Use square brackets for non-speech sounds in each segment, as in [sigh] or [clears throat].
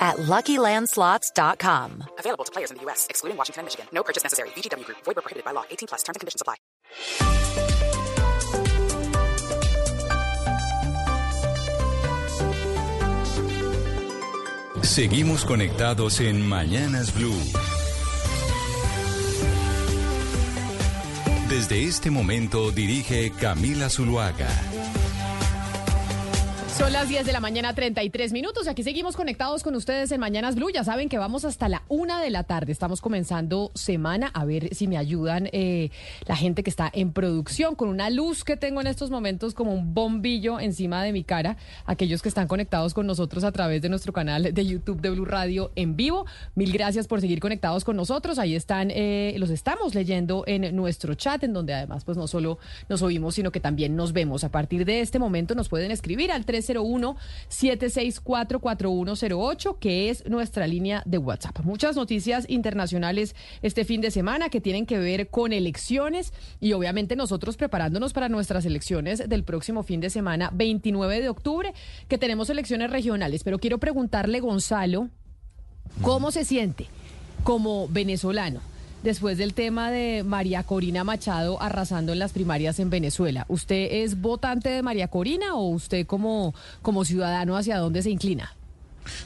at LuckyLandSlots.com. Available to players in the U.S., excluding Washington and Michigan. No purchase necessary. VGW Group. Void prohibited by law. 18 plus. Terms and conditions apply. Seguimos conectados en Mañanas Blue. Desde este momento dirige Camila Zuluaga. Son las 10 de la mañana, 33 minutos. Aquí seguimos conectados con ustedes en Mañanas Blue. Ya saben que vamos hasta la una de la tarde. Estamos comenzando semana. A ver si me ayudan eh, la gente que está en producción con una luz que tengo en estos momentos como un bombillo encima de mi cara. Aquellos que están conectados con nosotros a través de nuestro canal de YouTube de Blue Radio en vivo. Mil gracias por seguir conectados con nosotros. Ahí están, eh, los estamos leyendo en nuestro chat, en donde además, pues no solo nos oímos, sino que también nos vemos. A partir de este momento nos pueden escribir al 13 301-764-4108, que es nuestra línea de WhatsApp. Muchas noticias internacionales este fin de semana que tienen que ver con elecciones y obviamente nosotros preparándonos para nuestras elecciones del próximo fin de semana, 29 de octubre, que tenemos elecciones regionales. Pero quiero preguntarle, Gonzalo, ¿cómo se siente como venezolano? Después del tema de María Corina Machado arrasando en las primarias en Venezuela. ¿Usted es votante de María Corina o usted como, como ciudadano hacia dónde se inclina?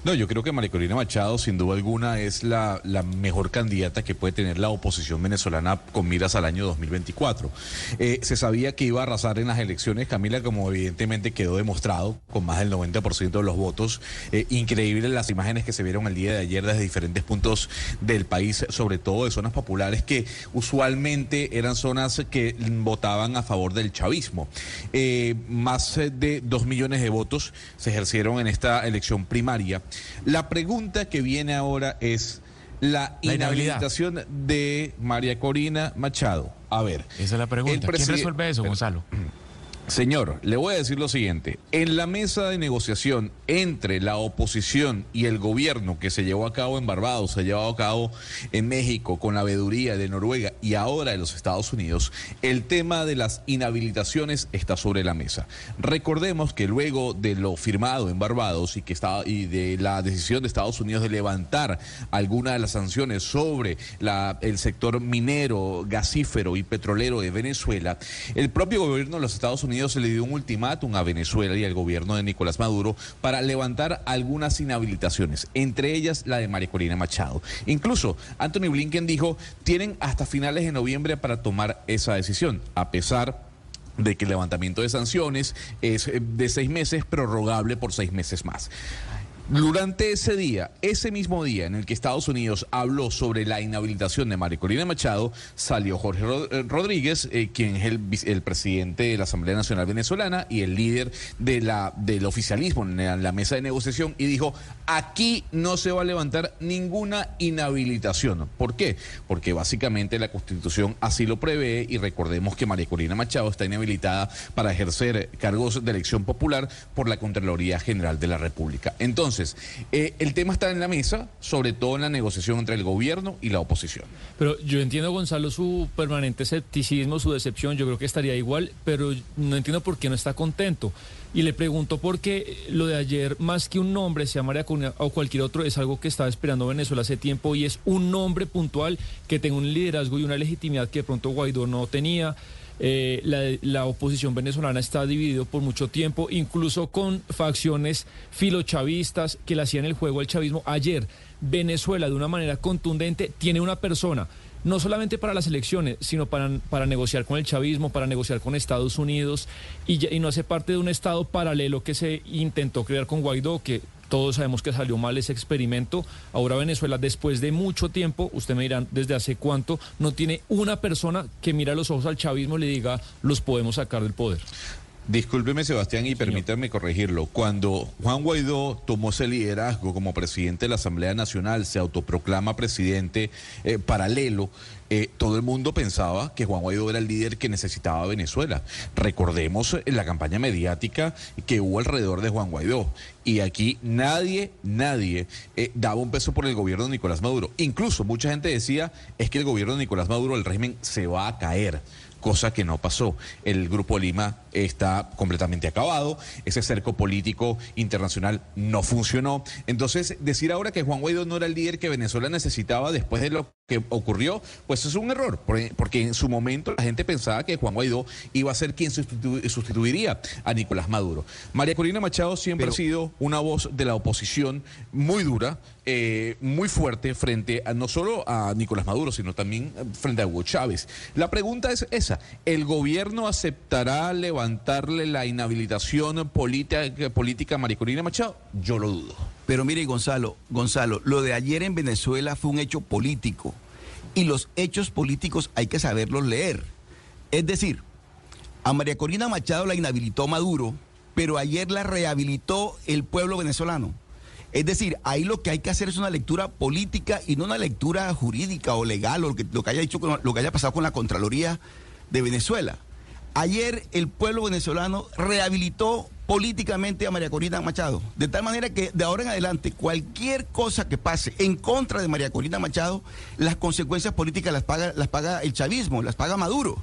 No, yo creo que María Corina Machado, sin duda alguna, es la, mejor candidata que puede tener la oposición venezolana con miras al año 2024. Eh, se sabía que iba a arrasar en las elecciones, Camila, como evidentemente quedó demostrado, con más del 90% de los votos. Eh, increíbles las imágenes que se vieron el día de ayer desde diferentes puntos del país, sobre todo de zonas populares que usualmente eran zonas que votaban a favor del chavismo. Eh, más de dos millones de votos se ejercieron en esta elección primaria la pregunta que viene ahora es la, inhabilitación de María Corina Machado. A ver. Esa es la pregunta. ¿Quién resuelve eso, Gonzalo? [clears throat] Señor, le voy a decir lo siguiente. En la mesa de negociación entre la oposición y el gobierno que se llevó a cabo en Barbados, se ha llevado a cabo en México con la veeduría de Noruega y ahora en los Estados Unidos, el tema de las inhabilitaciones está sobre la mesa. Recordemos que luego de lo firmado en Barbados y, que estaba, y de la decisión de Estados Unidos de levantar alguna de las sanciones sobre la, el sector minero, gasífero y petrolero de Venezuela, el propio gobierno de los Estados Unidos se le dio un ultimátum a Venezuela y al gobierno de Nicolás Maduro para levantar algunas inhabilitaciones, entre ellas la de María Corina Machado. Incluso Anthony Blinken dijo, tienen hasta finales de noviembre para tomar esa decisión, a pesar de que el levantamiento de sanciones es de seis meses, prorrogable por seis meses más. Durante ese día, ese mismo día en el que Estados Unidos habló sobre la inhabilitación de María Corina Machado, salió Jorge eh, Rodríguez, eh, quien es el, presidente de la Asamblea Nacional Venezolana y el líder de la, del oficialismo en la mesa de negociación, y dijo, aquí no se va a levantar ninguna inhabilitación. ¿Por qué? Porque básicamente la Constitución así lo prevé y recordemos que María Corina Machado está inhabilitada para ejercer cargos de elección popular por la Contraloría General de la República. Entonces, entonces, eh, el tema está en la mesa, sobre todo en la negociación entre el gobierno y la oposición. Pero yo entiendo, Gonzalo, su permanente escepticismo, su decepción, yo creo que estaría igual, pero no entiendo por qué no está contento. Y le pregunto por qué lo de ayer, más que un nombre, sea María Corina o cualquier otro, es algo que estaba esperando Venezuela hace tiempo y es un nombre puntual que tenga un liderazgo y una legitimidad que de pronto Guaidó no tenía. Eh, la, oposición venezolana está dividido por mucho tiempo, incluso con facciones filochavistas que le hacían el juego al chavismo. Ayer, Venezuela, de una manera contundente, tiene una persona no solamente para las elecciones, sino para, para negociar con el chavismo, para negociar con Estados Unidos, y, y no hace parte de un Estado paralelo que se intentó crear con Guaidó, que todos sabemos que salió mal ese experimento. Ahora Venezuela, después de mucho tiempo, usted me dirá desde hace cuánto, no tiene una persona que mira los ojos al chavismo y le diga, los podemos sacar del poder. Discúlpeme, Sebastián, y permítanme corregirlo. Cuando Juan Guaidó tomó ese liderazgo como presidente de la Asamblea Nacional, se autoproclama presidente eh, paralelo, eh, todo el mundo pensaba que Juan Guaidó era el líder que necesitaba Venezuela. Recordemos la campaña mediática que hubo alrededor de Juan Guaidó. Y aquí nadie, nadie eh, daba un peso por el gobierno de Nicolás Maduro. Incluso mucha gente decía, es que el gobierno de Nicolás Maduro, el régimen, se va a caer cosa que no pasó. El Grupo Lima está completamente acabado, ese cerco político internacional no funcionó. Entonces, decir ahora que Juan Guaidó no era el líder que Venezuela necesitaba después de lo que ocurrió, pues es un error, porque en su momento la gente pensaba que Juan Guaidó iba a ser quien sustituiría a Nicolás Maduro. María Corina Machado siempre ha sido una voz de la oposición muy dura, eh, muy fuerte frente a no solo a Nicolás Maduro, sino también frente a Hugo Chávez. La pregunta es esa, ¿el gobierno aceptará levantarle la inhabilitación política, política a María Corina Machado? Yo lo dudo. Pero mire, Gonzalo, Gonzalo, lo de ayer en Venezuela fue un hecho político y los hechos políticos hay que saberlos leer. Es decir, a María Corina Machado la inhabilitó Maduro, pero ayer la rehabilitó el pueblo venezolano. Es decir, ahí lo que hay que hacer es una lectura política y no una lectura jurídica o legal o lo que, haya dicho, lo que haya pasado con la Contraloría de Venezuela. Ayer el pueblo venezolano rehabilitó políticamente a María Corina Machado. De tal manera que de ahora en adelante, cualquier cosa que pase en contra de María Corina Machado, las consecuencias políticas las paga el chavismo, las paga Maduro.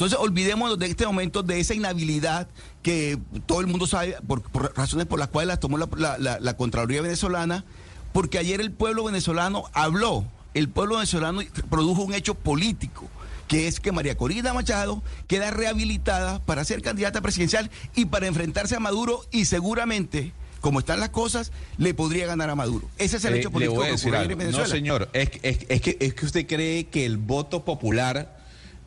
Entonces, olvidémonos de este momento de esa inhabilidad que todo el mundo sabe, por, razones por las cuales la tomó la, la Contraloría venezolana, porque ayer el pueblo venezolano habló, el pueblo venezolano produjo un hecho político que es que María Corina Machado queda rehabilitada para ser candidata presidencial y para enfrentarse a Maduro y seguramente como están las cosas, le podría ganar a Maduro. Ese es el hecho político que en Venezuela. No, señor, es, es, que, es que usted cree que el voto popular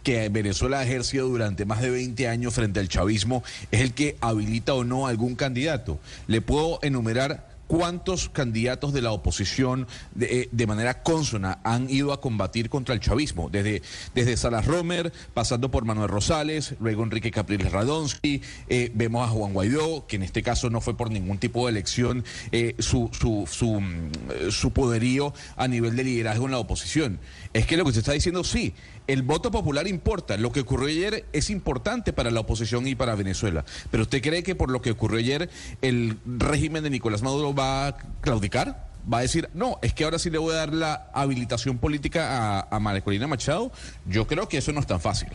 que Venezuela ha ejercido durante más de 20 años frente al chavismo es el que habilita o no a algún candidato. Le puedo enumerar cuántos candidatos de la oposición eh, de, manera consona han ido a combatir contra el chavismo, desde, desde Salas Romer, pasando por Manuel Rosales, luego Enrique Capriles Radonsky, eh, vemos a Juan Guaidó, que en este caso no fue por ningún tipo de elección eh, su, su, su, mm, su poderío a nivel de liderazgo en la oposición. Es que lo que usted está diciendo, sí, el voto popular importa. Lo que ocurrió ayer es importante para la oposición y para Venezuela. Pero usted cree que por lo que ocurrió ayer, el régimen de Nicolás Maduro va a claudicar? va a decir, no, es que ahora sí le voy a dar la habilitación política a, a María Corina Machado. Yo creo que eso no es tan fácil.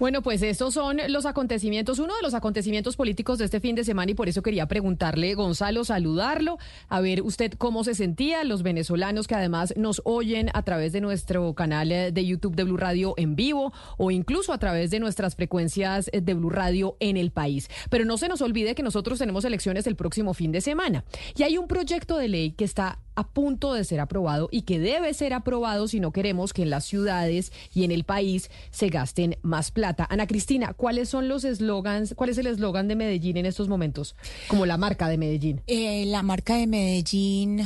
Bueno, pues estos son los acontecimientos, uno de los acontecimientos políticos de este fin de semana y por eso quería preguntarle, Gonzalo, saludarlo, a ver usted cómo se sentía, los venezolanos que además nos oyen a través de nuestro canal eh, de YouTube de Blue Radio en vivo o incluso a través de nuestras frecuencias eh, de Blue Radio en el país. Pero no se nos olvide que nosotros tenemos elecciones el próximo fin de semana y hay un proyecto de ley que está a punto de ser aprobado y que debe ser aprobado si no queremos que en las ciudades y en el país se gasten más plata. Ana Cristina, ¿cuáles son los eslogans, cuál es el eslogan de Medellín en estos momentos? Como la marca de Medellín. Eh, la marca de Medellín,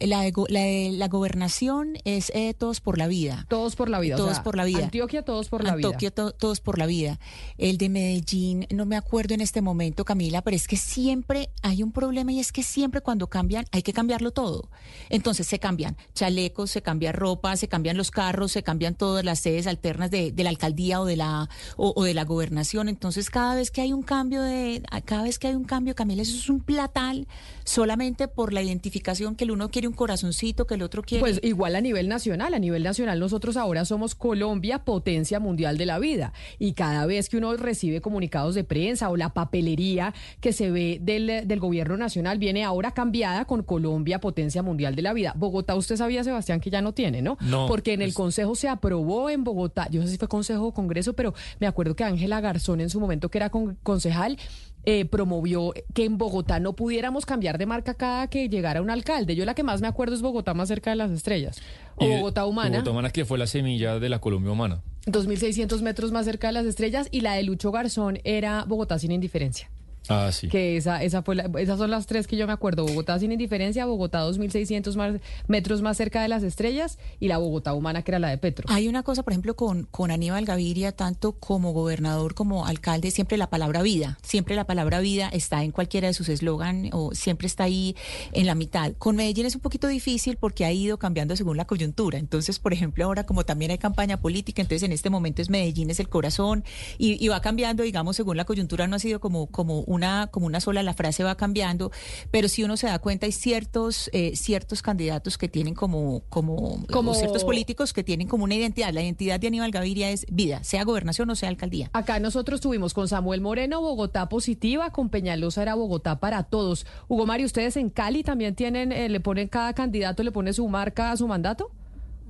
la, la, gobernación es eh, todos por la vida. Todos por la vida. Todos por la vida. Antioquia, todos por la vida. Antioquia, todos por la vida. El de Medellín, no me acuerdo en este momento, Camila, pero es que siempre hay un problema y es que siempre cuando cambian hay que cambiarlo todo. Entonces se cambian chalecos, se cambia ropa, se cambian los carros, se cambian todas las sedes alternas de, la alcaldía o de la o, de la gobernación. Entonces cada vez que hay un cambio de cada vez que hay un cambio, Camila, eso es un platal solamente por la identificación que el uno quiere un corazoncito, que el otro quiere. Pues igual a nivel nacional, a nivel nacional nosotros ahora somos Colombia, potencia mundial de la vida y cada vez que uno recibe comunicados de prensa o la papelería que se ve del, del gobierno nacional viene ahora cambiada con Colombia, potencia Mundial de la Vida. Bogotá, usted sabía, Sebastián, que ya no tiene, ¿no? No. Porque en el Consejo se aprobó en Bogotá, yo no sé si fue Consejo o Congreso, pero me acuerdo que Ángela Garzón en su momento, que era concejal, eh, promovió que en Bogotá no pudiéramos cambiar de marca cada que llegara un alcalde. Yo la que más me acuerdo es Bogotá más cerca de las estrellas. O Bogotá Humana. Bogotá Humana que fue la semilla de la Colombia Humana. 2.600 metros más cerca de las estrellas y la de Lucho Garzón era Bogotá sin indiferencia. Ah, sí. Que esa, esa fue la- esas son las tres que yo me acuerdo. Bogotá sin indiferencia, Bogotá 2.600 más- metros más cerca de las estrellas y la Bogotá humana que era la de Petro. Hay una cosa, por ejemplo, con, con Aníbal Gaviria, tanto como gobernador como alcalde, siempre la palabra vida, siempre la palabra vida está en cualquiera de sus eslogan o siempre está ahí en la mitad. Con Medellín es un poquito difícil porque ha ido cambiando según la coyuntura. Entonces, por ejemplo, ahora como también hay campaña política, entonces en este momento es Medellín es el corazón y, y va cambiando, digamos, según la coyuntura, no ha sido como, como, una, como una sola, la frase va cambiando, pero si uno se da cuenta hay ciertos, eh, ciertos candidatos que tienen como, como, Como- ciertos políticos que tienen como una identidad. La identidad de Aníbal Gaviria es vida, sea gobernación o sea alcaldía. Acá nosotros tuvimos con Samuel Moreno Bogotá positiva, con Peñalosa era Bogotá para todos. Hugo Mario, ¿ustedes en Cali también tienen, eh, le ponen cada candidato, le pone su marca a su mandato?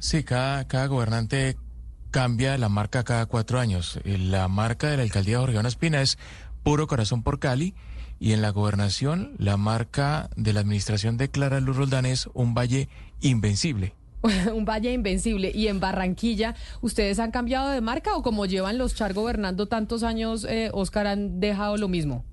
Sí, cada, cada gobernante cambia la marca cada cuatro años. La marca de la alcaldía de Jorge Espina es Puro Corazón por Cali y en la gobernación la marca de la administración de Clara Luz Roldán es Un Valle Invencible. [laughs] un valle invencible. Y en Barranquilla, ¿ustedes han cambiado de marca o como llevan los Char gobernando tantos años, eh, Oscar, han dejado lo mismo?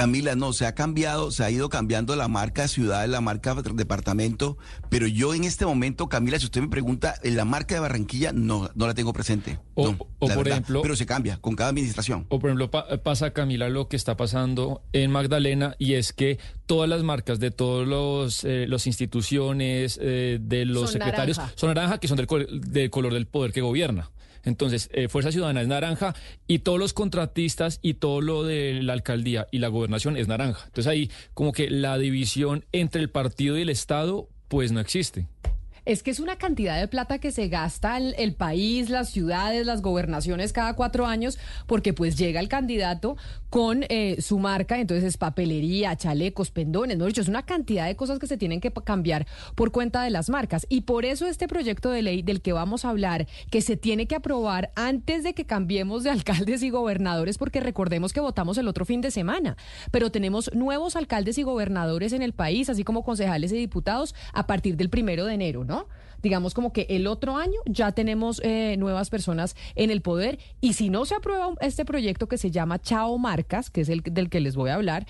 Camila, no, se ha cambiado, se ha ido cambiando la marca ciudad, la marca departamento, pero yo en este momento, Camila, si usted me pregunta, en la marca de Barranquilla no, no la tengo presente. O- no, o la por verdad. ejemplo- pero se cambia con cada administración. O por ejemplo pa- pasa Camila lo que está pasando en Magdalena y es que todas las marcas de todos los eh, las instituciones eh, de los Son secretarios naranja. son naranja que son del, col- del color del poder que gobierna. Entonces, eh, Fuerza Ciudadana es naranja y todos los contratistas y todo lo de la alcaldía y la gobernación es naranja. Entonces ahí como que la división entre el partido y el Estado pues no existe. Es que es una cantidad de plata que se gasta el, el país, las ciudades, las gobernaciones cada cuatro años, porque pues llega el candidato con eh, su marca, entonces es papelería, chalecos, pendones, no dicho, es una cantidad de cosas que se tienen que cambiar por cuenta de las marcas. Y por eso este proyecto de ley del que vamos a hablar, que se tiene que aprobar antes de que cambiemos de [laughs] alcaldes y gobernadores, porque recordemos que votamos el otro fin de semana, pero tenemos nuevos alcaldes y gobernadores en el país, así como concejales y diputados, a partir del primero de enero, ¿no? Digamos como que el otro año ya tenemos eh, nuevas personas en el poder. Y si no se aprueba este proyecto que se llama Chao Marcas, que es el del que les voy a hablar,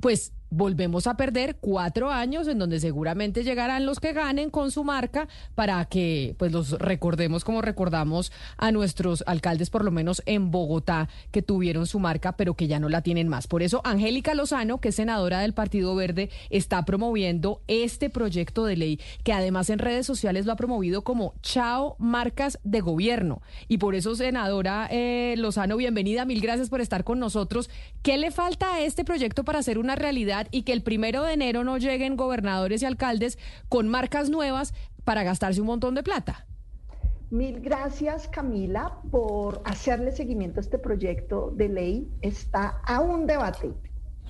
pues volvemos a perder cuatro años en donde seguramente llegarán los que ganen con su marca para que pues los recordemos como recordamos a nuestros alcaldes por lo menos en Bogotá que tuvieron su marca pero que ya no la tienen más. Por eso Angélica Lozano, que es senadora del Partido Verde, está promoviendo este proyecto de ley que además en redes sociales lo ha promovido como Chao Marcas de Gobierno. Y por eso senadora eh, Lozano, bienvenida, mil gracias por estar con nosotros. ¿Qué le falta a este proyecto para hacer una realidad y que el primero de enero no lleguen gobernadores y alcaldes con marcas nuevas para gastarse un montón de plata? Mil gracias, Camila, por hacerle seguimiento a este proyecto de ley. Está a un debate.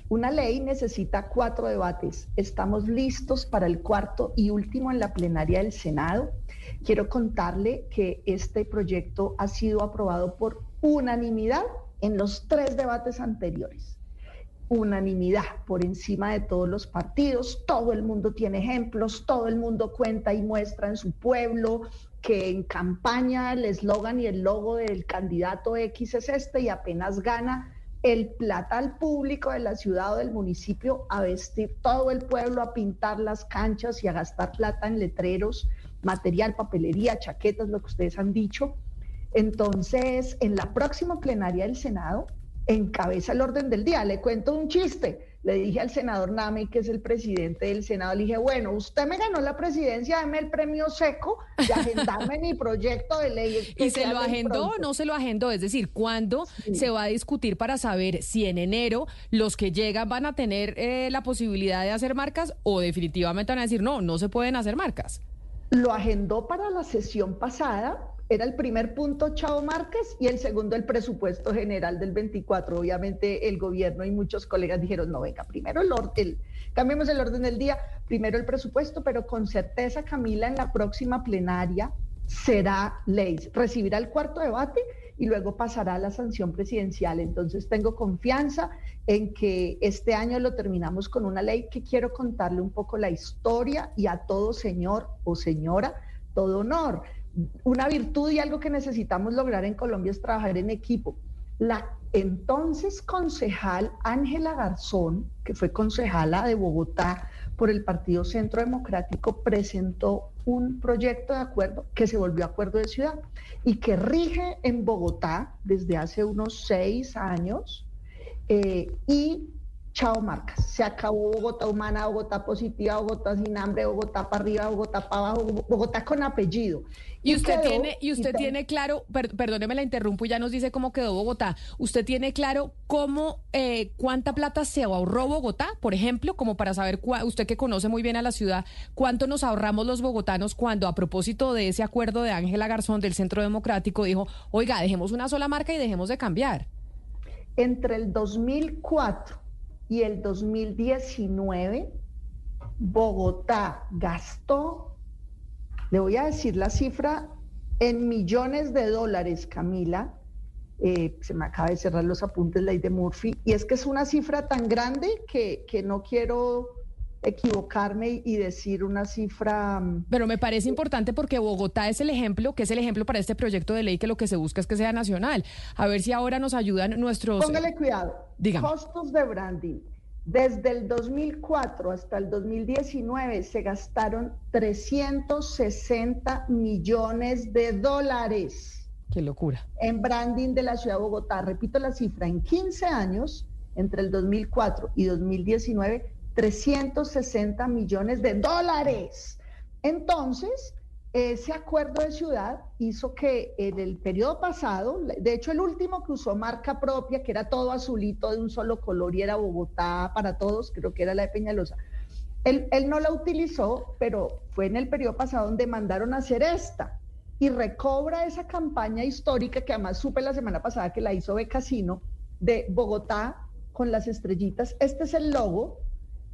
Una ley necesita cuatro debates. Estamos listos para el cuarto y último en la plenaria del Senado. Quiero contarle que este proyecto ha sido aprobado por unanimidad en los tres debates anteriores unanimidad por encima de todos los partidos, todo el mundo tiene ejemplos, todo el mundo cuenta y muestra en su pueblo que en campaña el eslogan y el logo del candidato X es este y apenas gana el plata al público de la ciudad o del municipio a vestir todo el pueblo, a pintar las canchas y a gastar plata en letreros, material, papelería, chaquetas, lo que ustedes han dicho. Entonces, en la próxima plenaria del Senado, encabeza el orden del día. Le cuento un chiste. Le dije al senador Nami, que es el presidente del Senado, le dije, bueno, usted me ganó la presidencia, dame el premio seco de agendarme mi proyecto de ley. [laughs] ¿Y se lo agendó o pronto". no se lo agendó? Es decir, ¿cuándo se va a discutir para saber si en enero los que llegan van a tener eh, la posibilidad de hacer marcas o definitivamente van a decir, no, no se pueden hacer marcas? Lo agendó para la sesión pasada. Era el primer punto Chao Márquez y el segundo el presupuesto general del 24. Obviamente el gobierno y muchos colegas dijeron, no, venga, primero el orden, cambiemos el orden del día, primero el presupuesto, pero con certeza, Camila, en la próxima plenaria será ley. Recibirá el cuarto debate y luego pasará a la sanción presidencial. Entonces tengo confianza en que este año lo terminamos con una ley que quiero contarle un poco la historia y a todo señor o señora, todo honor. Una virtud y algo que necesitamos lograr en Colombia es trabajar en equipo. La entonces concejal Ángela Garzón, que fue concejala de Bogotá por el Partido Centro Democrático, presentó un proyecto de acuerdo que se volvió acuerdo de ciudad y que rige en Bogotá desde hace unos seis años eh, y chao marcas. Se acabó Bogotá humana, Bogotá positiva, Bogotá sin hambre, Bogotá para arriba, Bogotá para abajo, Bogotá con apellido. Y usted tiene, y usted tiene claro, perdóneme la interrumpo y ya nos dice cómo quedó Bogotá. ¿Usted tiene claro cómo, eh, cuánta plata se ahorró Bogotá, por ejemplo, como para saber, usted que conoce muy bien a la ciudad, cuánto nos ahorramos los bogotanos cuando a propósito de ese acuerdo de Ángela Garzón del Centro Democrático dijo, oiga, dejemos una sola marca y dejemos de cambiar? Entre el 2004 y el 2019, Bogotá gastó, le voy a decir la cifra, en millones de dólares, Camila. Eh, se me acaba de cerrar los apuntes, ley de Murphy, y es que es una cifra tan grande que, que no quiero equivocarme y decir una cifra. Mm, Pero me parece importante porque Bogotá es el ejemplo, que es el ejemplo para este proyecto de ley que lo que se busca es que sea nacional. A ver si ahora nos ayudan nuestros. Póngale cuidado. Dígame. Costos de branding. Desde el 2004 hasta el 2019 se gastaron 360 millones de dólares. Qué locura. En branding de la ciudad de Bogotá. Repito la cifra, en 15 años, entre el 2004 y 2019, 360 millones de dólares. Entonces, ese acuerdo de ciudad hizo que en el periodo pasado, de hecho el último que usó marca propia, que era todo azulito de un solo color y era Bogotá para todos, creo que era la de Peñalosa, él, él no la utilizó, pero fue en el periodo pasado donde mandaron a hacer esta y recobra esa campaña histórica que además supe la semana pasada que la hizo Becasino de Bogotá con las estrellitas. Este es el logo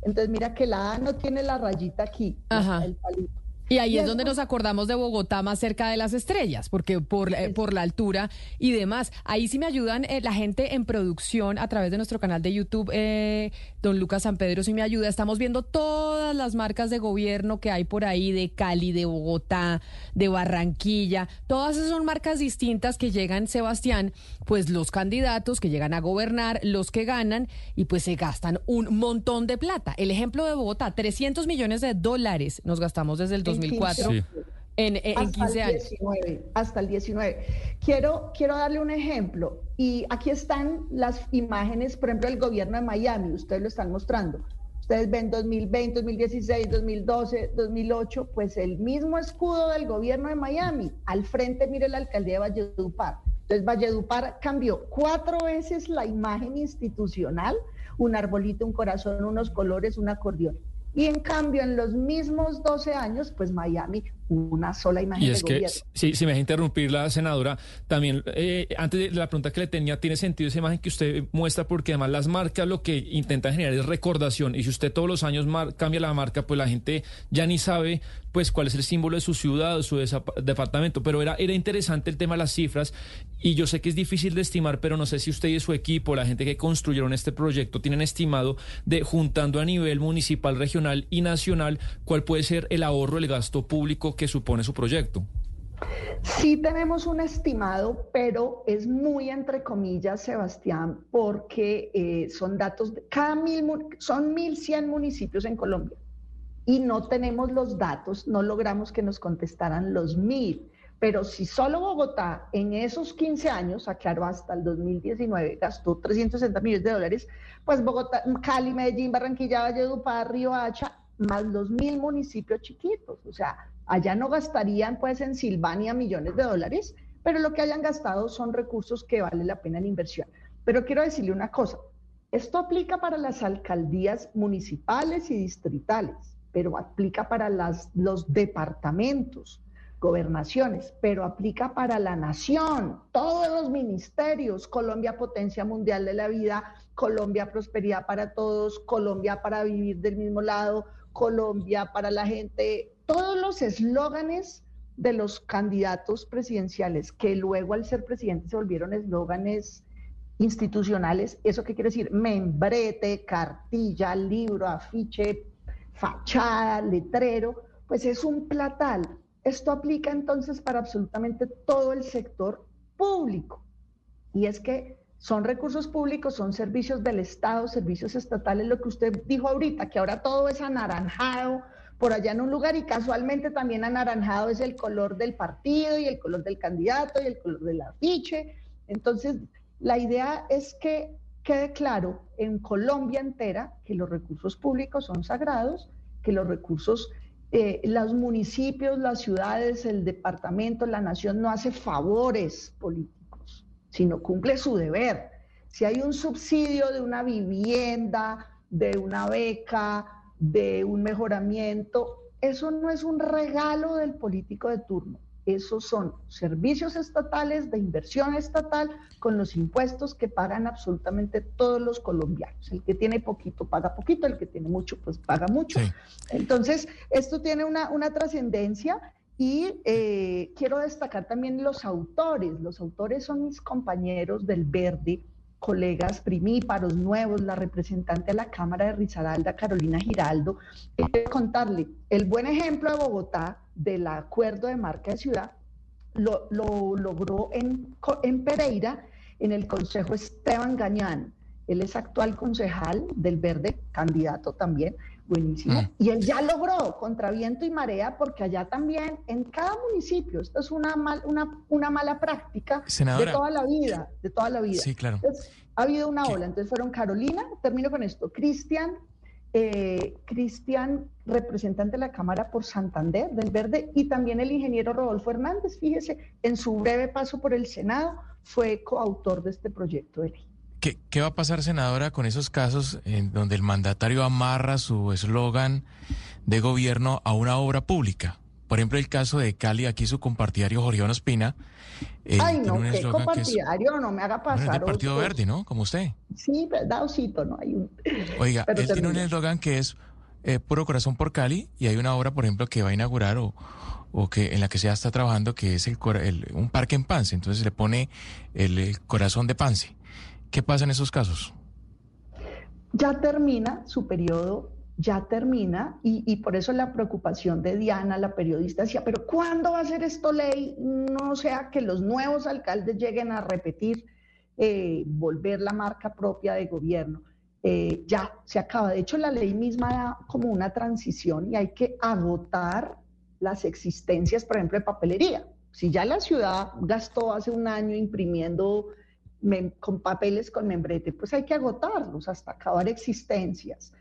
entonces mira que la A no tiene la rayita aquí, el palito. Y ahí es donde nos acordamos de Bogotá más cerca de las estrellas, porque por, eh, por la altura y demás. Ahí sí me ayudan eh, la gente en producción a través de nuestro canal de YouTube, eh, don Lucas San Pedro sí me ayuda. Estamos viendo todas las marcas de gobierno que hay por ahí, de Cali, de Bogotá, de Barranquilla. Todas esas son marcas distintas que llegan, Sebastián, pues los candidatos que llegan a gobernar, los que ganan y pues se gastan un montón de plata. El ejemplo de Bogotá, 300 millones de dólares nos gastamos desde el 2004. En, en, 15 años. 19, hasta el 19. Quiero, quiero darle un ejemplo. Y aquí están las imágenes, por ejemplo, del gobierno de Miami. Ustedes lo están mostrando. Ustedes ven 2020, 2016, 2012, 2008, pues el mismo escudo del gobierno de Miami. Al frente, mire la alcaldía de Valledupar. Entonces, Valledupar cambió cuatro veces la imagen institucional, un arbolito, un corazón, unos colores, un acordeón. Y en cambio, en los mismos 12 años, pues Miami, una sola imagen. Y es que, si, si me deja interrumpir la senadora, también, eh, antes de la pregunta que le tenía, tiene sentido esa imagen que usted muestra, porque además las marcas lo que intentan generar es recordación. Y si usted todos los años cambia la marca, pues la gente ya ni sabe pues cuál es el símbolo de su ciudad o su departamento. Pero era, era interesante el tema de las cifras. Y yo sé que es difícil de estimar, pero no sé si usted y su equipo, la gente que construyeron este proyecto, tienen estimado de juntando a nivel municipal, regional y nacional, cuál puede ser el ahorro, el gasto público que supone su proyecto. Sí tenemos un estimado, pero es muy entre comillas, Sebastián, porque eh, son datos, de, cada mil, son 1.100 municipios en Colombia y no tenemos los datos, no logramos que nos contestaran los mil. Pero si solo Bogotá en esos 15 años, aclaro hasta el 2019, gastó 360 millones de dólares, pues Bogotá, Cali, Medellín, Barranquilla, Valledupar, Río Hacha, más los mil municipios chiquitos. O sea, allá no gastarían pues en Silvania millones de dólares, pero lo que hayan gastado son recursos que vale la pena en inversión. Pero quiero decirle una cosa, esto aplica para las alcaldías municipales y distritales, pero aplica para los departamentos gobernaciones, pero aplica para la nación, todos los ministerios, Colombia potencia mundial de la vida, Colombia prosperidad para todos, Colombia para vivir del mismo lado, Colombia para la gente, todos los eslóganes de los candidatos presidenciales que luego al ser presidente se volvieron eslóganes institucionales, ¿eso qué quiere decir? Membrete, cartilla, libro, afiche, fachada, letrero, pues es un platal esto aplica entonces para absolutamente todo el sector público. Y es que son recursos públicos, son servicios del Estado, servicios estatales, lo que usted dijo ahorita, que ahora todo es anaranjado por allá en un lugar y casualmente también anaranjado es el color del partido y el color del candidato y el color del afiche. Entonces, la idea es que quede claro en Colombia entera que los recursos públicos son sagrados, que los recursos, eh, los municipios, las ciudades, el departamento, la nación no hace favores políticos, sino cumple su deber. Si hay un subsidio de una vivienda, de una beca, de un mejoramiento, eso no es un regalo del político de turno. Esos son servicios estatales de inversión estatal con los impuestos que pagan absolutamente todos los colombianos. El que tiene poquito paga poquito, el que tiene mucho pues paga mucho. Entonces, esto tiene una, una trascendencia y eh, quiero destacar también los autores. Los autores son mis compañeros del Verde, colegas primíparos nuevos, la representante de la Cámara de Risaralda, Carolina Giraldo. Quiero contarle, el buen ejemplo de Bogotá del acuerdo de marca de ciudad lo, logró en, en Pereira, en el Consejo Esteban Gañán. Él es actual concejal del Verde, candidato también, buenísimo. Mm. Y él ya logró contra viento y marea, porque allá también, en cada municipio, esto es una, mal, una, una mala práctica de toda la vida, de toda la vida. Sí, claro. ha habido una ola, entonces fueron Carolina, termino con esto, Cristian, eh, Cristian, representante de la Cámara por Santander del Verde, y también el ingeniero Rodolfo Hernández, fíjese, en su breve paso por el Senado, fue coautor de este proyecto de ley. ¿Qué, ¿Qué, va a pasar, senadora, con esos casos en donde el mandatario amarra su eslogan de gobierno a una obra pública? Por ejemplo, el caso de Cali, aquí su compartidario Jorge Espina. Ay, no, qué compartidario, no me haga pasar. el Partido Verde, ¿no? Como usted. Sí, verdad, Osito, no hay un... Oiga, él tiene un eslogan que es eh, Puro Corazón por Cali y hay una obra, por ejemplo, que va a inaugurar o, o que en la que se está trabajando, que es el, un parque en Pance. Entonces le pone el, corazón de Pance. ¿Qué pasa en esos casos? Ya termina su periodo ya termina y, por eso la preocupación de Diana, la periodista, decía, pero ¿cuándo va a ser esto ley? No sea que los nuevos alcaldes lleguen a repetir, eh, volver la marca propia de gobierno. Eh, ya se acaba. De hecho, la ley misma da como una transición y hay que agotar las existencias, por ejemplo, de papelería. Si ya la ciudad gastó hace un año imprimiendo con papeles con membrete, pues hay que agotarlos hasta acabar existencias.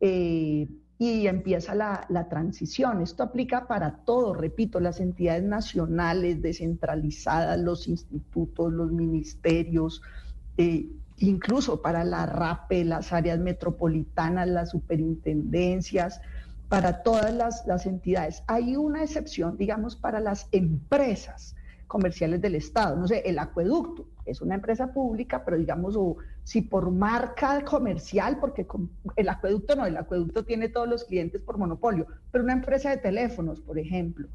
Eh, y empieza la, transición. Esto aplica para todo, repito, las entidades nacionales descentralizadas, los institutos, los ministerios, eh, incluso para la RAPE, las áreas metropolitanas, las superintendencias, para todas las, las entidades. Hay una excepción, digamos, para las empresas comerciales del Estado. No sé, el acueducto es una empresa pública, pero digamos, o si por marca comercial, porque el acueducto no, el acueducto tiene todos los clientes por monopolio, pero una empresa de teléfonos, por ejemplo,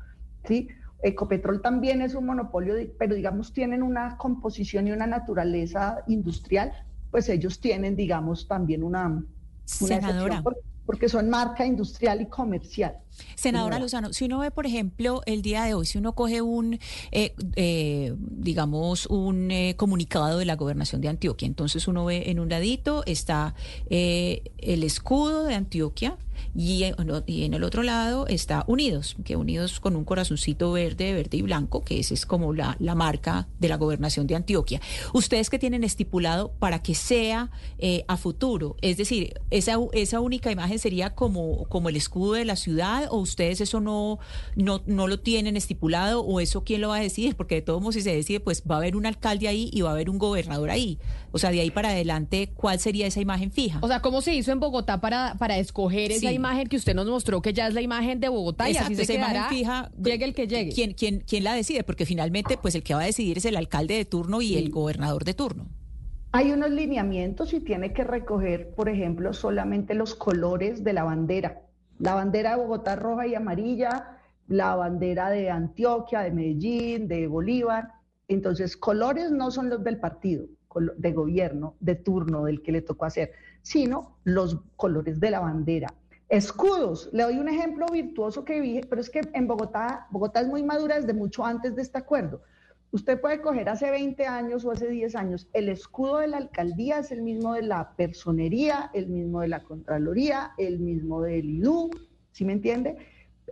¿sí? Ecopetrol también es un monopolio, pero digamos, tienen una composición y una naturaleza industrial, pues ellos tienen, digamos, también una, una Senadora porque son marca industrial y comercial. Senadora Lozano, si uno ve, por ejemplo, el día de hoy, si uno coge un, eh, eh, digamos, un eh, comunicado de la gobernación de Antioquia, entonces uno ve en un ladito está el escudo de Antioquia, y, en el otro lado está Unidos, que Unidos con un corazoncito verde, verde y blanco, que esa es como la, la marca de la gobernación de Antioquia. ¿Ustedes qué tienen estipulado para que sea eh, a futuro? Es decir, esa, esa única imagen sería como, como el escudo de la ciudad o ustedes eso no, no, no lo tienen estipulado o eso quién lo va a decidir? Porque de todos modos si se decide, pues va a haber un alcalde ahí y va a haber un gobernador ahí. O sea, de ahí para adelante, ¿cuál sería esa imagen fija? O sea, ¿cómo se hizo en Bogotá para, para escoger esa imagen que usted nos mostró, que ya es la imagen de Bogotá y así se esa imagen fija, llegue el que llegue? ¿quién, quién, ¿Quién la decide? Porque finalmente, pues el que va a decidir es el alcalde de turno y el gobernador de turno. Hay unos lineamientos y tiene que recoger, por ejemplo, solamente los colores de la bandera. La bandera de Bogotá roja y amarilla, la bandera de Antioquia, de Medellín, de Bolívar. Entonces, colores no son los del partido de gobierno de turno del que le tocó hacer, sino los colores de la bandera. Escudos, le doy un ejemplo virtuoso que vi, pero es que en Bogotá, Bogotá es muy madura desde mucho antes de este acuerdo. Usted puede coger hace 20 años o hace 10 años, el escudo de la alcaldía es el mismo de la personería, el mismo de la Contraloría, el mismo del IDU, ¿sí me entiende?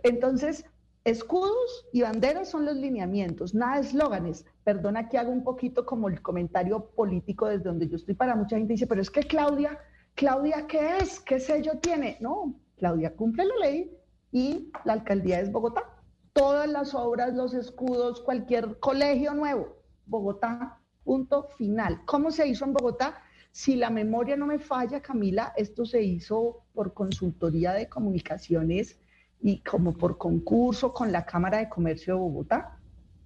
Entonces, escudos y banderas son los lineamientos, nada eslóganes. Perdona que hago un poquito como el comentario político desde donde yo estoy para mucha gente dice, pero es que Claudia, Claudia, ¿qué es? ¿Qué sello tiene? No, Claudia cumple la ley y la alcaldía es Bogotá todas las obras, los escudos, cualquier colegio nuevo. Bogotá, punto final. ¿Cómo se hizo en Bogotá? Si la memoria no me falla, Camila, esto se hizo por consultoría de comunicaciones y como por concurso con la Cámara de Comercio de Bogotá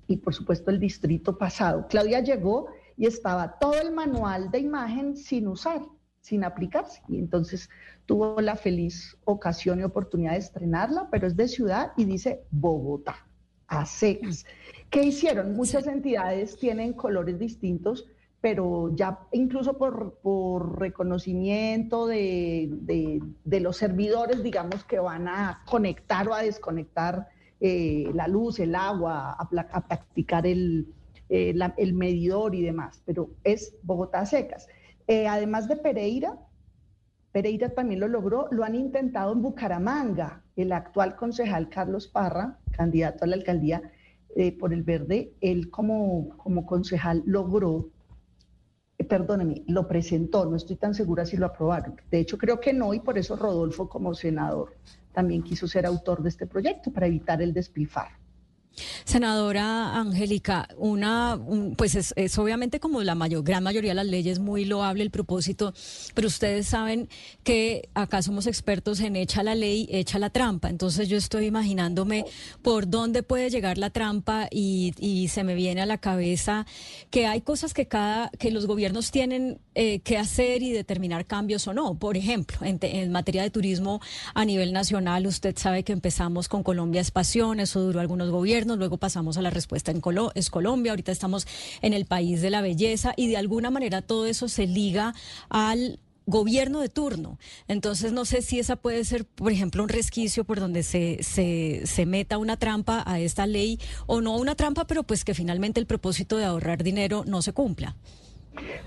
y por supuesto el distrito pasado. Claudia llegó y estaba todo el manual de imagen sin usar sin aplicarse. Y entonces tuvo la feliz ocasión y oportunidad de estrenarla, pero es de ciudad y dice Bogotá, a secas. ¿Qué hicieron? Muchas entidades tienen colores distintos, pero ya incluso por, reconocimiento de, los servidores, digamos, que van a conectar o a desconectar eh, la luz, el agua, a, practicar el, eh, el medidor y demás, pero es Bogotá secas. Eh, además de Pereira, Pereira también lo logró, lo han intentado en Bucaramanga. El actual concejal Carlos Parra, candidato a la alcaldía eh, por el Verde, él como, como concejal logró, eh, perdóneme, lo presentó, no estoy tan segura si lo aprobaron. De hecho, creo que no, y por eso Rodolfo como senador también quiso ser autor de este proyecto para evitar el despilfarro. Senadora Angélica, una, pues es, obviamente como la mayor, gran mayoría de las leyes muy loable el propósito, pero ustedes saben que acá somos expertos en echa la ley, echa la trampa. Entonces yo estoy imaginándome por dónde puede llegar la trampa y, se me viene a la cabeza que hay cosas que cada, que los gobiernos tienen eh, que hacer y determinar cambios o no. Por ejemplo, en, materia de turismo a nivel nacional, usted sabe que empezamos con Colombia es pasión, eso duró algunos gobiernos luego pasamos a la respuesta en es Colombia, ahorita estamos en el país de la belleza y de alguna manera todo eso se liga al gobierno de turno. Entonces, no sé si esa puede ser, por ejemplo, un resquicio por donde se, se, se, meta una trampa a esta ley, o no una trampa, pero pues que finalmente el propósito de ahorrar dinero no se cumpla.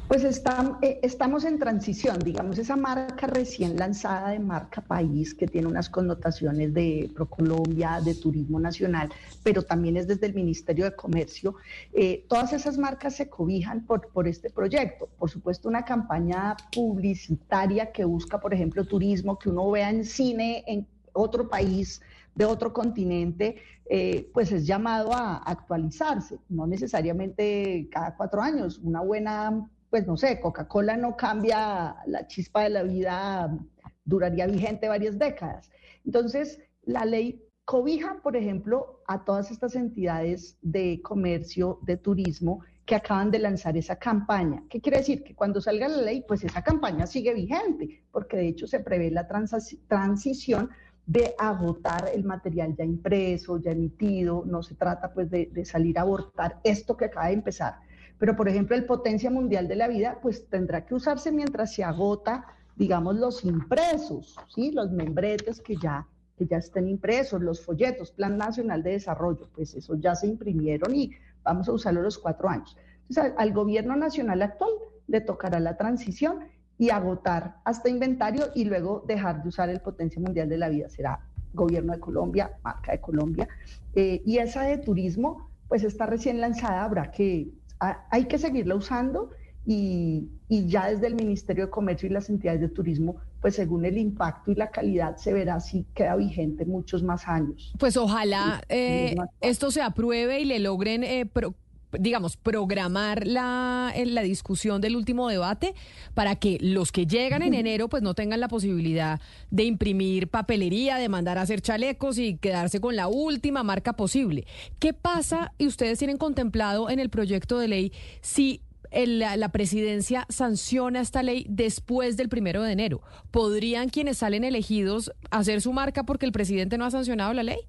Pues eh, estamos en transición, digamos, esa marca recién lanzada de marca país, que tiene unas connotaciones de Procolombia, de turismo nacional, pero también es desde el Ministerio de Comercio. Eh, todas esas marcas se cobijan por, por este proyecto. Por supuesto, una campaña publicitaria que busca, por ejemplo, turismo, que uno vea en cine en otro país de otro continente, eh, pues es llamado a actualizarse, no necesariamente cada cuatro años. Una buena, pues no sé, Coca-Cola no cambia la chispa de la vida, duraría vigente varias décadas. Entonces, la ley cobija, por ejemplo, a todas estas entidades de comercio, de turismo, que acaban de lanzar esa campaña. ¿Qué quiere decir? Que cuando salga la ley, pues esa campaña sigue vigente, porque de hecho se prevé la transición de agotar el material ya impreso, ya emitido, no se trata pues de, salir a abortar esto que acaba de empezar. Pero por ejemplo el potencia mundial de la vida pues tendrá que usarse mientras se agota, digamos, los impresos, ¿sí? los membretes que ya, que ya estén impresos, los folletos, Plan Nacional de Desarrollo, pues eso ya se imprimieron y vamos a usarlo los cuatro años. Entonces al gobierno nacional actual le tocará la transición y agotar hasta inventario y luego dejar de usar el potencia mundial de la vida. Será gobierno de Colombia, marca de Colombia. Eh, y esa de turismo, pues está recién lanzada, habrá que, hay que seguirla usando y, ya desde el Ministerio de Comercio y las entidades de turismo, pues según el impacto y la calidad se verá si queda vigente muchos más años. Pues ojalá eh, esto se apruebe y le logren eh, digamos, programar la, la discusión del último debate para que los que llegan en enero pues no tengan la posibilidad de imprimir papelería, de mandar a hacer chalecos y quedarse con la última marca posible. ¿Qué pasa y ustedes tienen contemplado en el proyecto de ley si la, presidencia sanciona esta ley después del primero de enero? ¿Podrían quienes salen elegidos hacer su marca porque el presidente no ha sancionado la ley?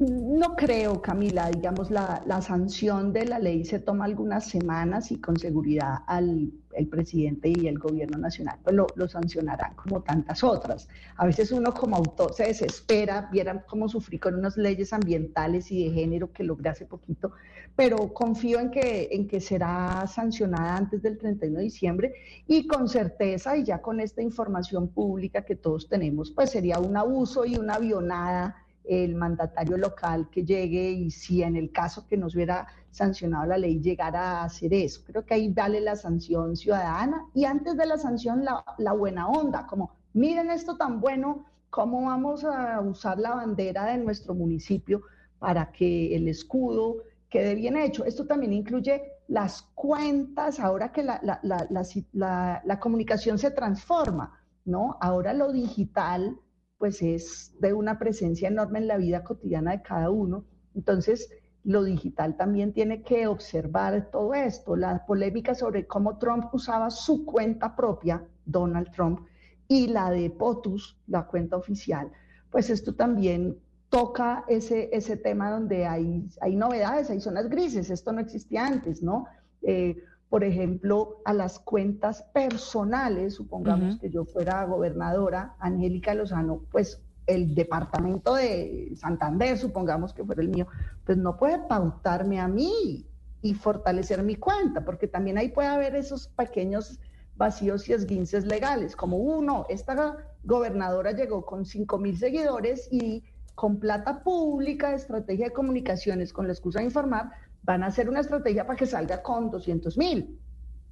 No creo, Camila, digamos, la, sanción de la ley se toma algunas semanas y con seguridad al, el presidente y el gobierno nacional pues lo, lo, sancionarán como tantas otras. A veces uno como autor se desespera, vieran cómo sufrí con unas leyes ambientales y de género que logré hace poquito, pero confío en que, en que será sancionada antes del 31 de diciembre y con certeza y ya con esta información pública que todos tenemos, pues sería un abuso y una avionada el mandatario local que llegue y si en el caso que nos hubiera sancionado la ley llegara a hacer eso. Creo que ahí vale la sanción ciudadana y antes de la sanción la, la buena onda, como miren esto tan bueno, cómo vamos a usar la bandera de nuestro municipio para que el escudo quede bien hecho. Esto también incluye las cuentas, ahora que la, la, la, la comunicación se transforma, ¿no? Ahora lo digital pues es de una presencia enorme en la vida cotidiana de cada uno. Entonces, lo digital también tiene que observar todo esto, la polémica sobre cómo Trump usaba su cuenta propia, Donald Trump, y la de POTUS, la cuenta oficial, pues esto también toca ese, ese tema donde hay, hay novedades, hay zonas grises, esto no existía antes, ¿no? Eh, por ejemplo, a las cuentas personales, supongamos que yo fuera gobernadora, Angélica Lozano, pues el departamento de Santander, supongamos que fuera el mío, pues no puede pautarme a mí y fortalecer mi cuenta, porque también ahí puede haber esos pequeños vacíos y esguinces legales, como uno, esta gobernadora llegó con 5 mil seguidores y con plata pública, estrategia de comunicaciones, con la excusa de informar, van a hacer una estrategia para que salga con 200 mil.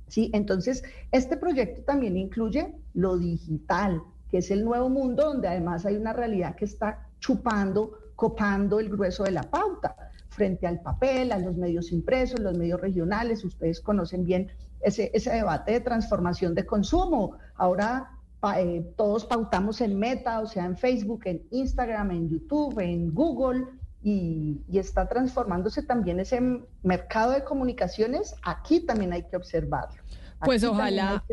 ¿sí? Entonces, este proyecto también incluye lo digital, que es el nuevo mundo donde además hay una realidad que está chupando, copando el grueso de la pauta frente al papel, a los medios impresos, los medios regionales. Ustedes conocen bien ese, debate de transformación de consumo. Ahora eh, todos pautamos en Meta, o sea, en Facebook, en Instagram, en YouTube, en Google, y, está transformándose también ese mercado de comunicaciones, aquí también hay que observarlo. Pues ojalá,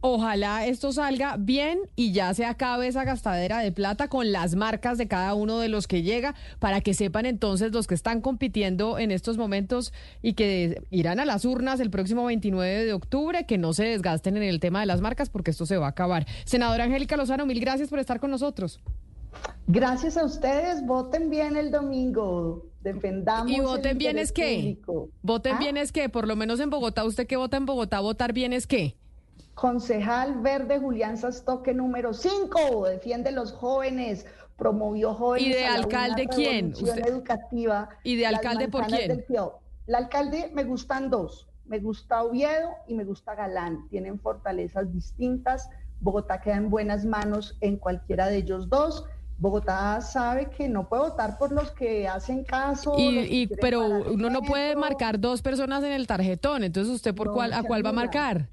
ojalá esto salga bien y ya se acabe esa gastadera de plata con las marcas de cada uno de los que llega para que sepan entonces los que están compitiendo en estos momentos y que irán a las urnas el próximo 29 de octubre, que no se desgasten en el tema de las marcas porque esto se va a acabar. Senadora Angélica Lozano, mil gracias por estar con nosotros. Gracias a ustedes, voten bien el domingo, defendamos. ¿Y voten bien es qué? Voten ¿Ah? bien es qué, por lo menos en Bogotá, usted que vota en Bogotá, votar bien es qué. Concejal Verde Julián Sastoque número 5, defiende los jóvenes, promovió jóvenes. ¿Y de alcalde quién? educativa. ¿Y de alcalde por quién? El alcalde me gustan dos, me gusta Oviedo y me gusta Galán, tienen fortalezas distintas. Bogotá queda en buenas manos en cualquiera de ellos dos. Bogotá sabe que no puede votar por los que hacen caso. Y, pero uno no puede marcar dos personas en el tarjetón, entonces usted por cuál a cuál va a marcar.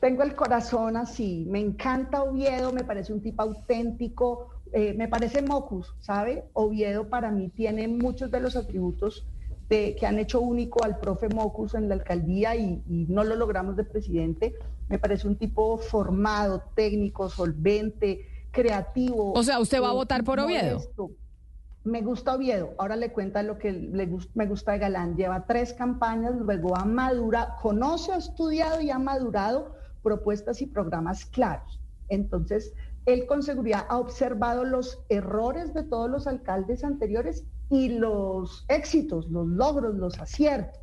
Tengo el corazón así, me encanta Oviedo, me parece un tipo auténtico, eh, me parece Mocus, ¿sabe? Oviedo para mí tiene muchos de los atributos de, que han hecho único al profe Mocus en la alcaldía y, y no lo logramos de presidente. Me parece un tipo formado, técnico, solvente, creativo. O sea, ¿usted va a votar por Oviedo? Me gusta Oviedo. Ahora le cuenta lo que le me gusta de Galán. Lleva tres campañas, luego ha madurado, conoce, ha estudiado y ha madurado propuestas y programas claros. Entonces, él con seguridad ha observado los errores de todos los alcaldes anteriores y los éxitos, los logros, los aciertos.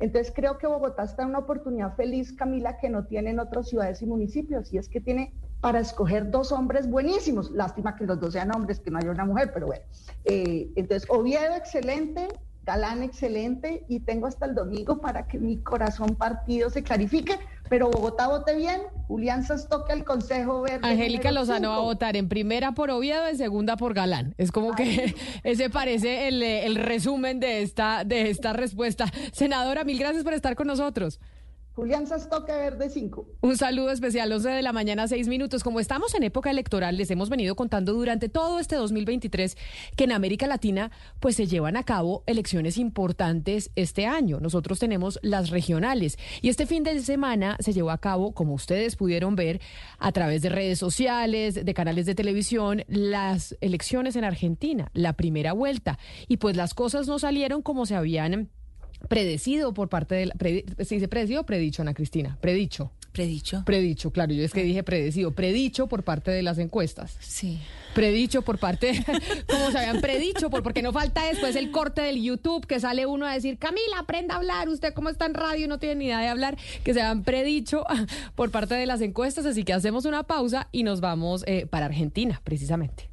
Entonces creo que Bogotá está en una oportunidad feliz, Camila, que no tienen otras ciudades y municipios, y es que tiene para escoger dos hombres buenísimos. Lástima que los dos sean hombres, que no haya una mujer, pero bueno. Eh, entonces, Oviedo, excelente, Galán, excelente, y tengo hasta el domingo para que mi corazón partido se clarifique, pero Bogotá vote bien, Julián toque el Consejo Verde. Angélica Lozano va a votar en primera por Oviedo, en segunda por Galán. Es como que [laughs] ese parece el, el resumen de esta, de esta respuesta. Senadora, mil gracias por estar con nosotros. Julián Sastoque Verde 5. Un saludo especial, 11 de la mañana, 6 minutos. Como estamos en época electoral, les hemos venido contando durante todo este 2023 que en América Latina pues se llevan a cabo elecciones importantes este año. Nosotros tenemos las regionales y este fin de semana se llevó a cabo, como ustedes pudieron ver, a través de redes sociales, de canales de televisión, las elecciones en Argentina, la primera vuelta. Y pues las cosas no salieron como se habían predecido por parte del... Predi, ¿Se dice predecido o predicho, Ana Cristina? Predicho. Predicho. Predicho, claro, yo es que dije predecido. Predicho por parte de las encuestas. Sí. Predicho por parte, [laughs] como se habían predicho, por, porque no falta después el corte del YouTube que sale uno a decir, Camila, aprenda a hablar, usted como está en radio no tiene ni idea de hablar, que se habían predicho [laughs] por parte de las encuestas, así que hacemos una pausa y nos vamos eh, para Argentina, precisamente.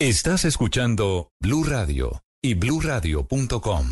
Estás escuchando Blue Radio y bluradio.com.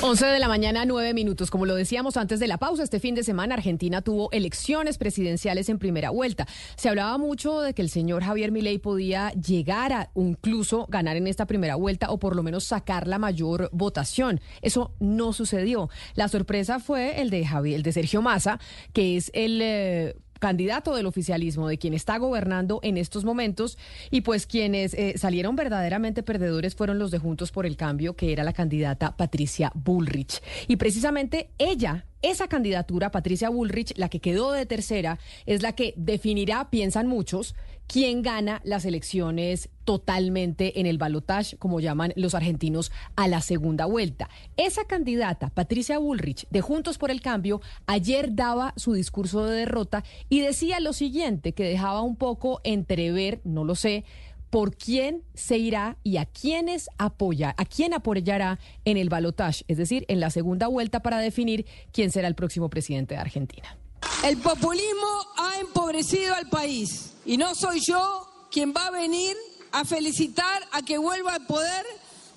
11 de la mañana, 9 minutos. Como lo decíamos antes de la pausa, este fin de semana Argentina tuvo elecciones presidenciales en primera vuelta. Se hablaba mucho de que el señor Javier Milei podía llegar a incluso ganar en esta primera vuelta o por lo menos sacar la mayor votación. Eso no sucedió. La sorpresa fue el de Javier, de Sergio Massa, que es el eh, candidato del oficialismo, de quien está gobernando en estos momentos, y pues quienes eh, salieron verdaderamente perdedores fueron los de Juntos por el Cambio, que era la candidata Patricia Bullrich. Y precisamente ella esa candidatura, Patricia Bullrich, la que quedó de tercera, es la que definirá, piensan muchos, quién gana las elecciones totalmente en el balotaje, como llaman los argentinos, a la segunda vuelta. Esa candidata, Patricia Bullrich, de Juntos por el Cambio, ayer daba su discurso de derrota y decía lo siguiente, que dejaba un poco entrever, no lo sé, por quién se irá y a quiénes apoya, a quién apoyará en el balotaje, es decir, en la segunda vuelta para definir quién será el próximo presidente de Argentina. El populismo ha empobrecido al país y no soy yo quien va a venir a felicitar a que vuelva al poder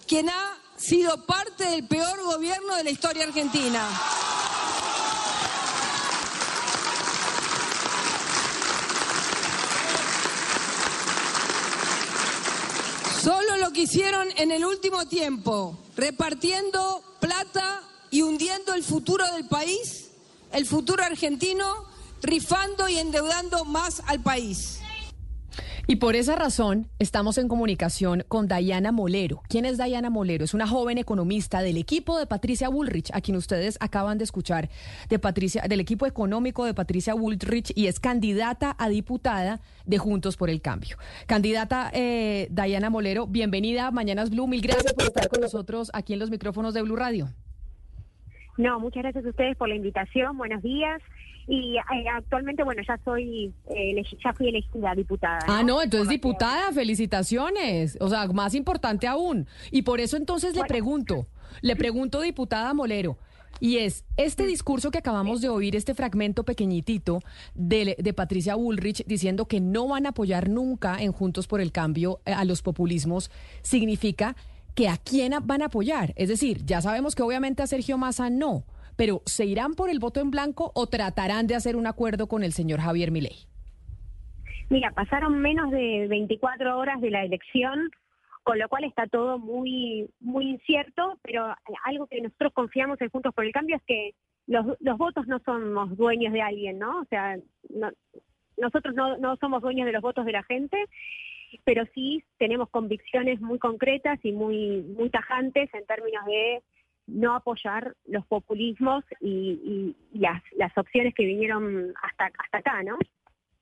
quien ha sido parte del peor gobierno de la historia argentina. Solo lo que hicieron en el último tiempo, repartiendo plata y hundiendo el futuro del país, el futuro argentino, rifando y endeudando más al país. Y por esa razón estamos en comunicación con Dayana Molero. ¿Quién es Dayana Molero? Es una joven economista del equipo de Patricia Bullrich, a quien ustedes acaban de escuchar, de Patricia, del equipo económico de Patricia Bullrich y es candidata a diputada de Juntos por el Cambio. Candidata eh, Dayana Molero, bienvenida a Mañanas Blue. Mil gracias por estar con nosotros aquí en los micrófonos de Blue Radio. No, muchas gracias a ustedes por la invitación. Buenos días. Y eh, actualmente, bueno, ya soy, eh, ya fui elegida diputada. Ah, no, entonces diputada, felicitaciones. O sea, más importante aún. Y por eso entonces le pregunto, le pregunto, diputada Molero, y es este discurso que acabamos de oír, este fragmento pequeñitito de, de, Patricia Bullrich diciendo que no van a apoyar nunca en Juntos por el Cambio eh, a los populismos, significa que a quién van a apoyar. Es decir, ya sabemos que obviamente a Sergio Massa no, pero ¿se irán por el voto en blanco o tratarán de hacer un acuerdo con el señor Javier Milei? Mira, pasaron menos de 24 horas de la elección, con lo cual está todo muy muy incierto, pero algo que nosotros confiamos en Juntos por el Cambio es que los, los votos no somos dueños de alguien, ¿no? O sea, nosotros no, no somos dueños de los votos de la gente, pero sí tenemos convicciones muy concretas y muy, muy tajantes en términos de no apoyar los populismos y, las, las opciones que vinieron hasta, hasta acá, ¿no?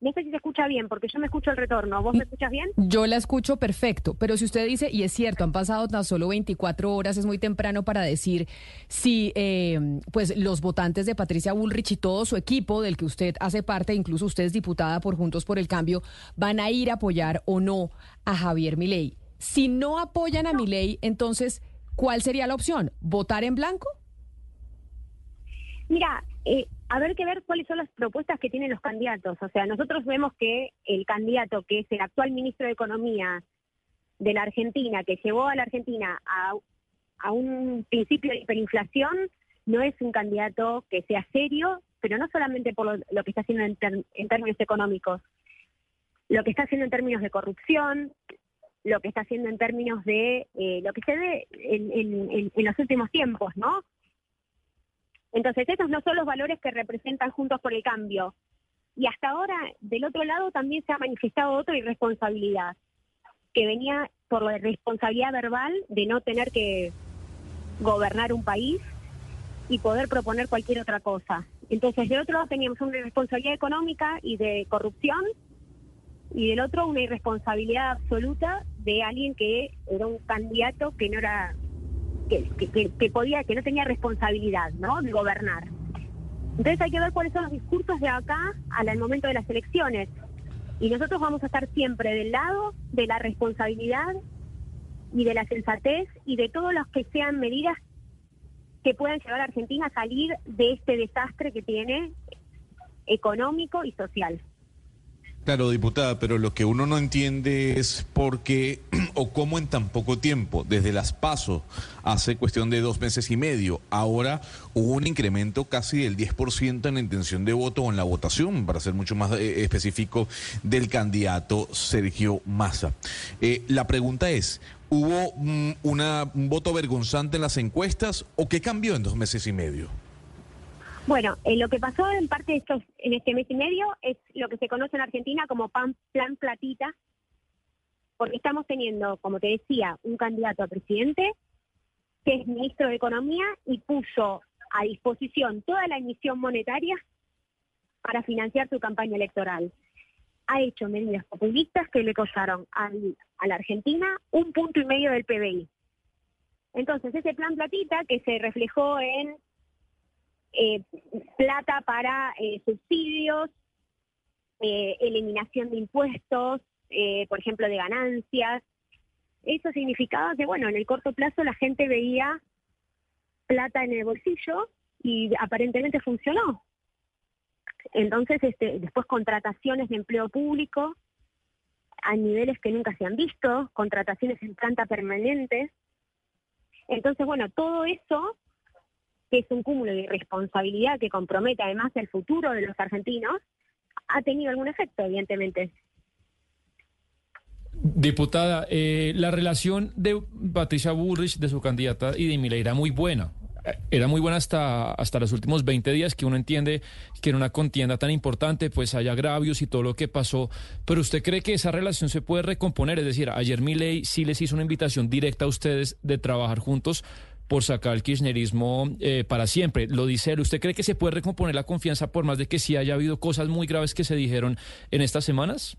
No sé si se escucha bien, porque yo me escucho el retorno. ¿Vos me escuchas bien? Yo la escucho perfecto, pero si usted dice, y es cierto, han pasado tan solo 24 horas, es muy temprano para decir si eh, pues los votantes de Patricia Bullrich y todo su equipo, del que usted hace parte, incluso usted es diputada por Juntos por el Cambio, van a ir a apoyar o no a Javier Milei. Si no apoyan a Milei, entonces, ¿cuál sería la opción? ¿Votar en blanco? Mira, eh, haber que ver cuáles son las propuestas que tienen los candidatos. O sea, nosotros vemos que el candidato, que es el actual ministro de Economía de la Argentina, que llevó a la Argentina a, un principio de hiperinflación, no es un candidato que sea serio, pero no solamente por lo, que está haciendo en, términos económicos, lo que está haciendo en términos de corrupción, lo que está haciendo en términos de eh, lo que se ve en los últimos tiempos, ¿no? Entonces, esos no son los valores que representan Juntos por el Cambio. Y hasta ahora, del otro lado, también se ha manifestado otra irresponsabilidad, que venía por la responsabilidad verbal de no tener que gobernar un país y poder proponer cualquier otra cosa. Entonces, del otro lado teníamos una irresponsabilidad económica y de corrupción, y del otro una irresponsabilidad absoluta de alguien que era un candidato que no era que, que, que podía que no tenía responsabilidad no de gobernar. Entonces hay que ver cuáles son los discursos de acá al momento de las elecciones. Y nosotros vamos a estar siempre del lado de la responsabilidad y de la sensatez y de todos los que sean medidas que puedan llevar a Argentina a salir de este desastre que tiene económico y social. Claro, diputada, pero lo que uno no entiende es por qué [clears throat] o cómo en tan poco tiempo, desde las pasos, hace cuestión de dos meses y medio, ahora hubo un incremento casi del 10% en la intención de voto o en la votación, para ser mucho más eh, específico, del candidato Sergio Massa. Eh, la pregunta es, ¿hubo mm, una, un voto vergonzante en las encuestas o qué cambió en dos meses y medio? Bueno, eh, lo que pasó en parte de estos, en este mes y medio es lo que se conoce en Argentina como plan, plan platita, porque estamos teniendo, como te decía, un candidato a presidente que es ministro de Economía y puso a disposición toda la emisión monetaria para financiar su campaña electoral. Ha hecho medidas populistas que le costaron a la Argentina un punto y medio del PBI. Entonces, ese plan platita que se reflejó en eh, plata para eh, subsidios, eh, eliminación de impuestos, por ejemplo, de ganancias. Eso significaba que, bueno, en el corto plazo la gente veía plata en el bolsillo y aparentemente funcionó. Entonces, este, después contrataciones de empleo público a niveles que nunca se han visto, contrataciones en planta permanente. Entonces, bueno, todo eso que es un cúmulo de irresponsabilidad que compromete además el futuro de los argentinos, ha tenido algún efecto, evidentemente. Diputada, eh, la relación de Patricia Bullrich, de su candidata y de Milei era muy buena. Era muy buena hasta, hasta los últimos 20 días, que uno entiende que en una contienda tan importante pues hay agravios y todo lo que pasó. Pero ¿usted cree que esa relación se puede recomponer? Es decir, ayer Milei sí les hizo una invitación directa a ustedes de trabajar juntos, por sacar el kirchnerismo eh, para siempre. Lo dice él. ¿Usted cree que se puede recomponer la confianza por más de que sí haya habido cosas muy graves que se dijeron en estas semanas?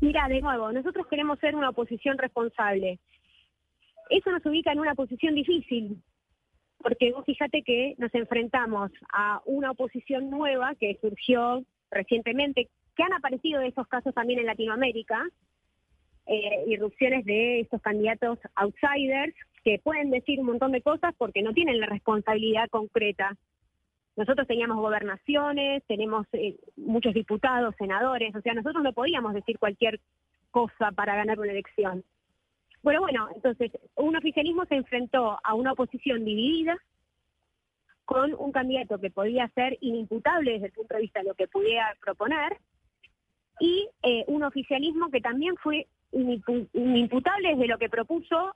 Mira, de nuevo, nosotros queremos ser una oposición responsable. Eso nos ubica en una posición difícil, porque vos fíjate que nos enfrentamos a una oposición nueva que surgió recientemente, que han aparecido esos casos también en Latinoamérica, eh, irrupciones de estos candidatos outsiders que pueden decir un montón de cosas porque no tienen la responsabilidad concreta. Nosotros teníamos gobernaciones, tenemos eh, muchos diputados, senadores, o sea, nosotros no podíamos decir cualquier cosa para ganar una elección. Bueno, bueno, entonces un oficialismo se enfrentó a una oposición dividida con un candidato que podía ser inimputable desde el punto de vista de lo que pudiera proponer y eh, un oficialismo que también fue inimputable desde lo que propuso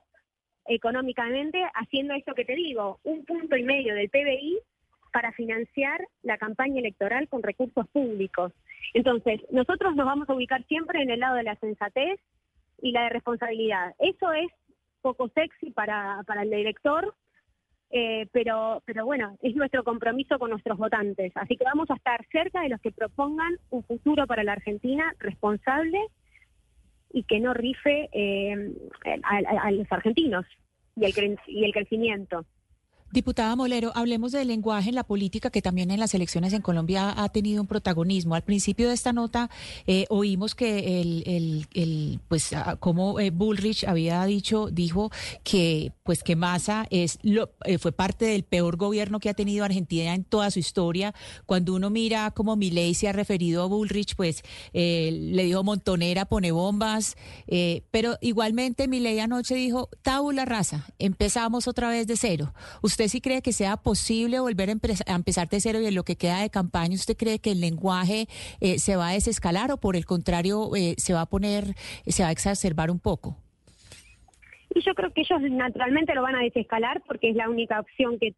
económicamente haciendo esto que te digo, un punto y medio del PBI para financiar la campaña electoral con recursos públicos. Entonces, nosotros nos vamos a ubicar siempre en el lado de la sensatez y la de responsabilidad. Eso es poco sexy para, para el elector, eh, pero, pero bueno, es nuestro compromiso con nuestros votantes. Así que vamos a estar cerca de los que propongan un futuro para la Argentina responsable y que no rife eh, a, los argentinos y el, y el crecimiento. Diputada Molero, hablemos del lenguaje en la política que también en las elecciones en Colombia ha tenido un protagonismo. Al principio de esta nota eh, oímos que el, pues ah, como eh, Bullrich había dicho, dijo que pues que Massa es lo, eh, fue parte del peor gobierno que ha tenido Argentina en toda su historia. Cuando uno mira cómo Milei se ha referido a Bullrich, pues le dijo montonera, pone bombas, pero igualmente Milei anoche dijo tabula rasa, empezamos otra vez de cero. ¿Usted sí cree que sea posible volver a, empezar de cero y en lo que queda de campaña, usted cree que el lenguaje eh, se va a desescalar o por el contrario eh, se va a poner, se va a exacerbar un poco? Y yo creo que ellos naturalmente lo van a desescalar porque es la única opción que,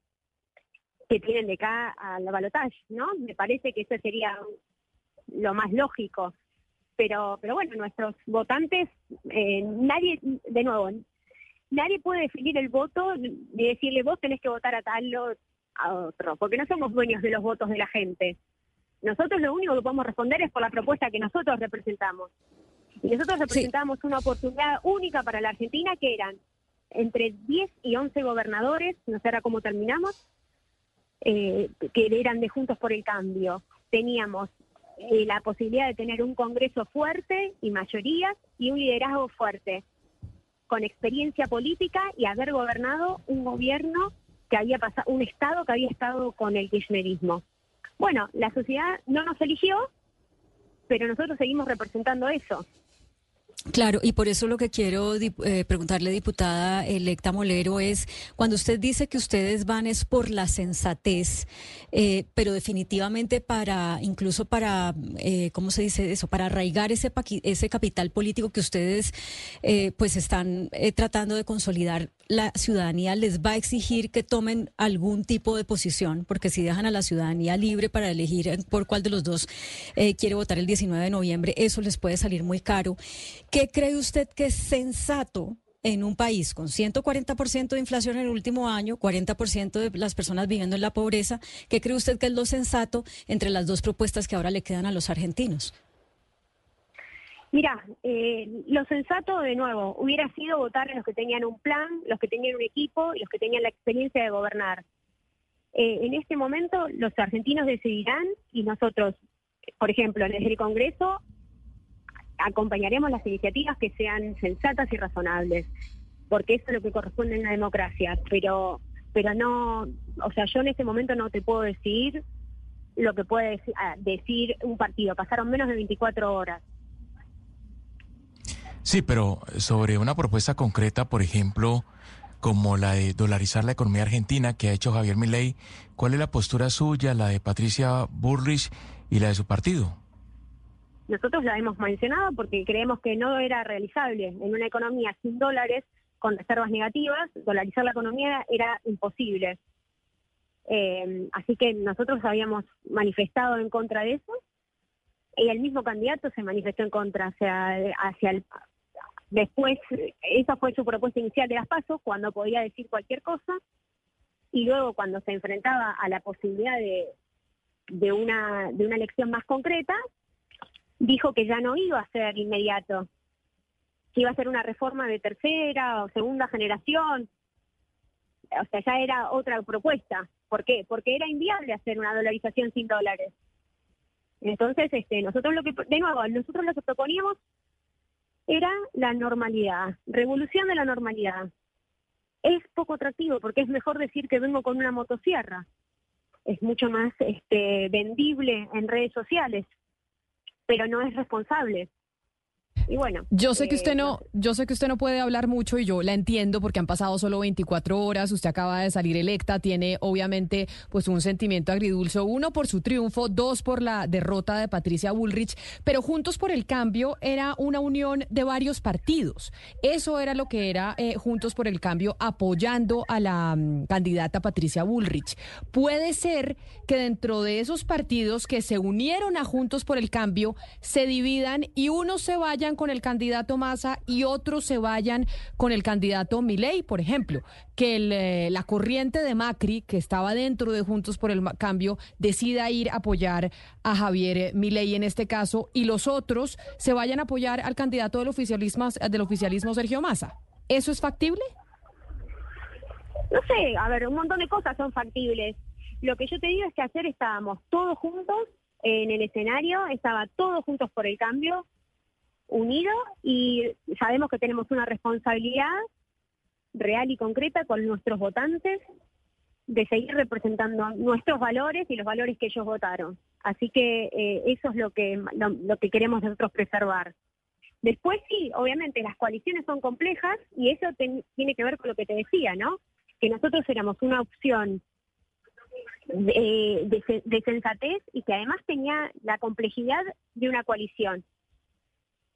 que tienen de acá a la balotaje, ¿no? Me parece que eso sería lo más lógico. Pero, pero bueno, nuestros votantes, eh, nadie, de nuevo, nadie puede definir el voto y decirle vos tenés que votar a tal o a otro, porque no somos dueños de los votos de la gente. Nosotros lo único que podemos responder es por la propuesta que nosotros representamos. Y nosotros representamos una oportunidad única para la Argentina que eran entre 10 y 11 gobernadores, no sé ahora cómo terminamos, eh, que eran de Juntos por el Cambio. Teníamos eh, la posibilidad de tener un Congreso fuerte y mayorías y un liderazgo fuerte, con experiencia política y haber gobernado un gobierno que había pasado, un Estado que había estado con el kirchnerismo. Bueno, la sociedad no nos eligió, pero nosotros seguimos representando eso. Claro, y por eso lo que quiero eh, preguntarle, diputada electa Molero, es cuando usted dice que ustedes van es por la sensatez, eh, pero definitivamente para, incluso para, eh, ¿cómo se dice eso? Para arraigar ese, ese capital político que ustedes pues están tratando de consolidar, la ciudadanía les va a exigir que tomen algún tipo de posición, porque si dejan a la ciudadanía libre para elegir por cuál de los dos quiere votar el 19 de noviembre, eso les puede salir muy caro. ¿Qué cree usted que es sensato en un país con 140% de inflación en el último año, 40% de las personas viviendo en la pobreza? ¿Qué cree usted que es lo sensato entre las dos propuestas que ahora le quedan a los argentinos? Mira, eh, lo sensato, de nuevo, hubiera sido votar en los que tenían un plan, los que tenían un equipo y los que tenían la experiencia de gobernar. Eh, en este momento, los argentinos decidirán y nosotros, por ejemplo, desde el Congreso, acompañaremos las iniciativas que sean sensatas y razonables, porque eso es lo que corresponde en la democracia, pero pero no, o sea, yo en este momento no te puedo decir lo que puede ah, decir, un partido. Pasaron menos de 24 horas. Sí, pero sobre una propuesta concreta, por ejemplo, como la de dolarizar la economía argentina que ha hecho Javier Milei, ¿cuál es la postura suya, la de Patricia Burrich y la de su partido? Nosotros la hemos mencionado porque creemos que no era realizable en una economía sin dólares, con reservas negativas, dolarizar la economía era imposible. Eh, así que nosotros habíamos manifestado en contra de eso y el mismo candidato se manifestó en contra, hacia, hacia el, después, esa fue su propuesta inicial de las pasos, cuando podía decir cualquier cosa, y luego cuando se enfrentaba a la posibilidad de, una elección más concreta, dijo que ya no iba a ser inmediato, que iba a ser una reforma de tercera o segunda generación. O sea, ya era otra propuesta. ¿Por qué? Porque era inviable hacer una dolarización sin dólares. Entonces, este, nosotros lo que, de nuevo, nosotros lo que proponíamos era la normalidad, revolución de la normalidad. Es poco atractivo porque es mejor decir que vengo con una motosierra. Es mucho más este, vendible en redes sociales pero no es responsable. Y bueno, yo sé que usted eh, no, yo sé que usted no puede hablar mucho y yo la entiendo porque han pasado solo 24 horas, usted acaba de salir electa, tiene obviamente pues un sentimiento agridulce, uno por su triunfo, dos por la derrota de Patricia Bullrich, pero Juntos por el Cambio era una unión de varios partidos. Eso era lo que era eh, Juntos por el Cambio apoyando a la mm, candidata Patricia Bullrich. Puede ser que dentro de esos partidos que se unieron a Juntos por el Cambio se dividan y unos se vayan con el candidato Massa y otros se vayan con el candidato Milei, por ejemplo, que eh, la corriente de Macri, que estaba dentro de Juntos por el Cambio, decida ir a apoyar a Javier eh, Milei en este caso y los otros se vayan a apoyar al candidato del oficialismo, del oficialismo Sergio Massa. ¿Eso es factible? No sé, a ver, un montón de cosas son factibles. Lo que yo te digo es que ayer estábamos todos juntos en el escenario, estaba todos juntos por el cambio, unido y sabemos que tenemos una responsabilidad real y concreta con nuestros votantes de seguir representando nuestros valores y los valores que ellos votaron. Así que eh, eso es lo que, lo, que queremos nosotros preservar. Después sí, obviamente las coaliciones son complejas y eso tiene que ver con lo que te decía, ¿no? Que nosotros éramos una opción de, de sensatez y que además tenía la complejidad de una coalición.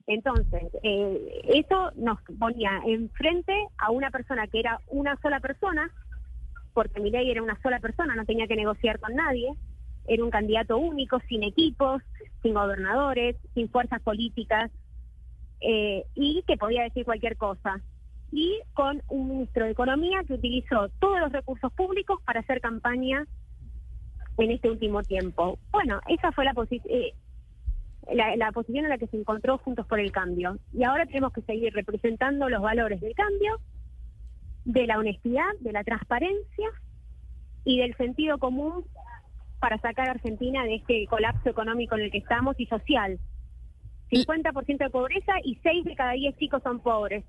Entonces, eh, eso nos ponía enfrente a una persona que era una sola persona, porque ley era una sola persona, no tenía que negociar con nadie, era un candidato único, sin equipos, sin gobernadores, sin fuerzas políticas, eh, y que podía decir cualquier cosa. y con un ministro de Economía que utilizó todos los recursos públicos para hacer campaña en este último tiempo. Bueno, esa fue la, eh, la, la posición en la que se encontró Juntos por el Cambio. Y ahora tenemos que seguir representando los valores del cambio, de la honestidad, de la transparencia y del sentido común para sacar a Argentina de este colapso económico en el que estamos y social. 50% de pobreza y 6 de cada 10 chicos son pobres.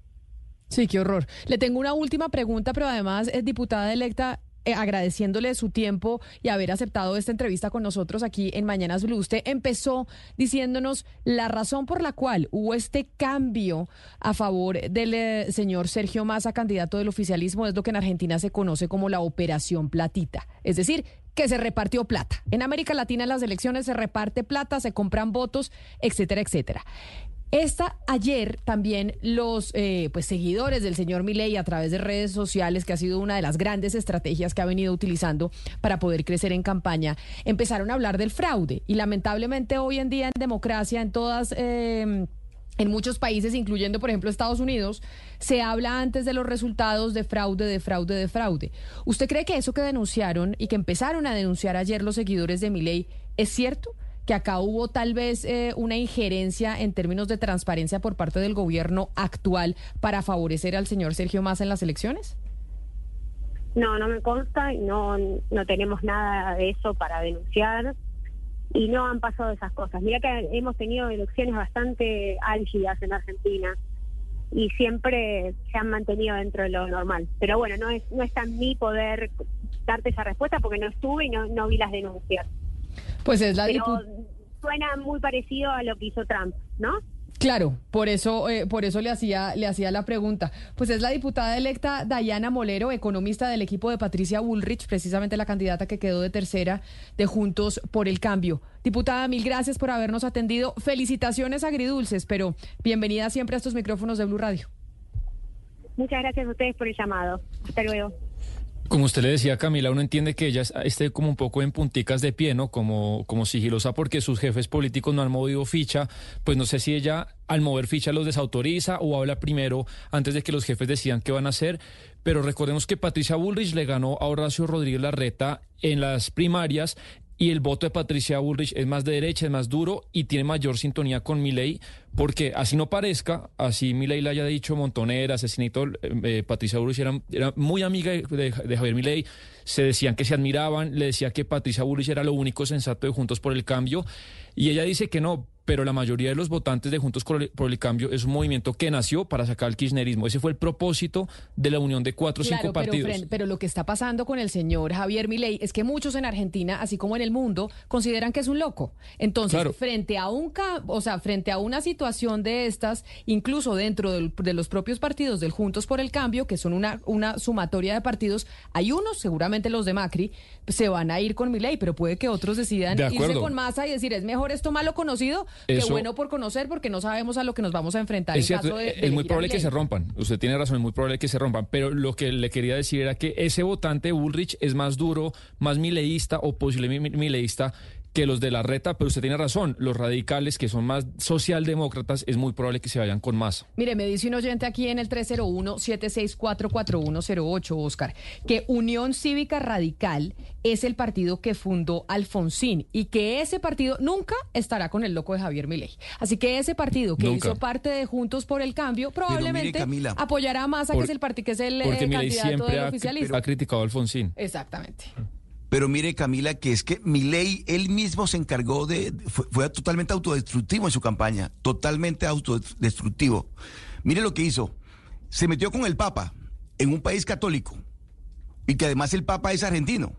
Sí, qué horror. Le tengo una última pregunta, pero además es diputada electa. Eh, agradeciéndole su tiempo y haber aceptado esta entrevista con nosotros aquí en Mañanas Blue. Usted empezó diciéndonos la razón por la cual hubo este cambio a favor del eh, señor Sergio Massa, candidato del oficialismo, es lo que en Argentina se conoce como la Operación Platita. Es decir, que se repartió plata. En América Latina en las elecciones se reparte plata, se compran votos, etcétera, etcétera. Esta ayer también los eh, pues seguidores del señor Milei a través de redes sociales, que ha sido una de las grandes estrategias que ha venido utilizando para poder crecer en campaña, empezaron a hablar del fraude y lamentablemente hoy en día en democracia en todas eh, en muchos países, incluyendo por ejemplo Estados Unidos, se habla antes de los resultados de fraude, de fraude, de fraude. ¿Usted cree que eso que denunciaron y que empezaron a denunciar ayer los seguidores de Milei es cierto? Que acá hubo tal vez eh, una injerencia en términos de transparencia por parte del gobierno actual para favorecer al señor Sergio Massa en las elecciones? No, no me consta y no, no tenemos nada de eso para denunciar y no han pasado esas cosas. Mira que hemos tenido elecciones bastante álgidas en Argentina y siempre se han mantenido dentro de lo normal. Pero bueno, no es no está en mí poder darte esa respuesta porque no estuve y no, no vi las denuncias. Pues es la Pero suena muy parecido a lo que hizo Trump, ¿no? Claro, por eso, eh, por eso le hacía, le hacía la pregunta. Pues es la diputada electa Dayana Molero, economista del equipo de Patricia Bullrich, precisamente la candidata que quedó de tercera de Juntos por el Cambio. Diputada, mil gracias por habernos atendido. Felicitaciones agridulces, pero bienvenida siempre a estos micrófonos de Blue Radio. Muchas gracias a ustedes por el llamado. Hasta luego. Como usted le decía, Camila, uno entiende que ella esté como un poco en punticas de pie, ¿no? Como, como sigilosa porque sus jefes políticos no han movido ficha. Pues no sé si ella al mover ficha los desautoriza o habla primero antes de que los jefes decidan qué van a hacer. Pero recordemos que Patricia Bullrich le ganó a Horacio Rodríguez Larreta en las primarias y el voto de Patricia Bullrich es más de derecha, es más duro y tiene mayor sintonía con Milei, porque así no parezca, así Milei le haya dicho montonera, asesinito, eh, eh, Patricia Bullrich era, muy amiga de, de, Javier Milei, se decían que se admiraban, le decía que Patricia Bullrich era lo único sensato de Juntos por el Cambio, y ella dice que no, pero la mayoría de los votantes de Juntos por el, Cambio es un movimiento que nació para sacar el kirchnerismo. Ese fue el propósito de la unión de cuatro o cinco partidos. Pero, pero, lo que está pasando con el señor Javier Milei es que muchos en Argentina, así como en el mundo, consideran que es un loco. Entonces, frente a un o sea, frente a una situación de estas, incluso dentro de los propios partidos del Juntos por el Cambio, que son una, una sumatoria de partidos, hay unos, seguramente los de Macri, se van a ir con Milei, pero puede que otros decidan irse con Massa y decir, es mejor esto malo conocido Qué bueno por conocer porque no sabemos a lo que nos vamos a enfrentar. Es, en caso de, es muy probable que se rompan. Usted tiene razón, es muy probable que se rompan. Pero lo que le quería decir era que ese votante Bullrich es más duro, más mileísta o posiblemente mileísta que los de la reta, pero usted tiene razón, los radicales que son más socialdemócratas es muy probable que se vayan con más. Mire, me dice un oyente aquí en el 301-764-4108, Oscar, que Unión Cívica Radical es el partido que fundó Alfonsín y que ese partido nunca estará con el loco de Javier Milei. Así que ese partido que hizo parte de Juntos por el Cambio probablemente apoyará más a que es el partido que es el porque eh, candidato del oficialismo. Ha criticado a Alfonsín. Exactamente. Pero mire, Camila, que es que Milei, él mismo se encargó de, fue, totalmente autodestructivo en su campaña, totalmente autodestructivo. Mire lo que hizo. Se metió con el Papa en un país católico y que además el Papa es argentino.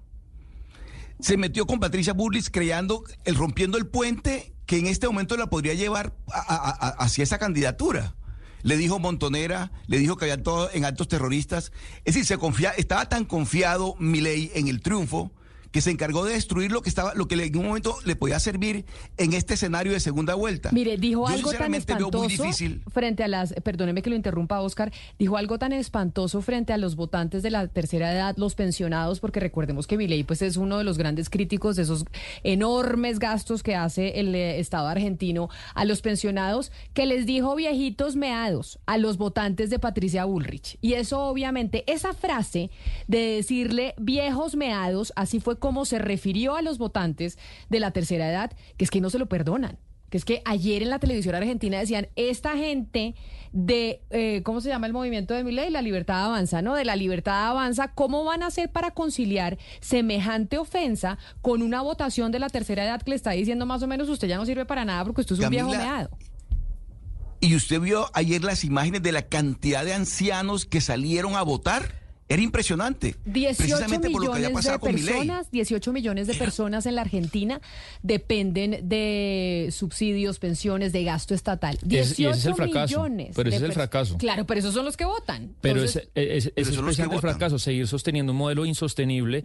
Se metió con Patricia Burlis creando, el rompiendo el puente que en este momento la podría llevar hacia esa candidatura le dijo montonera, le dijo que había todo en actos terroristas. Es decir, se confía, estaba tan confiado Milei en el triunfo que se encargó de destruir lo que estaba, lo que en un momento le podía servir en este escenario de segunda vuelta. Mire, dijo Yo algo tan sinceramente veo muy espantoso difícil. frente a las, perdóneme que lo interrumpa, Oscar, dijo algo tan espantoso frente a los votantes de la tercera edad, los pensionados, porque recordemos que Milei pues es uno de los grandes críticos de esos enormes gastos que hace el eh, Estado argentino a los pensionados, que les dijo viejitos meados a los votantes de Patricia Bullrich. Y eso obviamente, esa frase de decirle viejos meados, así fue como se refirió a los votantes de la tercera edad, que es que no se lo perdonan que es que ayer en la televisión argentina decían, esta gente de, eh, ¿cómo se llama el movimiento de Milei? La libertad avanza, ¿no? De la libertad avanza, ¿cómo van a hacer para conciliar semejante ofensa con una votación de la tercera edad que le está diciendo más o menos usted ya no sirve para nada porque usted es un viejo meado? Y usted vio ayer las imágenes de la cantidad de ancianos que salieron a votar. Era impresionante. 18 precisamente por lo que había millones de pasado con Milei. personas, 18 millones de personas en la Argentina dependen de subsidios, pensiones, de gasto estatal. Ese- y ese es 18 el fracaso, millones pero ese es el fracaso. Claro, pero esos son los que votan. Pero Entonces, ese, ese- ese Pero es son los que precisamente el votan. fracaso, seguir sosteniendo un modelo insostenible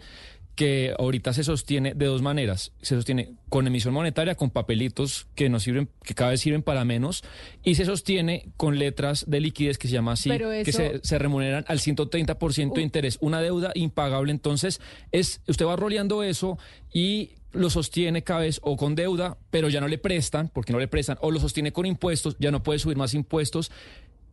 que ahorita se sostiene de dos maneras. Se sostiene con emisión monetaria, con papelitos que nos sirven, que cada vez sirven para menos, y se sostiene con letras de liquidez que se llama así, que se remuneran al 130% de Uh. interés, una deuda impagable. Entonces, es usted va roleando eso y lo sostiene cada vez o con deuda, pero ya no le prestan, porque no le prestan, o lo sostiene con impuestos, ya no puede subir más impuestos,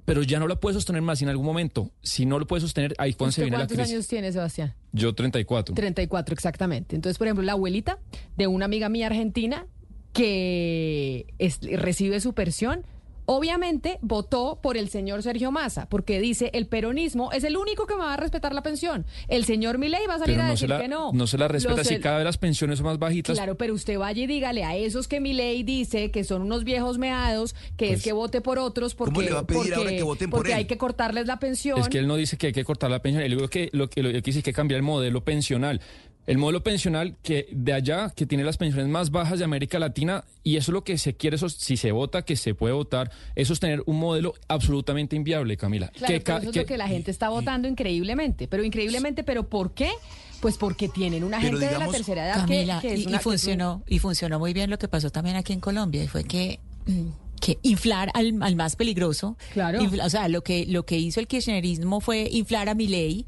pero ya no lo puede sostener más y en algún momento. Si no lo puede sostener, ahí cuando se ¿usted viene la ¿Cuántos crisis. años tiene, Sebastián? Yo 34. 34, exactamente. Entonces, por ejemplo, la abuelita de una amiga mía argentina que es- recibe su pensión, obviamente votó por el señor Sergio Massa, porque dice, el peronismo es el único que me va a respetar la pensión. El señor Milei va a salir Pero a no decir se, la, que no. no se la respeta Los si cada vez las pensiones son más bajitas. Claro, pero usted vaya y dígale a esos que mi ley dice que son unos viejos meados, que es Pues, que vote por otros porque, ¿cómo le va a pedir porque, ahora que voten por porque él? hay que cortarles la pensión. Es que él no dice que hay que cortar la pensión. Él dijo que lo que lo que dice es que cambiar el modelo pensional. El modelo pensional que de allá, que tiene las pensiones más bajas de América Latina, y eso es lo que se quiere, sos- si se vota, que se puede votar, es sostener un modelo absolutamente inviable, Camila. Claro, que, pero eso es que- lo que la gente está votando increíblemente, pero increíblemente, pero ¿por qué? Pues porque tienen una gente de la tercera edad que- Camila, que, es y, y una, que un- funcionó, y funcionó muy bien lo que pasó también aquí en Colombia, y fue que, mm, que inflar al, al más peligroso. Claro. Infla- o sea, lo que, lo que hizo el kirchnerismo fue inflar a Milei.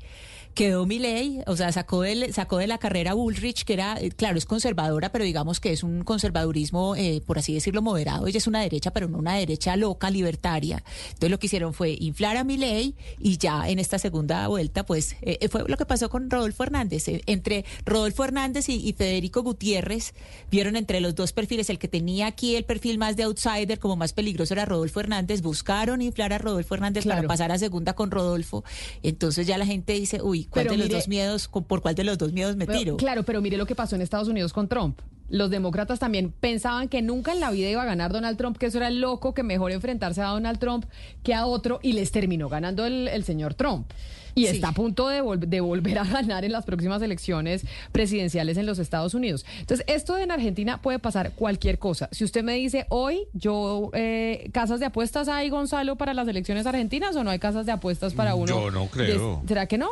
Quedó Milei, o sea, sacó, del, sacó de la carrera Bullrich, que era, eh, claro, es conservadora, pero digamos que es un conservadurismo, eh, por así decirlo, moderado. Ella es una derecha, pero no una derecha loca, libertaria. Entonces lo que hicieron fue inflar a Milei y ya en esta segunda vuelta, pues, eh, fue lo que pasó con Rodolfo Hernández. Eh, entre Rodolfo Hernández y, y Federico Gutiérrez, vieron entre los dos perfiles, el que tenía aquí el perfil más de outsider, como más peligroso era Rodolfo Hernández, buscaron inflar a Rodolfo Hernández Claro. para pasar a segunda con Rodolfo. Entonces ya la gente dice, uy, ¿cuál Pero de los mire- dos miedos, por cuál de los dos miedos me Pero, tiro? Claro, pero mire lo que pasó en Estados Unidos con Trump. Los demócratas también pensaban que nunca en la vida iba a ganar Donald Trump, que eso era el loco, que mejor enfrentarse a Donald Trump que a otro, y les terminó ganando el, el señor Trump. Y Sí. está a punto de, vol- de volver a [laughs] ganar en las próximas elecciones presidenciales en los Estados Unidos. Entonces, esto en Argentina puede pasar cualquier cosa. Si usted me dice, hoy yo, eh, ¿casas de apuestas hay, Gonzalo, para las elecciones argentinas o no hay casas de apuestas para uno? Yo no creo. ¿Será que no?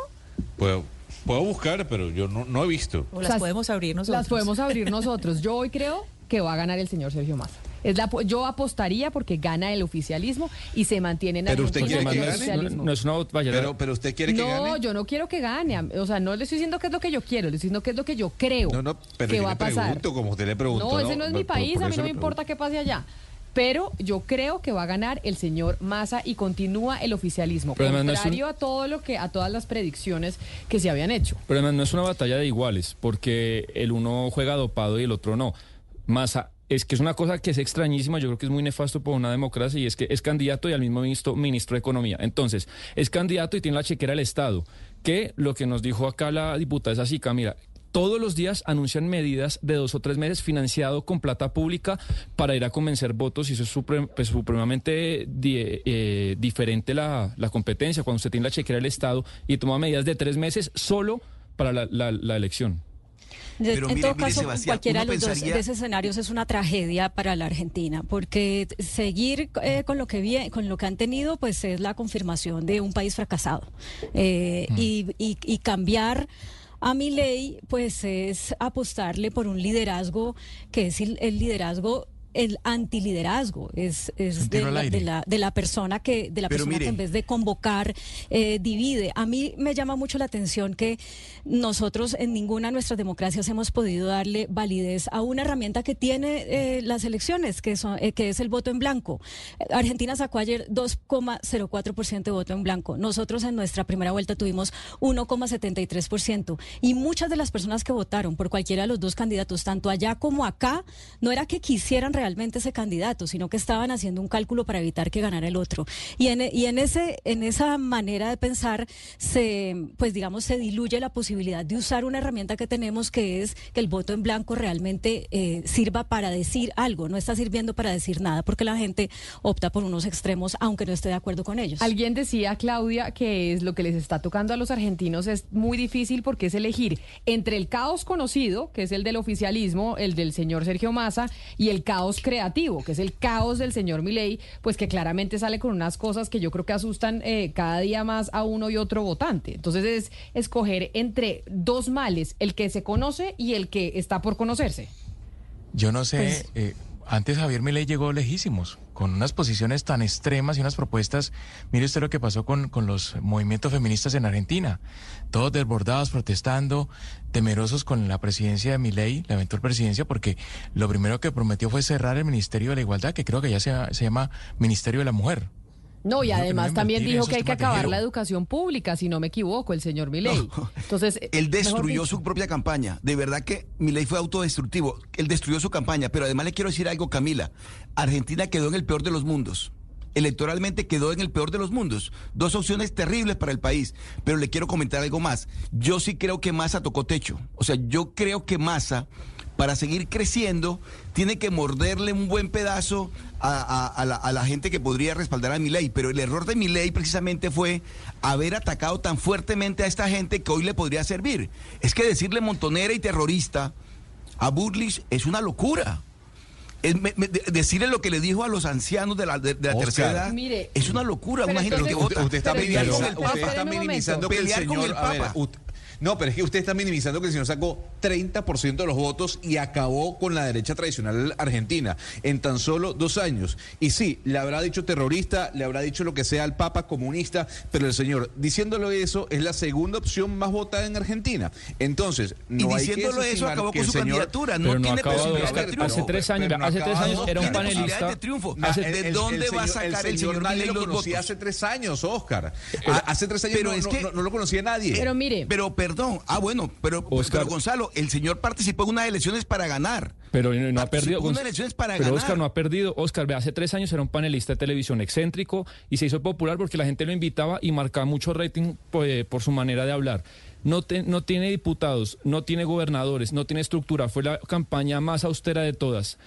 Puedo, puedo buscar, pero yo no, no he visto. O las O sea, podemos abrir nosotros. Las podemos abrir [laughs] nosotros. Yo hoy creo que va a ganar el señor Sergio Massa. Es la, yo apostaría porque gana el oficialismo y se mantiene en Pero usted quiere el que gane. no, oficialismo. no es una Pero, pero usted quiere que No, gane. yo no quiero que gane. O sea, no le estoy diciendo qué es lo que yo quiero, le estoy diciendo qué es lo que yo creo No, no, pero que yo va le a pasar. como usted le preguntó. No, ese no es mi país, por a mí no me importa qué pase allá. Pero yo creo que va a ganar el señor Massa y continúa el oficialismo, Pero además no es un- contrario a todo lo que a todas las predicciones que se habían hecho. Pero además no es una batalla de iguales, porque el uno juega dopado y el otro no. Massa, es que es una cosa que es extrañísima, yo creo que es muy nefasto para una democracia, y es que es candidato y al mismo ministro, ministro de Economía. Entonces, es candidato y tiene la chequera del Estado, que lo que nos dijo acá la diputada es así, Camila. Todos los días anuncian medidas de dos o tres meses financiado con plata pública para ir a convencer votos y eso es suprem- pues, supremamente di- eh, diferente la, la competencia. Cuando usted tiene la chequera del Estado y toma medidas de tres meses solo para la, la- la elección. En mire, todo mire, caso, Sebastián, cualquiera de los dos de esos escenarios es una tragedia para la Argentina, porque seguir eh, con lo que vie- con lo que han tenido, pues es la confirmación de un país fracasado. Eh, y, y- y cambiar a mi ley, pues es apostarle por un liderazgo que es el, el liderazgo el antiliderazgo es, es de, la, de la de la persona que de la Pero persona que en vez de convocar eh, divide. A mí me llama mucho la atención que nosotros en ninguna de nuestras democracias hemos podido darle validez a una herramienta que tiene eh, las elecciones que son eh, que es el voto en blanco. Argentina sacó ayer 2,04% de voto en blanco. Nosotros en nuestra primera vuelta tuvimos 1,73% y muchas de las personas que votaron por cualquiera de los dos candidatos tanto allá como acá no era que quisieran realmente ese candidato, sino que estaban haciendo un cálculo para evitar que ganara el otro. Y en, y en ese en esa manera de pensar se pues digamos se diluye la posibilidad de usar una herramienta que tenemos que es que el voto en blanco realmente eh, sirva para decir algo, no está sirviendo para decir nada, porque la gente opta por unos extremos aunque no esté de acuerdo con ellos. Alguien decía, Claudia, que es lo que les está tocando a los argentinos es muy difícil porque es elegir entre el caos conocido, que es el del oficialismo, el del señor Sergio Massa, y el caos creativo, que es el caos del señor Milei, pues que claramente sale con unas cosas que yo creo que asustan eh, cada día más a uno y otro votante. Entonces es escoger entre dos males, el que se conoce y el que está por conocerse. Yo no sé, Pues- eh, antes Javier Milei llegó lejísimos, con unas posiciones tan extremas y unas propuestas. Mire usted lo que pasó con, con los movimientos feministas en Argentina. Todos desbordados, protestando, temerosos con la presidencia de Milei, la eventual presidencia, porque lo primero que prometió fue cerrar el Ministerio de la Igualdad, que creo que ya se, se llama Ministerio de la Mujer. No, y no además también dijo que hay que acabar la educación pública, si no me equivoco, el señor Milei. Entonces, eh, Él destruyó su propia campaña. De verdad que Milei fue autodestructivo. Él destruyó su campaña. Pero además le quiero decir algo, Camila. Argentina quedó en el peor de los mundos. Electoralmente quedó en el peor de los mundos. Dos opciones terribles para el país. Pero le quiero comentar algo más. Yo sí creo que Massa tocó techo. O sea, yo creo que Massa, para seguir creciendo, tiene que morderle un buen pedazo a, a- a la, a la gente que podría respaldar a Milei. Pero el error de Milei precisamente fue haber atacado tan fuertemente a esta gente que hoy le podría servir. Es que decirle montonera y terrorista a Burlich es una locura. Es me- me- de- decirle lo que le dijo a los ancianos de la, de, de la Oscar. tercera edad Mire, es una locura. Una gente que vota. usted está Pero minimizando, usted está que el con el a ver, Papa. No, pero es que usted está minimizando que el señor sacó 30% de los votos y acabó con la derecha tradicional argentina en tan solo dos años. Y sí, le habrá dicho terrorista, le habrá dicho lo que sea al Papa comunista, pero el señor, diciéndolo eso, es la segunda opción más votada en Argentina. Entonces, no y hay que diciéndolo eso acabó que con su señor- candidatura. No tiene posibilidad Oscar, de triunfo. hace tres años, pero no hace ha tres años era un panelista. de triunfo. Hace- ¿De el- dónde el va a sacar el señor nadie lo los conocía votos? hace tres años, Oscar. Ah, hace tres años pero no, es que- no- no lo conocía nadie. Pero mire, Pero perdón, ah bueno, pero, Oscar- pero Gonzalo, el señor participó en unas elecciones para ganar. Pero no, no ha perdido. unas elecciones para pero ganar. Oscar no ha perdido. Oscar, ve, hace tres años era un panelista de televisión excéntrico y se hizo popular porque la gente lo invitaba y marcaba mucho rating pues, por su manera de hablar. No, te- no tiene diputados, no tiene gobernadores, no tiene estructura. Fue la campaña más austera de todas.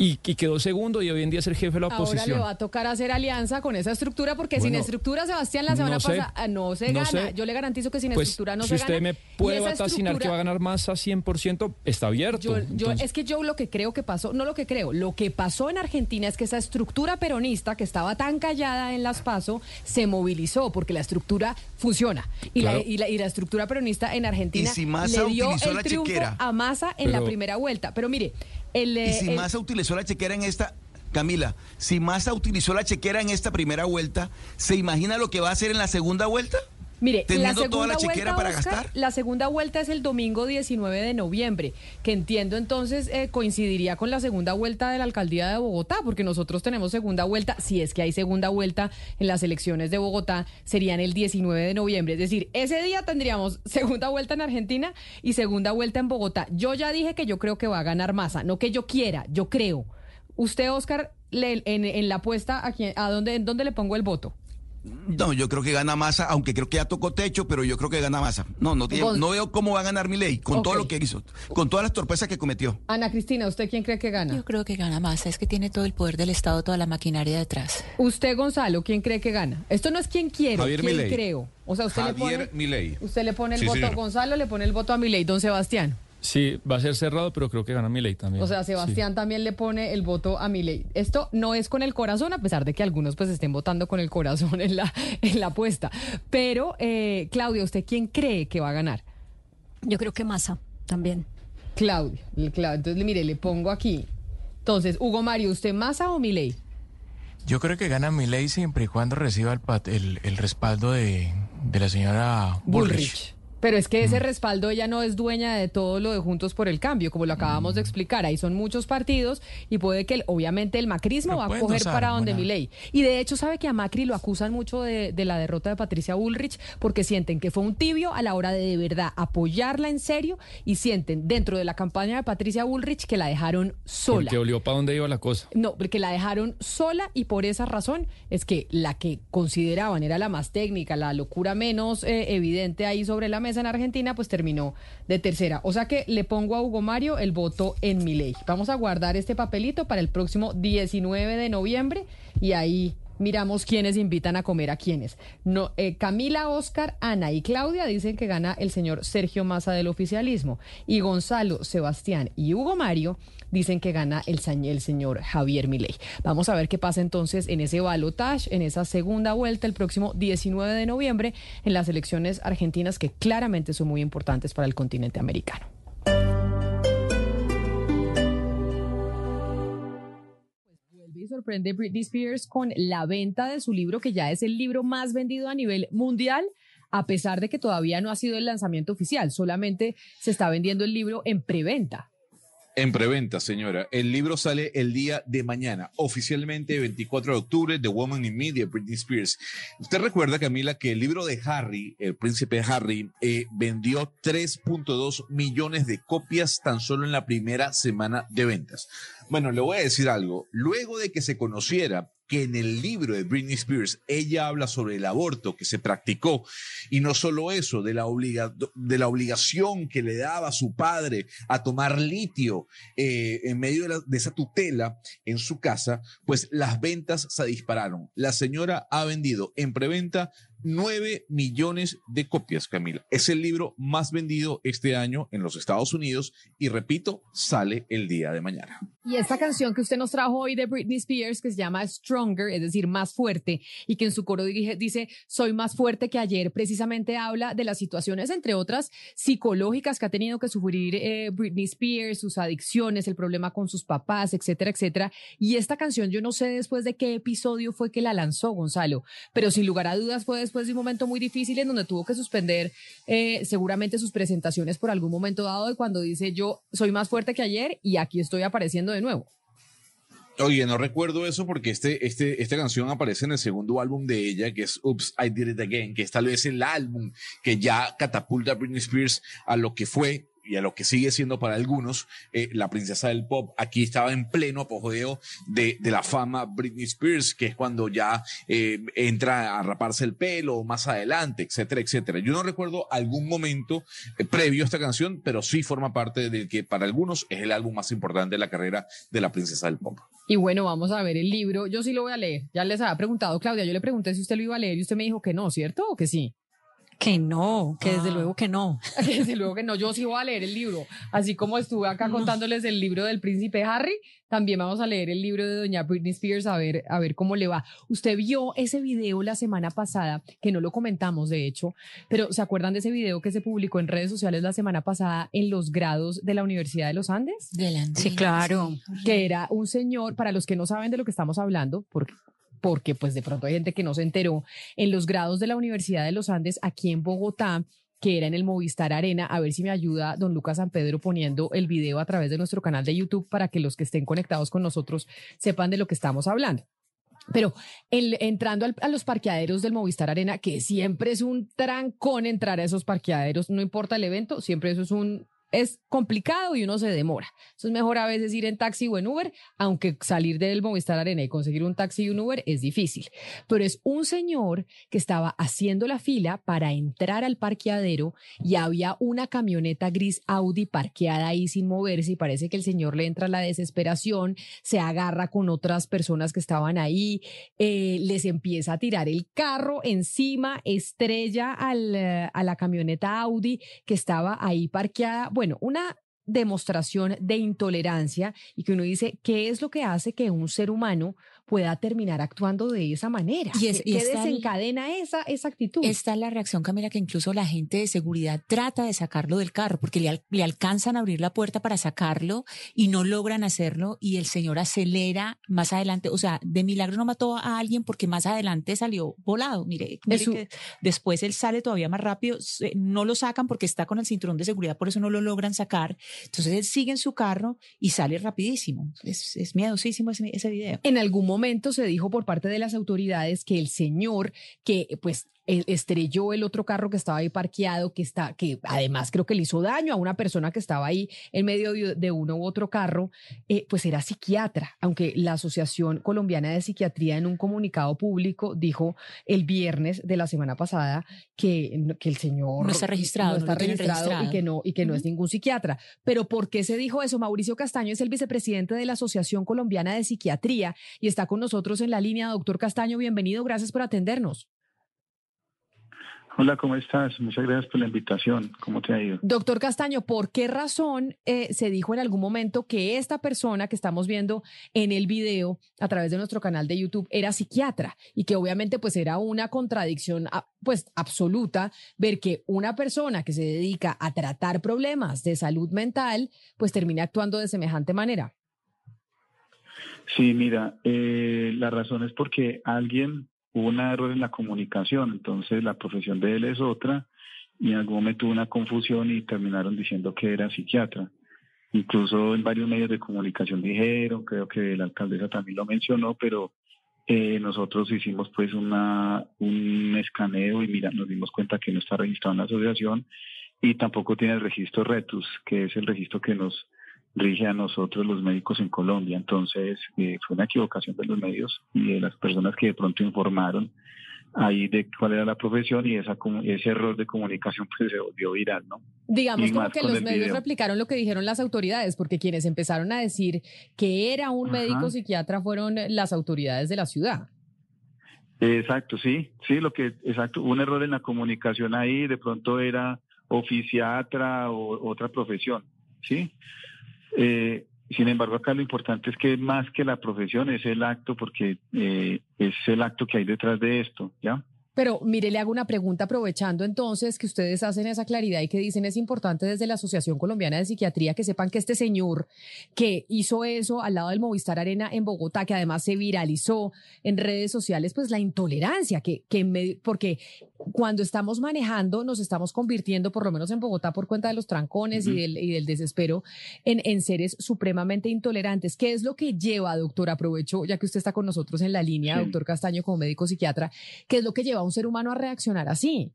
Y, y quedó segundo y hoy en día es el jefe de la Ahora le oposición. va a tocar hacer alianza con esa estructura porque sin estructura, Sebastián, la semana no sé, pasada no se no gana. sé. Yo le garantizo que sin Pues estructura no si se usted gana. me Y puede esa vaticinar que va a ganar más a 100%, está abierto. Yo, yo- es que yo lo que creo que pasó, no lo que creo, lo que pasó en Argentina es que esa estructura peronista que estaba tan callada en las PASO se movilizó porque la estructura funciona. Y, Claro. la, y, la, y la estructura peronista en Argentina Y si le dio el la triunfo chequera. a Massa en la primera vuelta. Pero mire, el, Y si el- Massa utilizó la chequera en esta, Camila, si Massa utilizó la chequera en esta primera vuelta, ¿se imagina lo que va a hacer en la segunda vuelta? Mire, la segunda toda la chequera vuelta, para Oscar, gastar. La segunda vuelta es el domingo 19 de noviembre, que entiendo entonces eh, coincidiría con la segunda vuelta de la alcaldía de Bogotá, porque nosotros tenemos segunda vuelta, si es que hay segunda vuelta en las elecciones de Bogotá, serían el 19 de noviembre. Es decir, ese día tendríamos [laughs] segunda vuelta en Argentina y segunda vuelta en Bogotá. Yo ya dije que yo creo que va a ganar masa, no que yo quiera, yo creo. Usted, Oscar, le- en, en la apuesta, ¿a, quién- a dónde, en dónde le pongo el voto? No, yo creo que gana Massa, aunque creo que ya tocó techo, pero yo creo que gana Massa. No, no, tiene- no veo cómo va a ganar mi ley, con todo lo que hizo, con todas las torpezas que cometió. Ana Cristina, ¿usted quién cree que gana? Yo creo que gana Massa, es que tiene todo el poder del Estado, toda la maquinaria detrás. Usted, Gonzalo, ¿quién cree que gana? Esto no es quién quiero, Javier quién Milei. creo. O sea, usted Javier le pone, Milei. usted le pone el Sí, voto señor. a Gonzalo, le pone el voto a Milei, don Sebastián. Sí, va a ser cerrado, pero creo que gana mi ley también. O sea, Sí. Sebastián también le pone el voto a Milei. Esto no es con el corazón, a pesar de que algunos pues estén votando con el corazón [laughs] en la, en la apuesta. Pero, eh, Claudia, ¿usted quién cree que va a ganar? Yo creo que Massa también. Claudia. Entonces, mire, le pongo aquí. Entonces, Hugo Mario, ¿usted Massa o Milei? Yo creo que gana Milei siempre y cuando reciba el, pat- el, el respaldo de, de la señora Bullrich. Pero es que Mm. ese respaldo ella no es dueña de todo lo de Juntos por el Cambio, como lo acabamos Mm. de explicar. Ahí son muchos partidos y puede que, el- obviamente, el macrismo Pero va a coger para donde buena. Milei. Y de hecho, sabe que a Macri lo acusan mucho de, de la derrota de Patricia Bullrich porque sienten que fue un tibio a la hora de de verdad apoyarla en serio y sienten dentro de la campaña de Patricia Bullrich que la dejaron sola. Porque olió para dónde iba la cosa. No, porque la dejaron sola y por esa razón es que la que consideraban era la más técnica, la locura menos eh, evidente ahí sobre la mesa en Argentina, pues terminó de tercera. O sea que le pongo a Hugo Mario el voto en mi ley. Vamos a guardar este papelito para el próximo 19 de noviembre y ahí miramos quiénes invitan a comer a quiénes. No, eh, Camila, Oscar, Ana y Claudia dicen que gana el señor Sergio Massa del oficialismo y Gonzalo, Sebastián y Hugo Mario dicen que gana el, el señor Javier Milei. Vamos a ver qué pasa entonces en ese balotage, en esa segunda vuelta el próximo 19 de noviembre en las elecciones argentinas que claramente son muy importantes para el continente americano. Sorprende Britney Spears con la venta de su libro, que ya es el libro más vendido a nivel mundial, a pesar de que todavía no ha sido el lanzamiento oficial, solamente se está vendiendo el libro en preventa. En preventa, señora. El libro sale el día de mañana, oficialmente 24 de octubre, The Woman in Me de Britney Spears. Usted recuerda, Camila, que el libro de Harry, el príncipe Harry, eh, vendió 3.2 millones de copias tan solo en la primera semana de ventas. Bueno, le voy a decir algo. Luego de que se conociera que en el libro de Britney Spears ella habla sobre el aborto que se practicó y no solo eso, de la, obliga- de la obligación que le daba su padre a tomar litio eh, en medio de, de esa tutela en su casa, pues las ventas se dispararon. La señora ha vendido en preventa 9 millones de copias, Camila. Es el libro más vendido este año en los Estados Unidos y repito, sale el día de mañana. Y esta canción que usted nos trajo hoy de Britney Spears, que se llama Stronger, es decir, más fuerte, y que en su coro dice, soy más fuerte que ayer, precisamente habla de las situaciones, entre otras, psicológicas que ha tenido que sufrir eh, Britney Spears, sus adicciones, el problema con sus papás, etcétera, etcétera. Y esta canción, yo no sé después de qué episodio fue que la lanzó Gonzalo, pero sin lugar a dudas fue después de un momento muy difícil en donde tuvo que suspender eh, seguramente sus presentaciones por algún momento dado, y cuando dice, yo soy más fuerte que ayer y aquí estoy apareciendo de nuevo. Oye, no recuerdo eso porque este, este, esta canción aparece en el segundo álbum de ella, que es Oops, I Did It Again, que es tal vez el álbum que ya catapulta a Britney Spears a lo que fue y a lo que sigue siendo para algunos eh, la princesa del pop. Aquí estaba en pleno apogeo de, de la fama Britney Spears, que es cuando ya eh, entra a raparse el pelo más adelante, etcétera, etcétera. Yo no recuerdo algún momento eh, previo a esta canción, pero sí forma parte del que para algunos es el álbum más importante de la carrera de la princesa del pop. Y bueno, vamos a ver el libro. Yo sí lo voy a leer. Ya les había preguntado, Claudia, yo le pregunté si usted lo iba a leer y usted me dijo que no, ¿cierto? ¿O que sí? Que no, que desde Ah. luego que no. [laughs] Desde luego que no, yo sí voy a leer el libro. Así como estuve acá contándoles el libro del príncipe Harry, también vamos a leer el libro de doña Britney Spears a ver, a ver cómo le va. Usted vio ese video la semana pasada, que no lo comentamos de hecho, pero ¿se acuerdan de ese video que se publicó en redes sociales la semana pasada en los grados de la Universidad de los Andes? Sí, claro. que era un señor, para los que no saben de lo que estamos hablando, porque porque pues de pronto hay gente que no se enteró, en los grados de la Universidad de los Andes aquí en Bogotá, que era en el Movistar Arena, a ver si me ayuda don Lucas San Pedro poniendo el video a través de nuestro canal de YouTube para que los que estén conectados con nosotros sepan de lo que estamos hablando. Pero entrando al- a los parqueaderos del Movistar Arena, que siempre es un trancón entrar a esos parqueaderos, no importa el evento, siempre eso es un es complicado y uno se demora. Eso es mejor a veces ir en taxi o en Uber, aunque salir del Movistar Arena y conseguir un taxi y un Uber es difícil. Pero es un señor que estaba haciendo la fila para entrar al parqueadero y había una camioneta gris Audi parqueada ahí sin moverse y parece que el señor le entra la desesperación, se agarra con otras personas que estaban ahí, eh, les empieza a tirar el carro encima, estrella al, eh, a la camioneta Audi que estaba ahí parqueada. Bueno, una demostración de intolerancia y que uno dice, ¿qué es lo que hace que un ser humano pueda terminar actuando de esa manera. Y es- ¿Qué, y qué está el- desencadena esa, esa actitud? Esta es la reacción, Camila, que incluso la gente de seguridad trata de sacarlo del carro, porque le, le alcanzan a abrir la puerta para sacarlo y no logran hacerlo y el señor acelera más adelante. O sea, de milagro no mató a alguien porque más adelante salió volado. Mire, mire su- que después él sale todavía más rápido, no lo sacan porque está con el cinturón de seguridad, por eso no lo logran sacar. Entonces él sigue en su carro y sale rapidísimo. Es, es miedosísimo ese, ese video. En algún momento se dijo por parte de las autoridades que el señor que pues estrelló el otro carro que estaba ahí parqueado, que está, que además creo que le hizo daño a una persona que estaba ahí en medio de, uno u otro carro, eh, pues era psiquiatra, aunque la Asociación Colombiana de Psiquiatría en un comunicado público dijo el viernes de la semana pasada que, que el señor No está registrado, no está registrado, y que no y que no es ningún psiquiatra. Pero ¿por qué se dijo eso? Mauricio Castaño es el vicepresidente de la Asociación Colombiana de Psiquiatría y está con nosotros en la línea. Doctor Castaño, bienvenido, gracias por atendernos. Hola, ¿cómo estás? Muchas gracias por la invitación. ¿Cómo te ha ido? Doctor Castaño, ¿por qué razón eh, se dijo en algún momento que esta persona que estamos viendo en el video a través de nuestro canal de YouTube era psiquiatra y que obviamente pues era una contradicción ah, pues absoluta ver que una persona que se dedica a tratar problemas de salud mental pues termine actuando de semejante manera? Sí, mira, eh, la razón es porque alguien hubo un error en la comunicación, entonces la profesión de él es otra y en algún momento hubo una confusión y terminaron diciendo que era psiquiatra. Incluso en varios medios de comunicación dijeron, creo que la alcaldesa también lo mencionó, pero eh, nosotros hicimos pues una, un escaneo y mira, nos dimos cuenta que no está registrado en la asociación y tampoco tiene el registro RETUS, que es el registro que nos rige a nosotros los médicos en Colombia. Entonces, eh, fue una equivocación de los medios y de las personas que de pronto informaron ahí de cuál era la profesión y esa, ese error de comunicación [laughs] pues se volvió viral, ¿no? Digamos Y como que los medios video. replicaron lo que dijeron las autoridades, porque quienes empezaron a decir que era un Ajá. médico psiquiatra fueron las autoridades de la ciudad. Exacto, sí, sí, lo que, exacto, un error en la comunicación ahí, de pronto era oficiatra o otra profesión, ¿sí? Eh, sin embargo, acá lo importante es que más que la profesión es el acto, porque eh, es el acto que hay detrás de esto, ¿ya? Pero mire, le hago una pregunta aprovechando entonces que ustedes hacen esa claridad y que dicen es importante desde la Asociación Colombiana de Psiquiatría que sepan que este señor que hizo eso al lado del Movistar Arena en Bogotá, que además se viralizó en redes sociales, pues la intolerancia que, que porque cuando estamos manejando nos estamos convirtiendo, por lo menos en Bogotá, por cuenta de los trancones y, del, y del desespero, en, en seres supremamente intolerantes. ¿Qué es lo que lleva, doctor? Aprovecho, ya que usted está con nosotros en la línea, Sí. doctor Castaño, como médico psiquiatra, ¿qué es lo que lleva un ser humano a reaccionar así?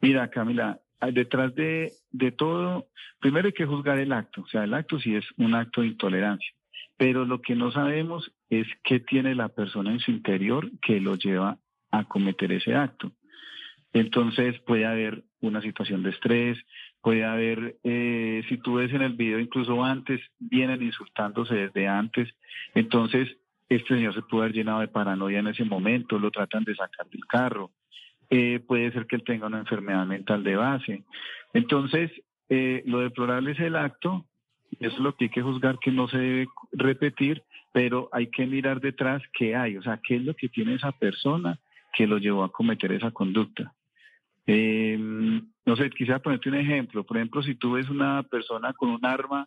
Mira, Camila, hay detrás de, de todo, primero hay que juzgar el acto, o sea, el acto sí es un acto de intolerancia, pero lo que no sabemos es qué tiene la persona en su interior que lo lleva a cometer ese acto. Entonces puede haber una situación de estrés, puede haber, eh, si tú ves en el video incluso antes, vienen insultándose desde antes, entonces este señor se puede haber llenado de paranoia en ese momento, lo tratan de sacar del carro, eh, puede ser que él tenga una enfermedad mental de base. Entonces, eh, lo deplorable es el acto, eso es lo que hay que juzgar que no se debe repetir, pero hay que mirar detrás qué hay, o sea, qué es lo que tiene esa persona que lo llevó a cometer esa conducta. Eh, no sé, quisiera ponerte un ejemplo. Por ejemplo, si tú ves una persona con un arma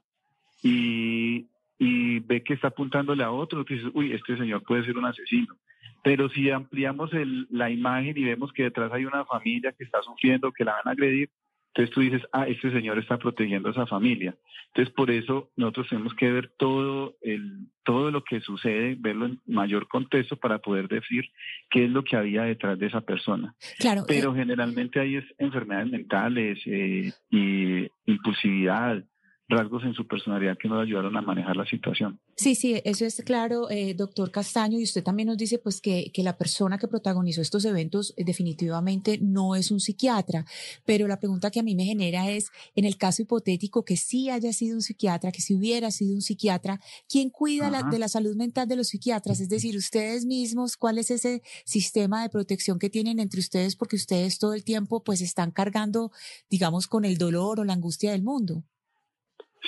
y, y ve que está apuntándole a otro, tú dices, uy, este señor puede ser un asesino. Pero si ampliamos el- la imagen y vemos que detrás hay una familia que está sufriendo, que la van a agredir, entonces tú dices, ah, este señor está protegiendo a esa familia. Entonces por eso nosotros tenemos que ver todo, el, todo lo que sucede, verlo en mayor contexto para poder decir qué es lo que había detrás de esa persona. Claro, Pero generalmente hay es enfermedades mentales eh, y impulsividad, rasgos en su personalidad que nos ayudaron a manejar la situación. Sí, sí, eso es claro, eh, doctor Castaño, y usted también nos dice pues que, que la persona que protagonizó estos eventos eh, definitivamente no es un psiquiatra, pero la pregunta que a mí me genera es, en el caso hipotético que sí haya sido un psiquiatra, que si hubiera sido un psiquiatra, ¿quién cuida la- de la salud mental de los psiquiatras? Es decir, ustedes mismos, ¿cuál es ese sistema de protección que tienen entre ustedes? Porque ustedes todo el tiempo pues están cargando, digamos, con el dolor o la angustia del mundo.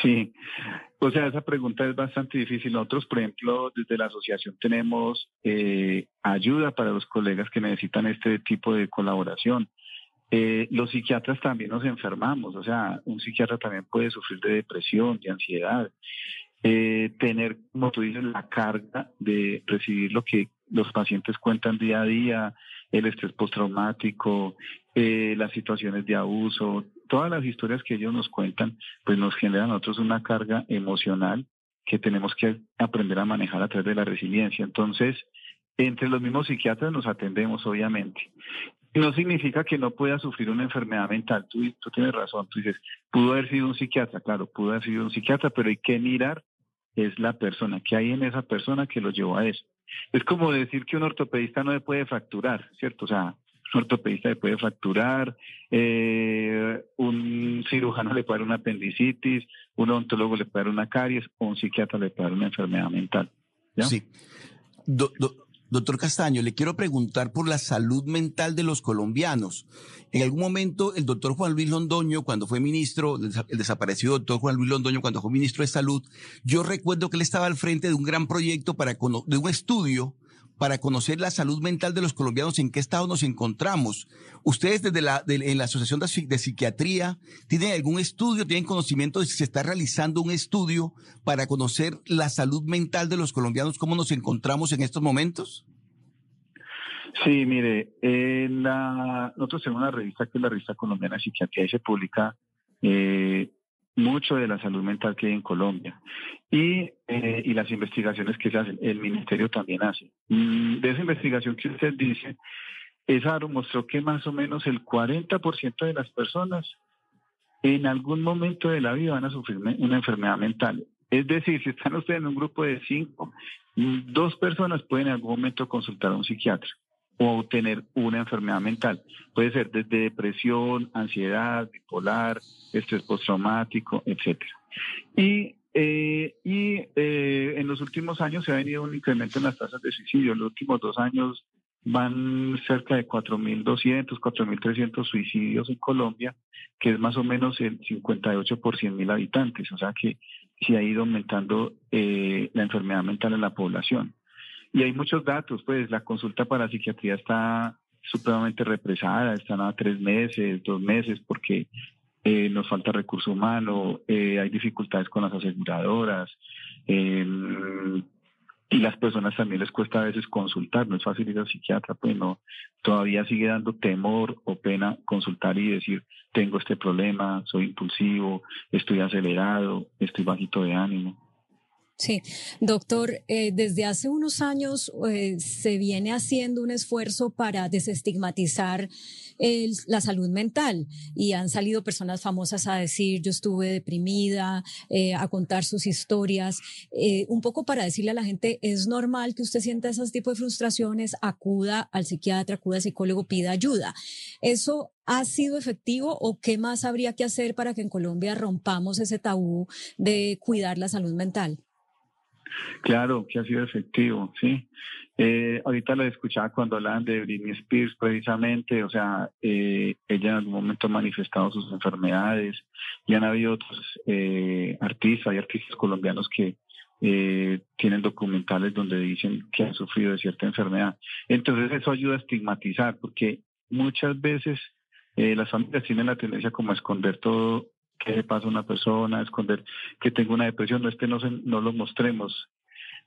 Sí, o sea, esa pregunta es bastante difícil. Nosotros, por ejemplo, desde la asociación tenemos eh, ayuda para los colegas que necesitan este tipo de colaboración. Eh, los psiquiatras también nos enfermamos, o sea, un psiquiatra también puede sufrir de depresión, de ansiedad, eh, tener, como tú dices, la carga de recibir lo que los pacientes cuentan día a día, el estrés postraumático, eh, las situaciones de abuso, todas las historias que ellos nos cuentan, pues nos generan a nosotros una carga emocional que tenemos que aprender a manejar a través de la resiliencia. Entonces, entre los mismos psiquiatras nos atendemos, obviamente. No significa que no pueda sufrir una enfermedad mental. Tú, tú tienes razón. Tú dices, pudo haber sido un psiquiatra. Claro, pudo haber sido un psiquiatra, pero hay que mirar es la persona, que hay en esa persona que lo llevó a eso. Es como decir que un ortopedista no le puede fracturar, ¿cierto? O sea, un ortopedista le puede fracturar, eh, un cirujano le puede dar una apendicitis, un odontólogo le puede dar una caries o un psiquiatra le puede dar una enfermedad mental. Sí. Doctor Castaño, le quiero preguntar por la salud mental de los colombianos. En algún momento, el doctor Juan Luis Londoño, cuando fue ministro, el desaparecido doctor Juan Luis Londoño, cuando fue ministro de Salud, yo recuerdo que él estaba al frente de un gran proyecto para, de un estudio para conocer la salud mental de los colombianos, en qué estado nos encontramos. Ustedes desde la, en la Asociación de, Psiquiatría, ¿tienen algún estudio, tienen conocimiento de si se está realizando un estudio para conocer la salud mental de los colombianos, cómo nos encontramos en estos momentos? Sí, mire, en la, nosotros tenemos una revista que es la revista colombiana de psiquiatría y se publica eh, mucho de la salud mental que hay en Colombia y, eh, y las investigaciones que se hacen. El ministerio también hace. Mm, de esa investigación que usted dice, esa mostró que más o menos el 40% de las personas en algún momento de la vida van a sufrir una enfermedad mental. Es decir, si están ustedes en un grupo de cinco, dos personas pueden en algún momento consultar a un psiquiatra o tener una enfermedad mental. Puede ser desde depresión, ansiedad, bipolar, estrés postraumático, etcétera. Y, eh, y eh, en los últimos años se ha venido un incremento en las tasas de suicidio. En los últimos dos años van cerca de 4.200, 4.300 suicidios en Colombia, que es más o menos el 58 por 100.000 habitantes. O sea que se ha ido aumentando eh, la enfermedad mental en la población. Y hay muchos datos, pues la consulta para psiquiatría está supremamente represada, están a tres meses, dos meses, porque eh, nos falta recurso humano, eh, hay dificultades con las aseguradoras, em, y las personas también les cuesta a veces consultar, no es fácil ir al psiquiatra, pues no, todavía sigue dando temor o pena consultar y decir, tengo este problema, soy impulsivo, estoy acelerado, estoy bajito de ánimo. Sí, doctor, eh, desde hace unos años eh, se viene haciendo un esfuerzo para desestigmatizar la salud mental y han salido personas famosas a decir yo estuve deprimida, eh, a contar sus historias, un poco para decirle a la gente es normal que usted sienta ese tipo de frustraciones, acuda al psiquiatra, acuda al psicólogo, pida ayuda. ¿Eso ha sido efectivo o qué más habría que hacer para que en Colombia rompamos ese tabú de cuidar la salud mental? Claro, que ha sido efectivo, sí. Eh, ahorita lo escuchaba cuando hablaban de Britney Spears precisamente, o sea, eh, ella en algún momento ha manifestado sus enfermedades y han habido otros eh, artistas y artistas colombianos que eh, tienen documentales donde dicen que han sufrido de cierta enfermedad. Entonces eso ayuda a estigmatizar porque muchas veces eh, las familias tienen la tendencia como a esconder todo qué le pasa a una persona, esconder que tengo una depresión, no, este no, no lo mostremos.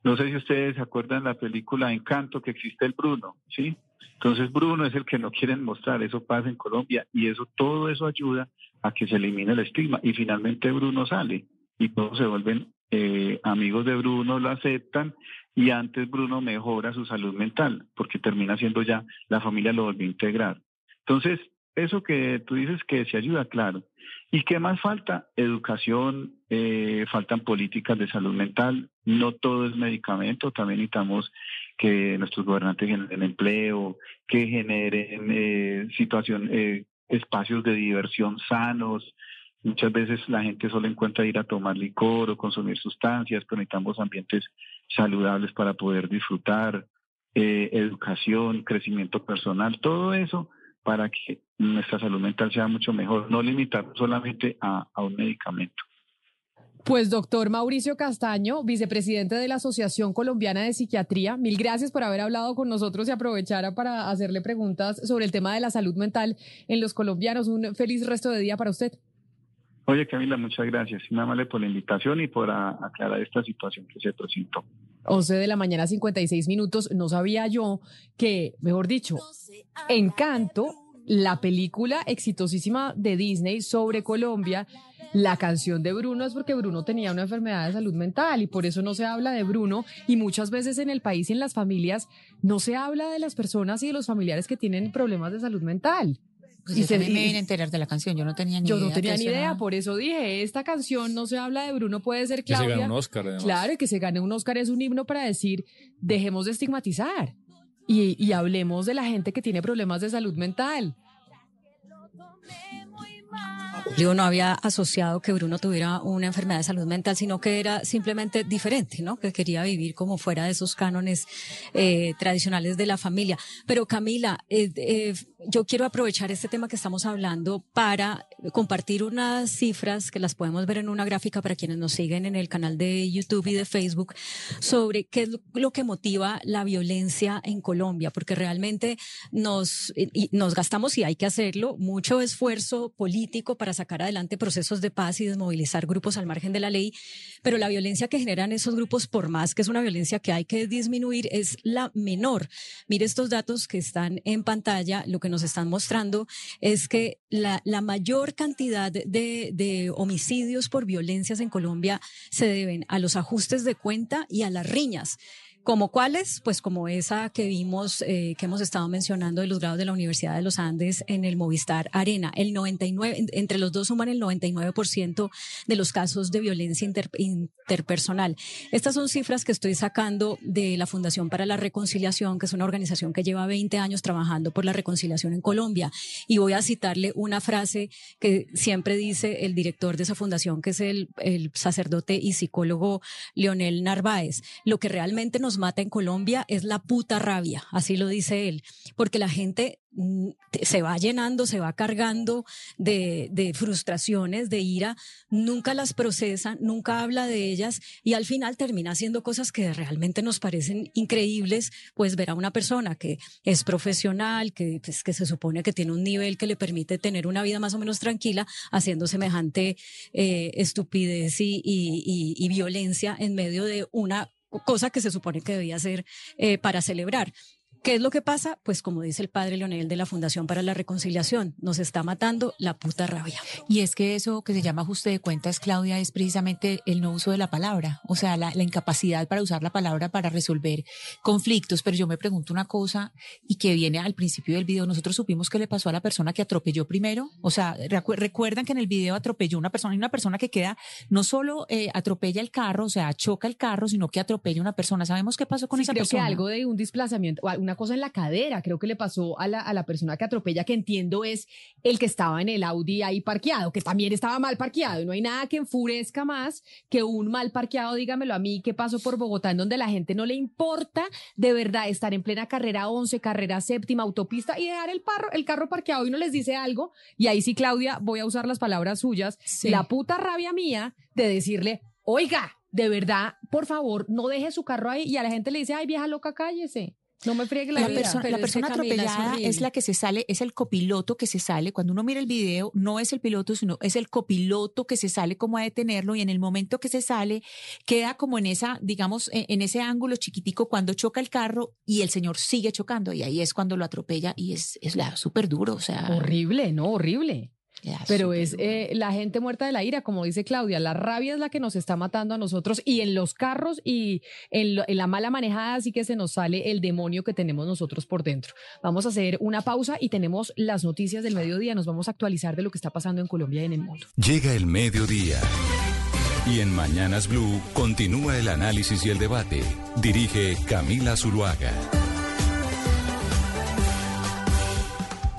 No sé si ustedes se acuerdan la película Encanto que existe el Bruno, ¿sí? Entonces Bruno es el que no quieren mostrar, eso pasa en Colombia y eso todo eso ayuda a que se elimine el estigma y finalmente Bruno sale y todos se vuelven eh, amigos de Bruno, lo aceptan y antes Bruno mejora su salud mental porque termina siendo ya la familia lo volvió a integrar. Entonces, eso que tú dices que se ayuda, claro. ¿Y qué más falta? Educación, eh, faltan políticas de salud mental, no todo es medicamento, también necesitamos que nuestros gobernantes generen empleo, que generen eh, situación, eh, espacios de diversión sanos. Muchas veces la gente solo encuentra ir a tomar licor o consumir sustancias, pero necesitamos ambientes saludables para poder disfrutar, eh, educación, crecimiento personal, todo eso para que nuestra salud mental sea mucho mejor, no limitar solamente a, un medicamento. Pues doctor Mauricio Castaño, vicepresidente de la Asociación Colombiana de Psiquiatría, mil gracias por haber hablado con nosotros y aprovechara para hacerle preguntas sobre el tema de la salud mental en los colombianos. Un feliz resto de día para usted. Oye Camila, muchas gracias. Muy amable por la invitación y por a- aclarar esta situación que se presentó. 11 de la mañana, 56 minutos. No sabía yo que, mejor dicho, Encanto, la película exitosísima de Disney sobre Colombia, la canción de Bruno es porque Bruno tenía una enfermedad de salud mental y por eso no se habla de Bruno y muchas veces en el país y en las familias no se habla de las personas y de los familiares que tienen problemas de salud mental. Pues Y se- me vine a enterar de la canción, yo no tenía ni yo idea. no tenía que ni idea, era- por eso dije, esta canción no se habla de Bruno, puede ser Que se Claudia. gane un Oscar, además. Claro, y que se gane un Oscar es un himno para decir, dejemos de estigmatizar y, y hablemos de la gente que tiene problemas de salud mental. Yo no había asociado que Bruno tuviera una enfermedad de salud mental, sino que era simplemente diferente, ¿no? Que quería vivir como fuera de esos cánones eh, tradicionales de la familia. Pero Camila, eh, eh, yo quiero aprovechar este tema que estamos hablando para compartir unas cifras que las podemos ver en una gráfica para quienes nos siguen en el canal de YouTube y de Facebook sobre qué es lo que motiva la violencia en Colombia, porque realmente nos, nos gastamos, y hay que hacerlo, mucho esfuerzo político para sacar adelante procesos de paz y desmovilizar grupos al margen de la ley, pero la violencia que generan esos grupos, por más que es una violencia que hay que disminuir, es la menor. Mire estos datos que están en pantalla, lo que nos están mostrando es que la, mayor cantidad de homicidios por violencias en Colombia se deben a los ajustes de cuenta y a las riñas. ¿Como cuáles? Pues como esa que vimos, eh, que hemos estado mencionando de los grados de la Universidad de los Andes en el Movistar Arena. El 99, en- entre los dos suman el 99% de los casos de violencia inter- interpersonal. Estas son cifras que estoy sacando de la Fundación para la Reconciliación, que es una organización que lleva 20 años trabajando por la reconciliación en Colombia. Y voy a citarle una frase que siempre dice el director de esa fundación, que es el, el sacerdote y psicólogo Leonel Narváez. Lo que realmente nos mata en Colombia es la puta rabia, así lo dice él, porque la gente mm, se va llenando, se va cargando de, frustraciones, de ira, nunca las procesa, nunca habla de ellas y al final termina haciendo cosas que realmente nos parecen increíbles, pues ver a una persona que es profesional, que, pues, que se supone que tiene un nivel que le permite tener una vida más o menos tranquila, haciendo semejante eh, estupidez y violencia en medio de una cosa que se supone que debía ser eh, para celebrar. ¿Qué es lo que pasa? Pues como dice el padre Leonel de la Fundación para la Reconciliación, nos está matando la puta rabia. Y es que eso que se llama ajuste de cuentas, Claudia, es precisamente el no uso de la palabra, o sea, la, la incapacidad para usar la palabra para resolver conflictos. Pero yo me pregunto una cosa y que viene al principio del video. Nosotros supimos qué le pasó a la persona que atropelló primero. O sea, recu- recuerdan que en el video atropelló una persona y una persona que queda, no solo eh, atropella el carro, o sea, choca el carro, sino que atropella una persona. ¿Sabemos qué pasó con Sí, esa creo persona? que algo de un desplazamiento, o una cosa en la cadera, creo que le pasó a la, a la persona que atropella, que entiendo es el que estaba en el Audi ahí parqueado, que también estaba mal parqueado. Y no hay nada que enfurezca más que un mal parqueado, dígamelo a mí, que pasó por Bogotá, en donde la gente no le importa de verdad estar en plena carrera 11, carrera séptima, autopista y dejar el, parro, el carro parqueado y uno les dice algo. Y ahí sí, Claudia, voy a usar las palabras suyas, Sí. la puta rabia mía de decirle, oiga, de verdad, por favor, no deje su carro ahí y a la gente le dice, ay, vieja loca, cállese. No me friegue la, La vida. persona, Pero la persona es atropellada es, la que se sale, es el copiloto que se sale. Cuando uno mira el video, no es el piloto, sino es el copiloto que se sale como a detenerlo y en el momento que se sale, queda como en esa, digamos, en, en ese ángulo chiquitico cuando choca el carro y el señor sigue chocando y ahí es cuando lo atropella y es, es la súper duro, o sea. Horrible, ¿no? Horrible. Pero es eh, la gente muerta de la ira, como dice Claudia, la rabia es la que nos está matando a nosotros y en los carros y en, lo- en la mala manejada sí que se nos sale el demonio que tenemos nosotros por dentro. Vamos a hacer una pausa y tenemos las noticias del mediodía, nos vamos a actualizar de lo que está pasando en Colombia y en el mundo. Llega el mediodía. Y en Mañanas Blue continúa el análisis y el debate. Dirige Camila Zuluaga.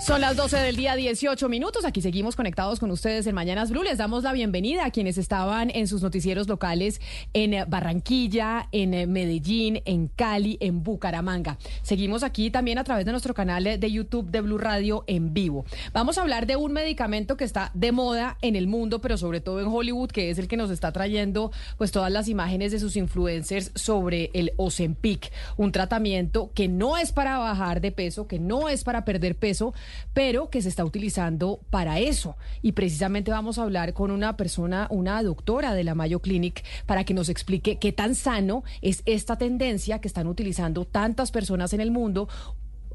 Son las 12 del día, 18 minutos. Aquí seguimos conectados con ustedes en Mañanas Blue. Les damos la bienvenida a quienes estaban en sus noticieros locales en Barranquilla, en Medellín, en Cali, en Bucaramanga. Seguimos aquí también a través de nuestro canal de YouTube de Blue Radio en vivo. Vamos a hablar de un medicamento que está de moda en el mundo, pero sobre todo en Hollywood, que es el que nos está trayendo pues todas las imágenes de sus influencers sobre el Ozempic, un tratamiento que no es para bajar de peso, que no es para perder peso, pero que se está utilizando para eso. Y precisamente vamos a hablar con una persona, una doctora de la Mayo Clinic, para que nos explique qué tan sano es esta tendencia que están utilizando tantas personas en el mundo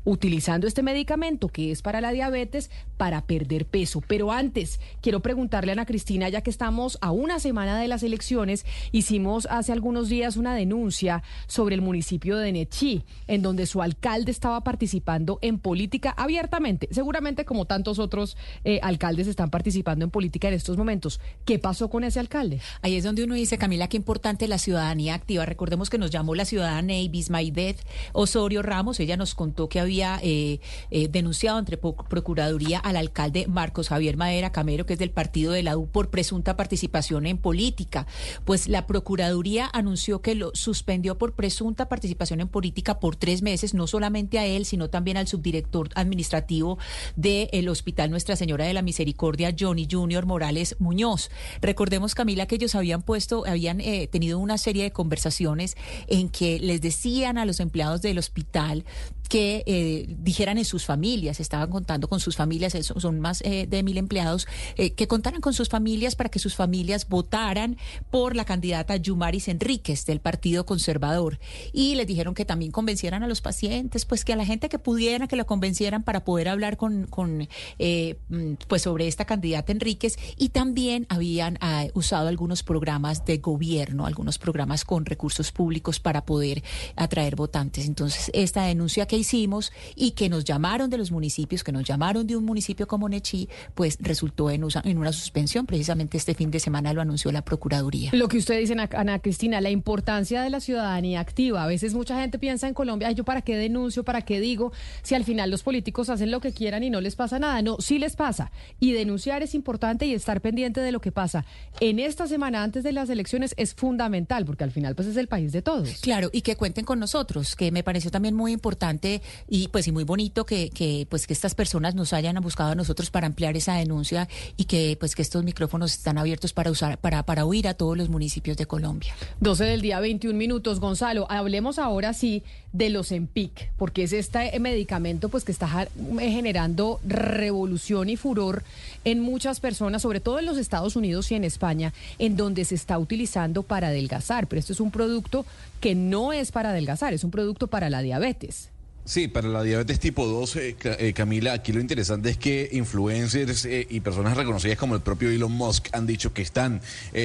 utilizando este medicamento que es para la diabetes para perder peso. Pero antes, quiero preguntarle a Ana Cristina, ya que estamos a una semana de las elecciones, hicimos hace algunos días una denuncia sobre el municipio de Nechí, en donde su alcalde estaba participando en política abiertamente, seguramente como tantos otros eh, alcaldes están participando en política en estos momentos. ¿Qué pasó con ese alcalde? Ahí es donde uno dice, Camila, qué importante la ciudadanía activa. Recordemos que nos llamó la ciudadana Avis Maidet Osorio Ramos, ella nos contó que había había eh, eh, denunciado entre Procuraduría al alcalde Marcos Javier Madera Camero, que es del partido de la U, por presunta participación en política. Pues la Procuraduría anunció que lo suspendió por presunta participación en política por tres meses, no solamente a él, sino también al subdirector administrativo del Hospital Nuestra Señora de la Misericordia, Johnny Junior Morales Muñoz. Recordemos, Camila, que ellos habían puesto, habían eh, tenido una serie de conversaciones en que les decían a los empleados del hospital que eh, dijeran en sus familias, estaban contando con sus familias, son más eh, de mil empleados, eh, que contaran con sus familias para que sus familias votaran por la candidata Yumaris Enríquez del Partido Conservador. Y les dijeron que también convencieran a los pacientes, pues que a la gente que pudiera, que lo convencieran para poder hablar con, con mm, pues sobre esta candidata Enríquez. Y también habían ah, usado algunos programas de gobierno, algunos programas con recursos públicos para poder atraer votantes. Entonces, esta denuncia que hicimos y que nos llamaron de los municipios, que nos llamaron de un municipio como Nechí, pues resultó en, en una suspensión. Precisamente este fin de semana lo anunció la Procuraduría. Lo que usted dice, Ana Cristina, la importancia de la ciudadanía activa. A veces mucha gente piensa en Colombia, Ay, yo para qué denuncio, para qué digo, si al final los políticos hacen lo que quieran y no les pasa nada. No, sí les pasa. Y denunciar es importante y estar pendiente de lo que pasa. En esta semana antes de las elecciones es fundamental, porque al final pues es el país de todos. Claro, y que cuenten con nosotros, que me pareció también muy importante y pues y muy bonito que, que, pues que estas personas nos hayan buscado a nosotros para ampliar esa denuncia y que pues que estos micrófonos están abiertos para usar para para oír a todos los municipios de Colombia. 12 del día 21 minutos, Gonzalo. Hablemos ahora sí de los EMPIC, porque es este medicamento pues que está generando revolución y furor en muchas personas, sobre todo en los Estados Unidos y en España, en donde se está utilizando para adelgazar, pero esto es un producto que no es para adelgazar, es un producto para la diabetes. Sí, para la diabetes tipo 2, eh, eh, Camila, aquí lo interesante es que influencers eh, y personas reconocidas como el propio Elon Musk han dicho que están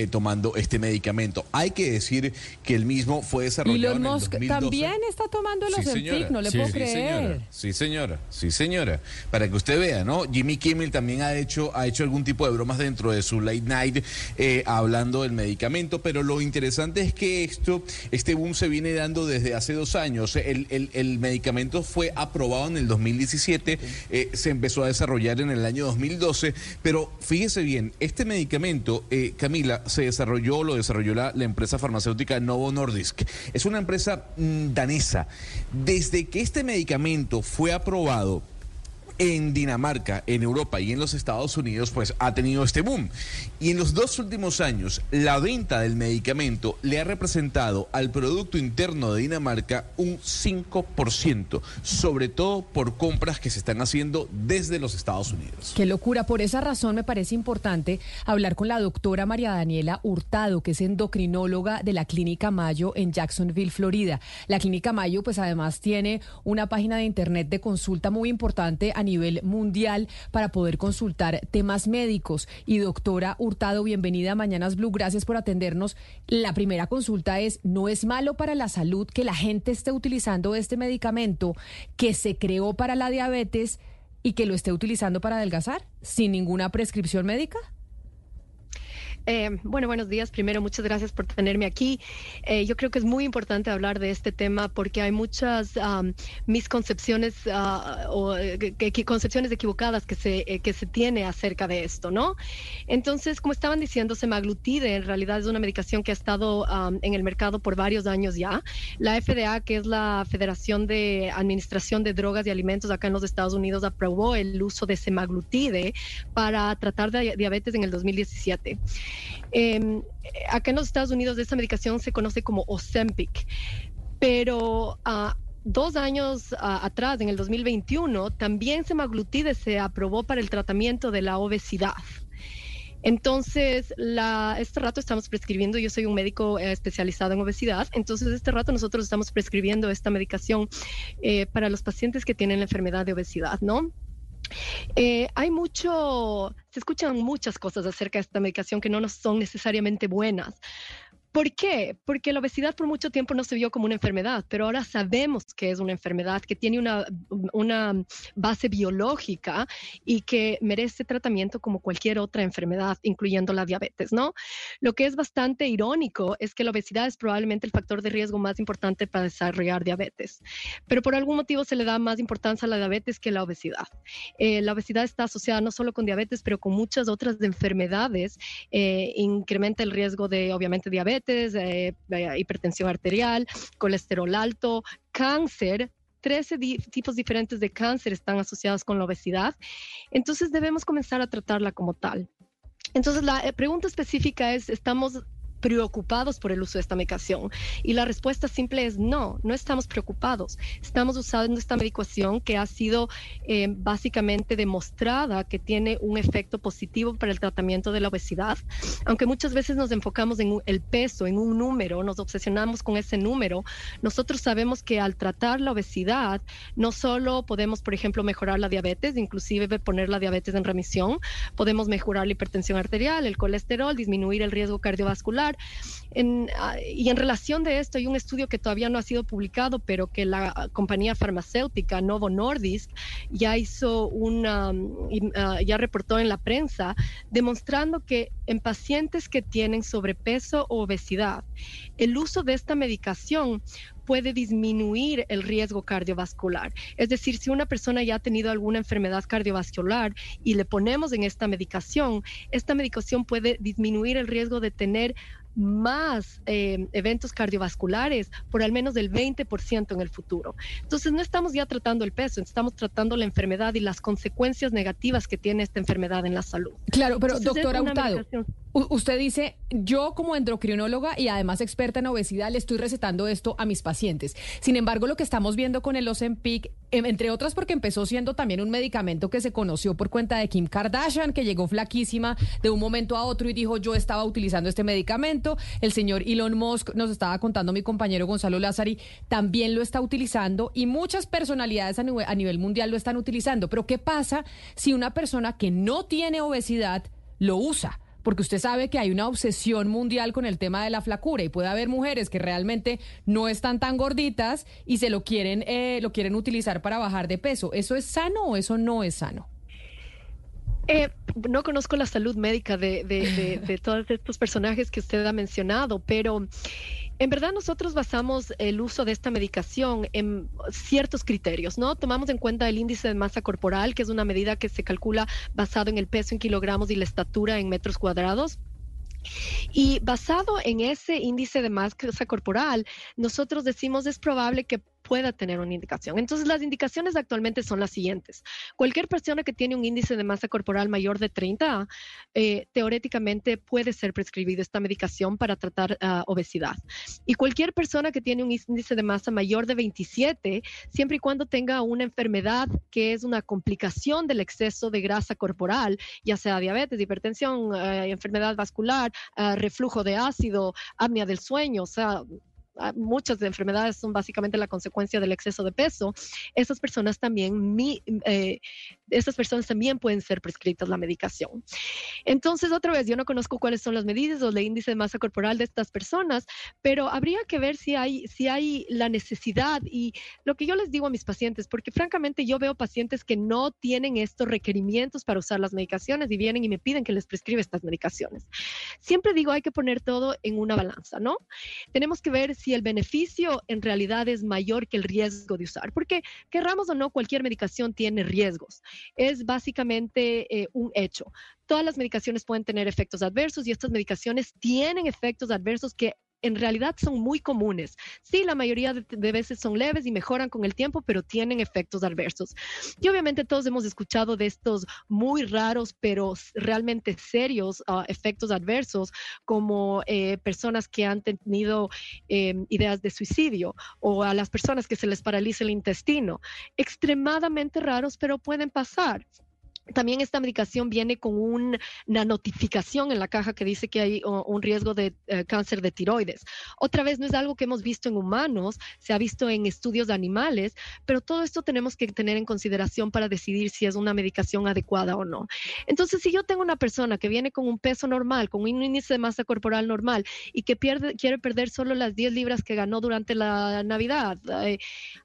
tomando este medicamento. Hay que decir que el mismo fue desarrollado Elon Musk también está tomando los sí, no le puedo creer. sí, señora, sí, señora. Para que usted vea, ¿no? Jimmy Kimmel también ha hecho, ha hecho algún tipo de bromas dentro de su late night hablando del medicamento, pero lo interesante es que esto, este boom se viene dando desde hace dos años. el, el, el medicamento fue aprobado en el 2017, eh, se empezó a desarrollar en el año 2012, pero fíjese bien, este medicamento, eh, Camila, se desarrolló, lo desarrolló la, empresa farmacéutica Novo Nordisk. Es una empresa mm, danesa. Desde que este medicamento fue aprobado, en Dinamarca, en Europa y en los Estados Unidos, pues ha tenido este boom. Y en los dos últimos años, la venta del medicamento le ha representado al Producto Interno de Dinamarca un 5%, sobre todo por compras que se están haciendo desde los Estados Unidos. Qué locura. Por esa razón me parece importante hablar con la doctora María Daniela Hurtado, que es endocrinóloga de la Clínica Mayo en Jacksonville, Florida. La Clínica Mayo, pues además tiene una página de internet de consulta muy importante nivel mundial para poder consultar temas médicos. Y doctora Hurtado, bienvenida a Mañanas Blue, gracias por atendernos. La primera consulta es, ¿no es malo para la salud que la gente esté utilizando este medicamento que se creó para la diabetes y que lo esté utilizando para adelgazar sin ninguna prescripción médica? Eh, bueno, buenos días. Primero, muchas gracias por tenerme aquí. Eh, yo creo que es muy importante hablar de este tema porque hay muchas misconcepciones uh, o eh, concepciones equivocadas que se, que se tiene acerca de esto, ¿no? Entonces, como estaban diciendo, semaglutide en realidad es una medicación que ha estado en el mercado por varios años ya. La FDA, que es la Federación de Administración de Drogas y Alimentos acá en los Estados Unidos, aprobó el uso de semaglutide para tratar de diabetes en el 2017. Eh, acá en los Estados Unidos esta medicación se conoce como Ozempic, pero uh, dos años uh, atrás, en el 2021, también semaglutide se aprobó para el tratamiento de la obesidad. Entonces, la, este rato estamos prescribiendo, yo soy un médico eh, especializado en obesidad, entonces este rato nosotros estamos prescribiendo esta medicación eh, para los pacientes que tienen la enfermedad de obesidad, ¿no? Eh, hay mucho, se escuchan muchas cosas acerca de esta medicación que no son necesariamente buenas. ¿Por qué? Porque la obesidad por mucho tiempo no se vio como una enfermedad, pero ahora sabemos que es una enfermedad, que tiene una, una base biológica y que merece tratamiento como cualquier otra enfermedad, incluyendo la diabetes, ¿no? Lo que es bastante irónico es que la obesidad es probablemente el factor de riesgo más importante para desarrollar diabetes, pero por algún motivo se le da más importancia a la diabetes que a la obesidad. Eh, la obesidad está asociada no solo con diabetes, pero con muchas otras enfermedades, eh, incrementa el riesgo de, obviamente, diabetes eh, hipertensión arterial, colesterol alto, cáncer. 13 di tipos diferentes de cáncer están asociados con la obesidad. Entonces debemos comenzar a tratarla como tal. Entonces la eh, pregunta específica es, ¿estamos preocupados por el uso de esta medicación? Y la respuesta simple es no, no estamos preocupados. Estamos usando esta medicación que ha sido eh, básicamente demostrada que tiene un efecto positivo para el tratamiento de la obesidad. Aunque muchas veces nos enfocamos en el peso, en un número, nos obsesionamos con ese número, nosotros sabemos que al tratar la obesidad, no solo podemos, por ejemplo, mejorar la diabetes, inclusive poner la diabetes en remisión, podemos mejorar la hipertensión arterial, el colesterol, disminuir el riesgo cardiovascular, uh, y en relación de esto, hay un estudio que todavía no ha sido publicado, pero que la compañía farmacéutica Novo Nordisk ya hizo una, uh, ya reportó en la prensa, demostrando que en pacientes que tienen sobrepeso o obesidad, el uso de esta medicación puede disminuir el riesgo cardiovascular. Es decir, si una persona ya ha tenido alguna enfermedad cardiovascular y le ponemos en esta medicación, esta medicación puede disminuir el riesgo de tener más eh, eventos cardiovasculares por al menos del 20% en el futuro. Entonces no estamos ya tratando el peso, estamos tratando la enfermedad y las consecuencias negativas que tiene esta enfermedad en la salud. Claro, pero Entonces, doctora Hurtado, usted dice, yo como endocrinóloga y además experta en obesidad le estoy recetando esto a mis pacientes. Sin embargo, lo que estamos viendo con el Ozempic, em, entre otras porque empezó siendo también un medicamento que se conoció por cuenta de Kim Kardashian, que llegó flaquísima de un momento a otro y dijo, yo estaba utilizando este medicamento. El señor Elon Musk, nos estaba contando mi compañero Gonzalo Lázari, también lo está utilizando y muchas personalidades a nivel, a nivel mundial lo están utilizando. Pero ¿qué pasa si una persona que no tiene obesidad lo usa? Porque usted sabe que hay una obsesión mundial con el tema de la flacura y puede haber mujeres que realmente no están tan gorditas y se lo quieren, eh, lo quieren utilizar para bajar de peso. ¿Eso es sano o eso no es sano? Eh, no conozco la salud médica de, de, de, de, [laughs] todos estos personajes que usted ha mencionado, pero en verdad nosotros basamos el uso de esta medicación en ciertos criterios, ¿no? Tomamos en cuenta el índice de masa corporal, que es una medida que se calcula basado en el peso en kilogramos y la estatura en metros cuadrados. Y basado en ese índice de masa corporal, nosotros decimos es probable que pueda tener una indicación. Entonces, las indicaciones actualmente son las siguientes. Cualquier persona que tiene un índice de masa corporal mayor de 30, eh, teóricamente puede ser prescribida esta medicación para tratar uh, obesidad. Y cualquier persona que tiene un índice de masa mayor de 27, siempre y cuando tenga una enfermedad que es una complicación del exceso de grasa corporal, ya sea diabetes, hipertensión, uh, enfermedad vascular, uh, reflujo de ácido, apnea del sueño, o sea, muchas de enfermedades son básicamente la consecuencia del exceso de peso, esas personas también mi, eh, estas personas también pueden ser prescritas la medicación. Entonces, otra vez, yo no conozco cuáles son las medidas o el índice de masa corporal de estas personas, pero habría que ver si hay, si hay la necesidad y lo que yo les digo a mis pacientes, porque francamente yo veo pacientes que no tienen estos requerimientos para usar las medicaciones y vienen y me piden que les prescriba estas medicaciones. Siempre digo, hay que poner todo en una balanza, ¿no? Tenemos que ver si el beneficio en realidad es mayor que el riesgo de usar, porque querramos o no, cualquier medicación tiene riesgos. Es básicamente eh, un hecho. Todas las medicaciones pueden tener efectos adversos y estas medicaciones tienen efectos adversos que en realidad son muy comunes. Sí, la mayoría de, veces son leves y mejoran con el tiempo, pero tienen efectos adversos. Y obviamente todos hemos escuchado de estos muy raros, pero realmente serios ah, efectos adversos, como eh, personas que han tenido em, ideas de suicidio o a las personas que se les paraliza el intestino. Extremadamente raros, pero pueden pasar. También esta medicación viene con una notificación en la caja que dice que hay un riesgo de eh, cáncer de tiroides. Otra vez, no es algo que hemos visto en humanos, se ha visto en estudios de animales, pero todo esto tenemos que tener en consideración para decidir si es una medicación adecuada o no. Entonces, si yo tengo una persona que viene con un peso normal, con un índice de masa corporal normal y que quiere perder solo las 10 libras que ganó durante la Navidad, eh,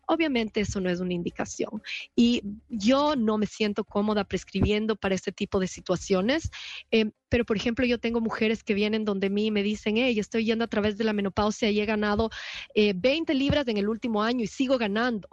obviamente eso no es una indicación. Y yo no me siento cómoda prescribiendo escribiendo para este tipo de situaciones. Eh, pero, por ejemplo, yo tengo mujeres que vienen donde mí y me dicen, hey, estoy yendo a través de la menopausia y he ganado 20 eh, libras en el último año y sigo ganando.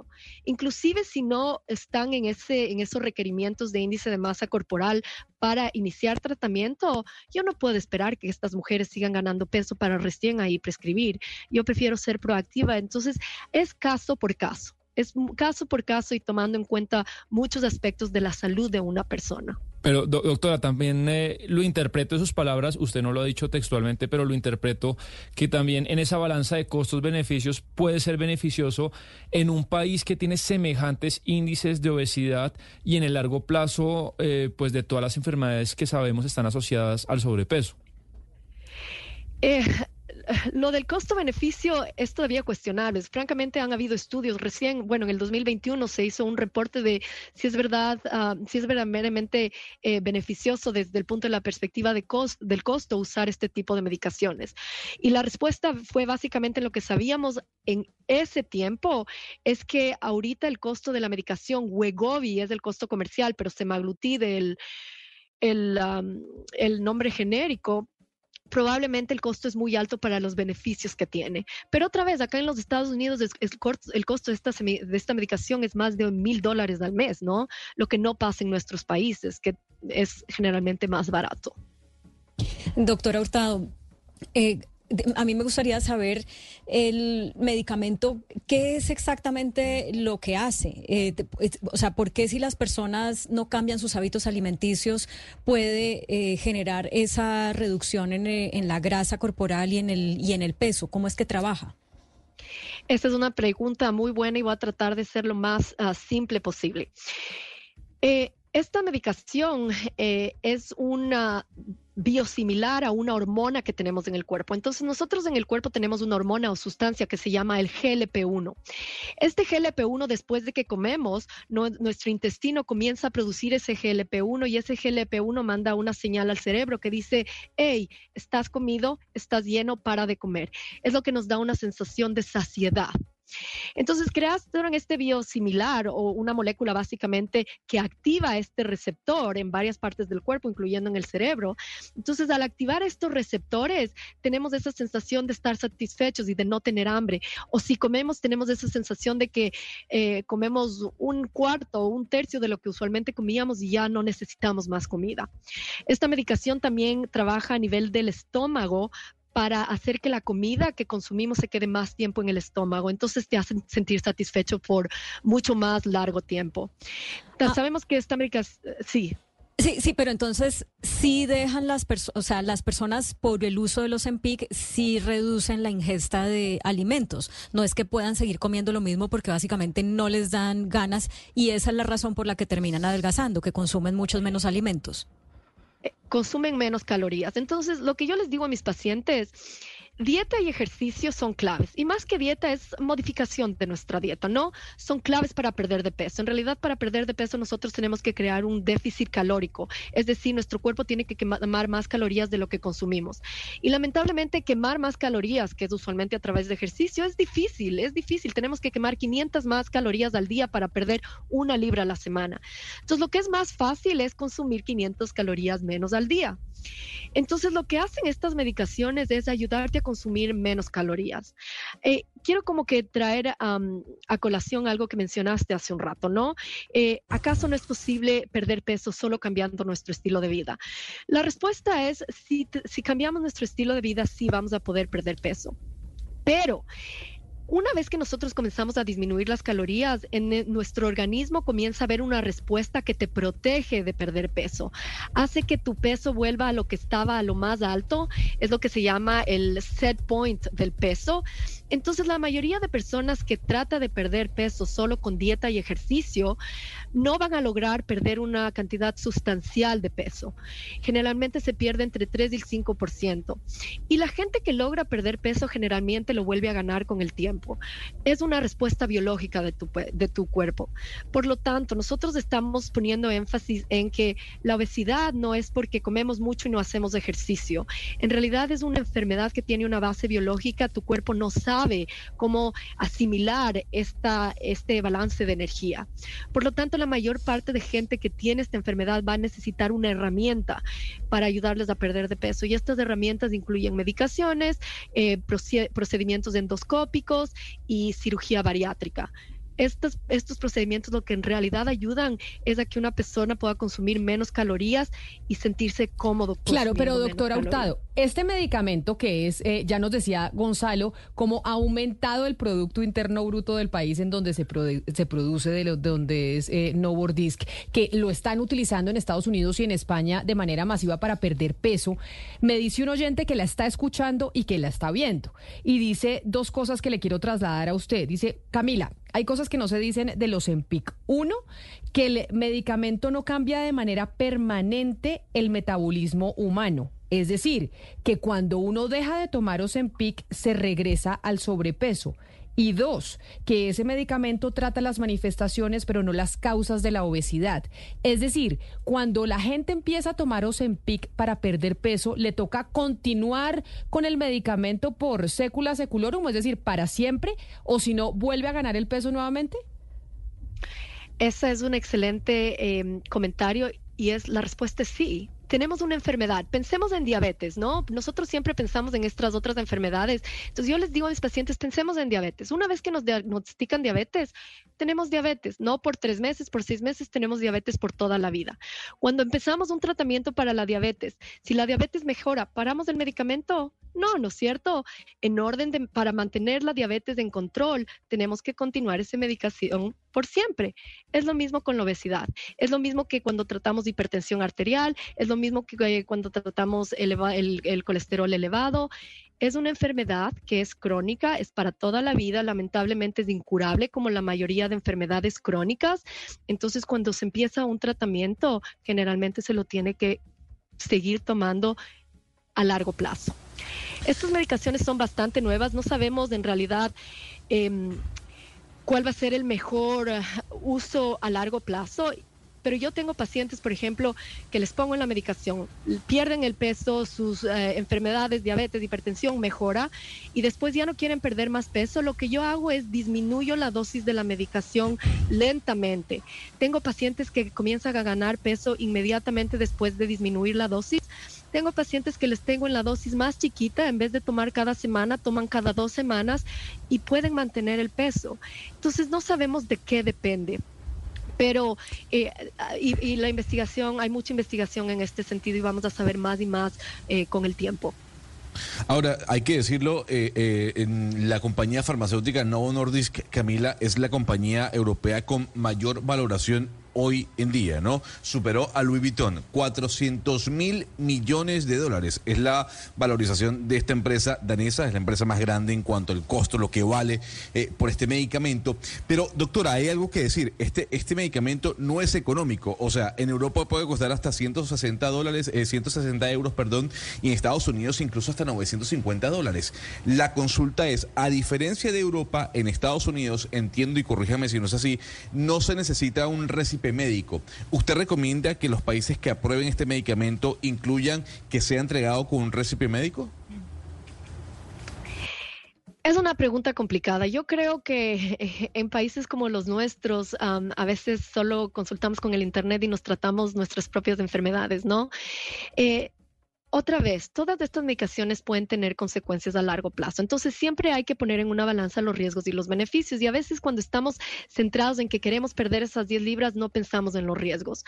Inclusive si no están en, ese, en esos requerimientos de índice de masa corporal para iniciar tratamiento, yo no puedo esperar que estas mujeres sigan ganando peso para recién ahí prescribir. Yo prefiero ser proactiva. Entonces, es caso por caso es caso por caso y tomando en cuenta muchos aspectos de la salud de una persona. Pero, doctora, también eh, lo interpreto sus palabras, usted no lo ha dicho textualmente, pero lo interpreto que también en esa balanza de costos-beneficios puede ser beneficioso en un país que tiene semejantes índices de obesidad y en el largo plazo, eh, pues de todas las enfermedades que sabemos están asociadas al sobrepeso. Eh, lo del costo-beneficio es todavía cuestionable. Francamente, han habido estudios recién, bueno, en el 2021 se hizo un reporte de si es verdad, ah, si es verdaderamente eh, beneficioso desde el punto de la perspectiva de del costo usar este tipo de medicaciones. Y la respuesta fue básicamente lo que sabíamos en ese tiempo, es que ahorita el costo de la medicación Wegovy es el costo comercial, pero semaglutide, el, el nombre genérico, probablemente el costo es muy alto para los beneficios que tiene. Pero otra vez, acá en los Estados Unidos el costo de esta, de esta medicación es más de mil dólares al mes, ¿no? Lo que no pasa en nuestros países, que es generalmente más barato. Doctora Hurtado, eh, a mí me gustaría saber el medicamento, ¿qué es exactamente lo que hace? Eh, o sea, ¿por qué si las personas no cambian sus hábitos alimenticios puede eh, generar esa reducción eh, en, la grasa corporal y en, el, y en el peso? ¿Cómo es que trabaja? Esta es una pregunta muy buena y voy a tratar de ser lo más ah, simple posible. esta medicación es una biosimilar a una hormona que tenemos en el cuerpo. Entonces nosotros en el cuerpo tenemos una hormona o sustancia que se llama el GLP-1. Este GLP-1 después de que comemos, nuestro intestino comienza a producir ese GLP-1 y ese GLP-1 manda una señal al cerebro que dice, hey, estás comido, estás lleno, para de comer. Es lo que nos da una sensación de saciedad. Entonces, crearon este biosimilar o una molécula básicamente que activa este receptor en varias partes del cuerpo, incluyendo en el cerebro. Entonces, al activar estos receptores, tenemos esa sensación de estar satisfechos y de no tener hambre. O si comemos, tenemos esa sensación de que eh, comemos un cuarto o un tercio de lo que usualmente comíamos y ya no necesitamos más comida. Esta medicación también trabaja a nivel del estómago para hacer que la comida que consumimos se quede más tiempo en el estómago. Entonces te hacen sentir satisfecho por mucho más largo tiempo. Ah. Sabemos que esta América, sí. Sí, sí, pero entonces sí dejan las personas, o sea, las personas por el uso de los EMPIC sí reducen la ingesta de alimentos. No es que puedan seguir comiendo lo mismo porque básicamente no les dan ganas y esa es la razón por la que terminan adelgazando, que consumen muchos menos alimentos consumen menos calorías. Entonces, lo que yo les digo a mis pacientes, dieta y ejercicio son claves. Y más que dieta es modificación de nuestra dieta, ¿no? Son claves para perder de peso. En realidad, para perder de peso nosotros tenemos que crear un déficit calórico. Es decir, nuestro cuerpo tiene que quemar más calorías de lo que consumimos. Y lamentablemente quemar más calorías, que es usualmente a través de ejercicio, es difícil, es difícil. Tenemos que quemar 500 más calorías al día para perder una libra a la semana. Entonces, lo que es más fácil es consumir 500 calorías menos al día. Entonces, lo que hacen estas medicaciones es ayudarte a consumir menos calorías. Eh, quiero como que traer a colación algo que mencionaste hace un rato, ¿no? Eh, ¿Acaso no es posible perder peso solo cambiando nuestro estilo de vida? La respuesta es, si, si cambiamos nuestro estilo de vida, sí vamos a poder perder peso. Pero una vez que nosotros comenzamos a disminuir las calorías, en e, nuestro organismo comienza a haber una respuesta que te protege de perder peso. Hace que tu peso vuelva a lo que estaba a lo más alto, es lo que se llama el set point del peso. Entonces, la mayoría de personas que trata de perder peso solo con dieta y ejercicio no van a lograr perder una cantidad sustancial de peso. Generalmente se pierde entre 3 y el 5%. Y la gente que logra perder peso generalmente lo vuelve a ganar con el tiempo. Es una respuesta biológica de tu, de tu cuerpo. Por lo tanto, nosotros estamos poniendo énfasis en que la obesidad no es porque comemos mucho y no hacemos ejercicio. En realidad es una enfermedad que tiene una base biológica. Tu cuerpo no sabe cómo asimilar esta, este balance de energía. Por lo tanto, la mayor parte de gente que tiene esta enfermedad va a necesitar una herramienta para ayudarles a perder de peso. Y estas herramientas incluyen medicaciones, eh, procedimientos endoscópicos y cirugía bariátrica estos, estos procedimientos lo que en realidad ayudan es a que una persona pueda consumir menos calorías y sentirse cómodo. Claro, pero doctora Hurtado, este medicamento que es, eh, ya nos decía Gonzalo, como ha aumentado el Producto Interno Bruto del país en donde se, produce, de, donde es eh, Novordisk, que lo están utilizando en Estados Unidos y en España de manera masiva para perder peso, me dice un oyente que la está escuchando y que la está viendo. Y dice dos cosas que le quiero trasladar a usted. Dice, Camila, hay cosas que no se dicen de los EMPIC. Uno, que el medicamento no cambia de manera permanente el metabolismo humano. Es decir, que cuando uno deja de tomar Ozempic se regresa al sobrepeso. Y dos, que ese medicamento trata las manifestaciones pero no las causas de la obesidad. Es decir, cuando la gente empieza a tomar Ozempic para perder peso, le toca continuar con el medicamento por sécula seculorum, es decir, para siempre, o si no, vuelve a ganar el peso nuevamente. Ese es un excelente eh, comentario y es la respuesta es sí tenemos una enfermedad, pensemos en diabetes, ¿no? Nosotros siempre pensamos en estas otras enfermedades. Entonces yo les digo a mis pacientes, pensemos en diabetes. Una vez que nos diagnostican diabetes, tenemos diabetes, no por tres meses, por seis meses, tenemos diabetes por toda la vida. Cuando empezamos un tratamiento para la diabetes, si la diabetes mejora, ¿paramos el medicamento? No, ¿no es cierto? En orden de, para mantener la diabetes en control, tenemos que continuar esa medicación por siempre. Es lo mismo con la obesidad. Es lo mismo que cuando tratamos hipertensión arterial, es lo mismo que cuando tratamos el, colesterol elevado. Es una enfermedad que es crónica, es para toda la vida, lamentablemente es incurable como la mayoría de enfermedades crónicas. Entonces, cuando se empieza un tratamiento, generalmente se lo tiene que seguir tomando a largo plazo. Estas medicaciones son bastante nuevas, no sabemos en realidad em, cuál va a ser el mejor eh, uso a largo plazo. Pero yo tengo pacientes, por ejemplo, que les pongo en la medicación, pierden el peso, sus eh, enfermedades, diabetes, hipertensión mejora y después ya no quieren perder más peso. Lo que yo hago es disminuyo la dosis de la medicación lentamente. Tengo pacientes que comienzan a ganar peso inmediatamente después de disminuir la dosis tengo pacientes que les tengo en la dosis más chiquita, en vez de tomar cada semana, toman cada dos semanas y pueden mantener el peso. Entonces no sabemos de qué depende pero eh, y, la investigación, hay mucha investigación en este sentido y vamos a saber más y más eh, con el tiempo. Ahora, hay que decirlo, eh, en la compañía farmacéutica Novo Nordisk, Camila, es la compañía europea con mayor valoración hoy en día, ¿no? Superó a Louis Vuitton, 400 mil millones de dólares. Es la valorización de esta empresa danesa, es la empresa más grande en cuanto al costo, lo que vale eh, por este medicamento. Pero, doctora, hay algo que decir, este, este medicamento no es económico, o sea, en Europa puede costar hasta 160 dólares, 160 eh, euros, perdón, y en Estados Unidos incluso hasta 950 dólares. La consulta es, a diferencia de Europa, en Estados Unidos, entiendo y corríjame si no es así, no se necesita un médico. ¿Usted recomienda que los países que aprueben este medicamento incluyan que sea entregado con un récipe médico? Es una pregunta complicada. Yo creo que en países como los nuestros a veces solo consultamos con el Internet y nos tratamos nuestras propias enfermedades, ¿no? Eh, otra vez, todas estas medicaciones pueden tener consecuencias a largo plazo. Entonces, siempre hay que poner en una balanza los riesgos y los beneficios. Y a veces cuando estamos centrados en que queremos perder esas 10 libras, no pensamos en los riesgos.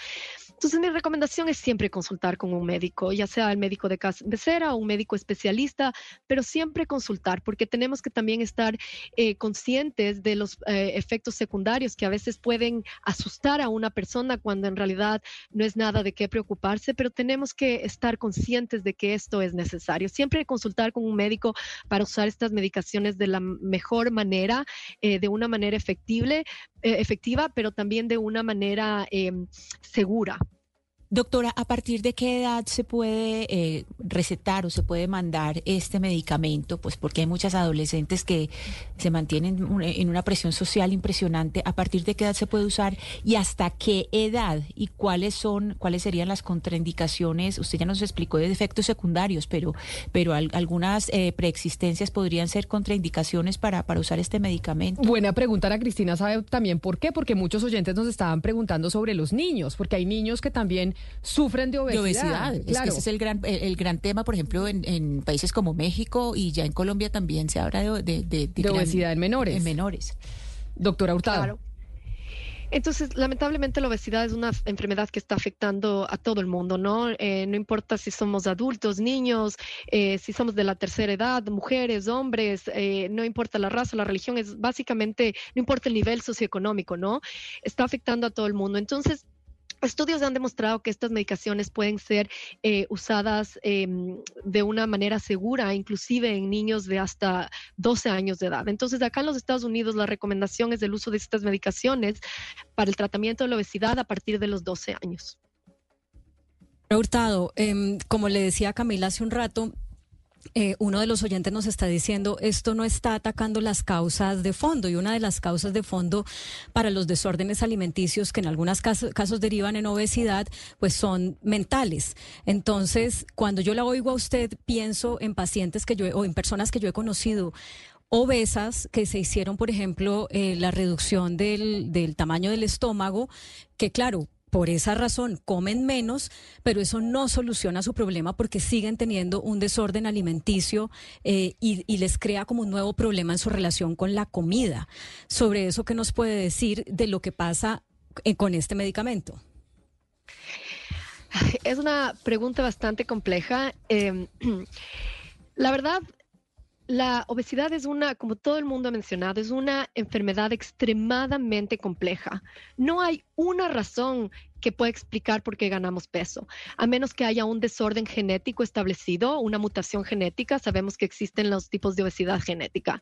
Entonces, mi recomendación es siempre consultar con un médico, ya sea el médico de cabecera o un médico especialista, pero siempre consultar, porque tenemos que también estar eh, conscientes de los eh, efectos secundarios que a veces pueden asustar a una persona cuando en realidad no es nada de qué preocuparse, pero tenemos que estar conscientes de que esto es necesario. Siempre consultar con un médico para usar estas medicaciones de la mejor manera, eh, de una manera efectible, eh, efectiva, pero también de una manera em, segura. Doctora, ¿a partir de qué edad se puede eh, recetar o se puede mandar este medicamento? Pues porque hay muchas adolescentes que se mantienen en una presión social impresionante. ¿A partir de qué edad se puede usar y hasta qué edad? ¿Y cuáles son, cuáles serían las contraindicaciones? Usted ya nos explicó de efectos secundarios, pero, pero algunas eh, preexistencias podrían ser contraindicaciones para, para usar este medicamento. Buena pregunta, Ana Cristina sabe también por qué, porque muchos oyentes nos estaban preguntando sobre los niños, porque hay niños que también sufren de obesidad. Es que ese es el gran, el, gran tema, por ejemplo, en, países como México y ya en Colombia también se habla de, de, obesidad en menores. En menores. Doctora Hurtado. Entonces, lamentablemente la obesidad es una enfermedad que está afectando a todo el mundo, ¿no? Eh, no importa si somos adultos, niños, eh, si somos de la tercera edad, mujeres, hombres, eh, no importa la raza, la religión, es básicamente, no importa el nivel socioeconómico, ¿no? Está afectando a todo el mundo. Entonces, Estudios han demostrado que estas medicaciones pueden ser eh, usadas em, de una manera segura, inclusive en niños de hasta 12 años de edad. Entonces, acá en los Estados Unidos la recomendación es el uso de estas medicaciones para el tratamiento de la obesidad a partir de los 12 años. Hurtado, em, como le decía Camila hace un rato, eh, uno de los oyentes nos está diciendo esto no está atacando las causas de fondo y una de las causas de fondo para los desórdenes alimenticios que en algunos casos, derivan en obesidad pues son mentales. Entonces, cuando yo la oigo a usted, pienso en pacientes que yo o en personas que yo he conocido obesas que se hicieron, por ejemplo, eh, la reducción del, del tamaño del estómago, que claro, por esa razón comen menos, pero eso no soluciona su problema porque siguen teniendo un desorden alimenticio eh, y, les crea como un nuevo problema en su relación con la comida. Sobre eso, ¿qué nos puede decir de lo que pasa eh, con este medicamento? Es una pregunta bastante compleja. Em, [clears throat] la verdad, la obesidad es una, como todo el mundo ha mencionado, es una enfermedad extremadamente compleja. No hay una razón que pueda explicar por qué ganamos peso, a menos que haya un desorden genético establecido, una mutación genética. Sabemos que existen los tipos de obesidad genética.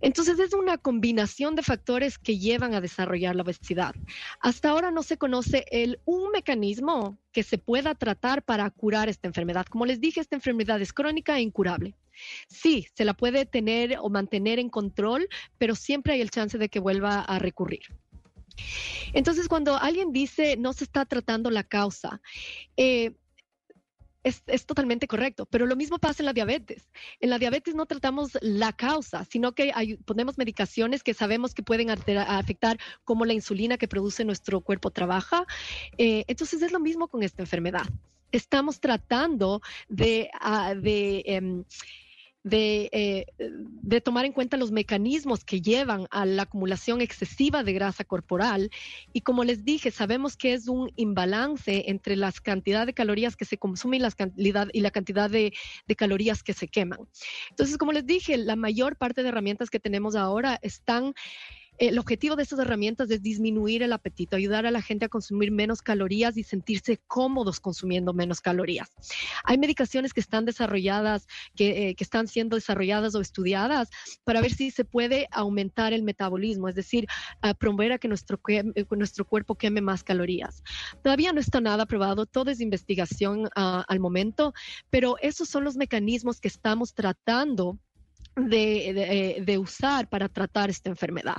Entonces es una combinación de factores que llevan a desarrollar la obesidad. Hasta ahora no se conoce el, un mecanismo que se pueda tratar para curar esta enfermedad. Como les dije, esta enfermedad es crónica e incurable. Sí, se la puede tener o mantener en control, pero siempre hay el chance de que vuelva a recurrir. Entonces, cuando alguien dice no se está tratando la causa, eh, es, totalmente correcto, pero lo mismo pasa en la diabetes. En la diabetes no tratamos la causa, sino que ponemos medicaciones que sabemos que pueden afectar cómo la insulina que produce nuestro cuerpo trabaja. Eh, entonces es lo mismo con esta enfermedad. Estamos tratando de, ah, em, eh, de, tomar en cuenta los mecanismos que llevan a la acumulación excesiva de grasa corporal. Y como les dije, sabemos que es un imbalance entre la cantidad de calorías que se consumen y la cantidad, y la cantidad de, de calorías que se queman. Entonces, como les dije, la mayor parte de herramientas que tenemos ahora están el objetivo de estas herramientas es disminuir el apetito, ayudar a la gente a consumir menos calorías y sentirse cómodos consumiendo menos calorías. Hay medicaciones que están desarrolladas, que, eh, están siendo desarrolladas o estudiadas para ver si se puede aumentar el metabolismo, es decir, promover a que nuestro, eh, nuestro cuerpo queme más calorías. Todavía no está nada probado, todo es investigación ah, al momento, pero esos son los mecanismos que estamos tratando de, de, eh, de usar para tratar esta enfermedad.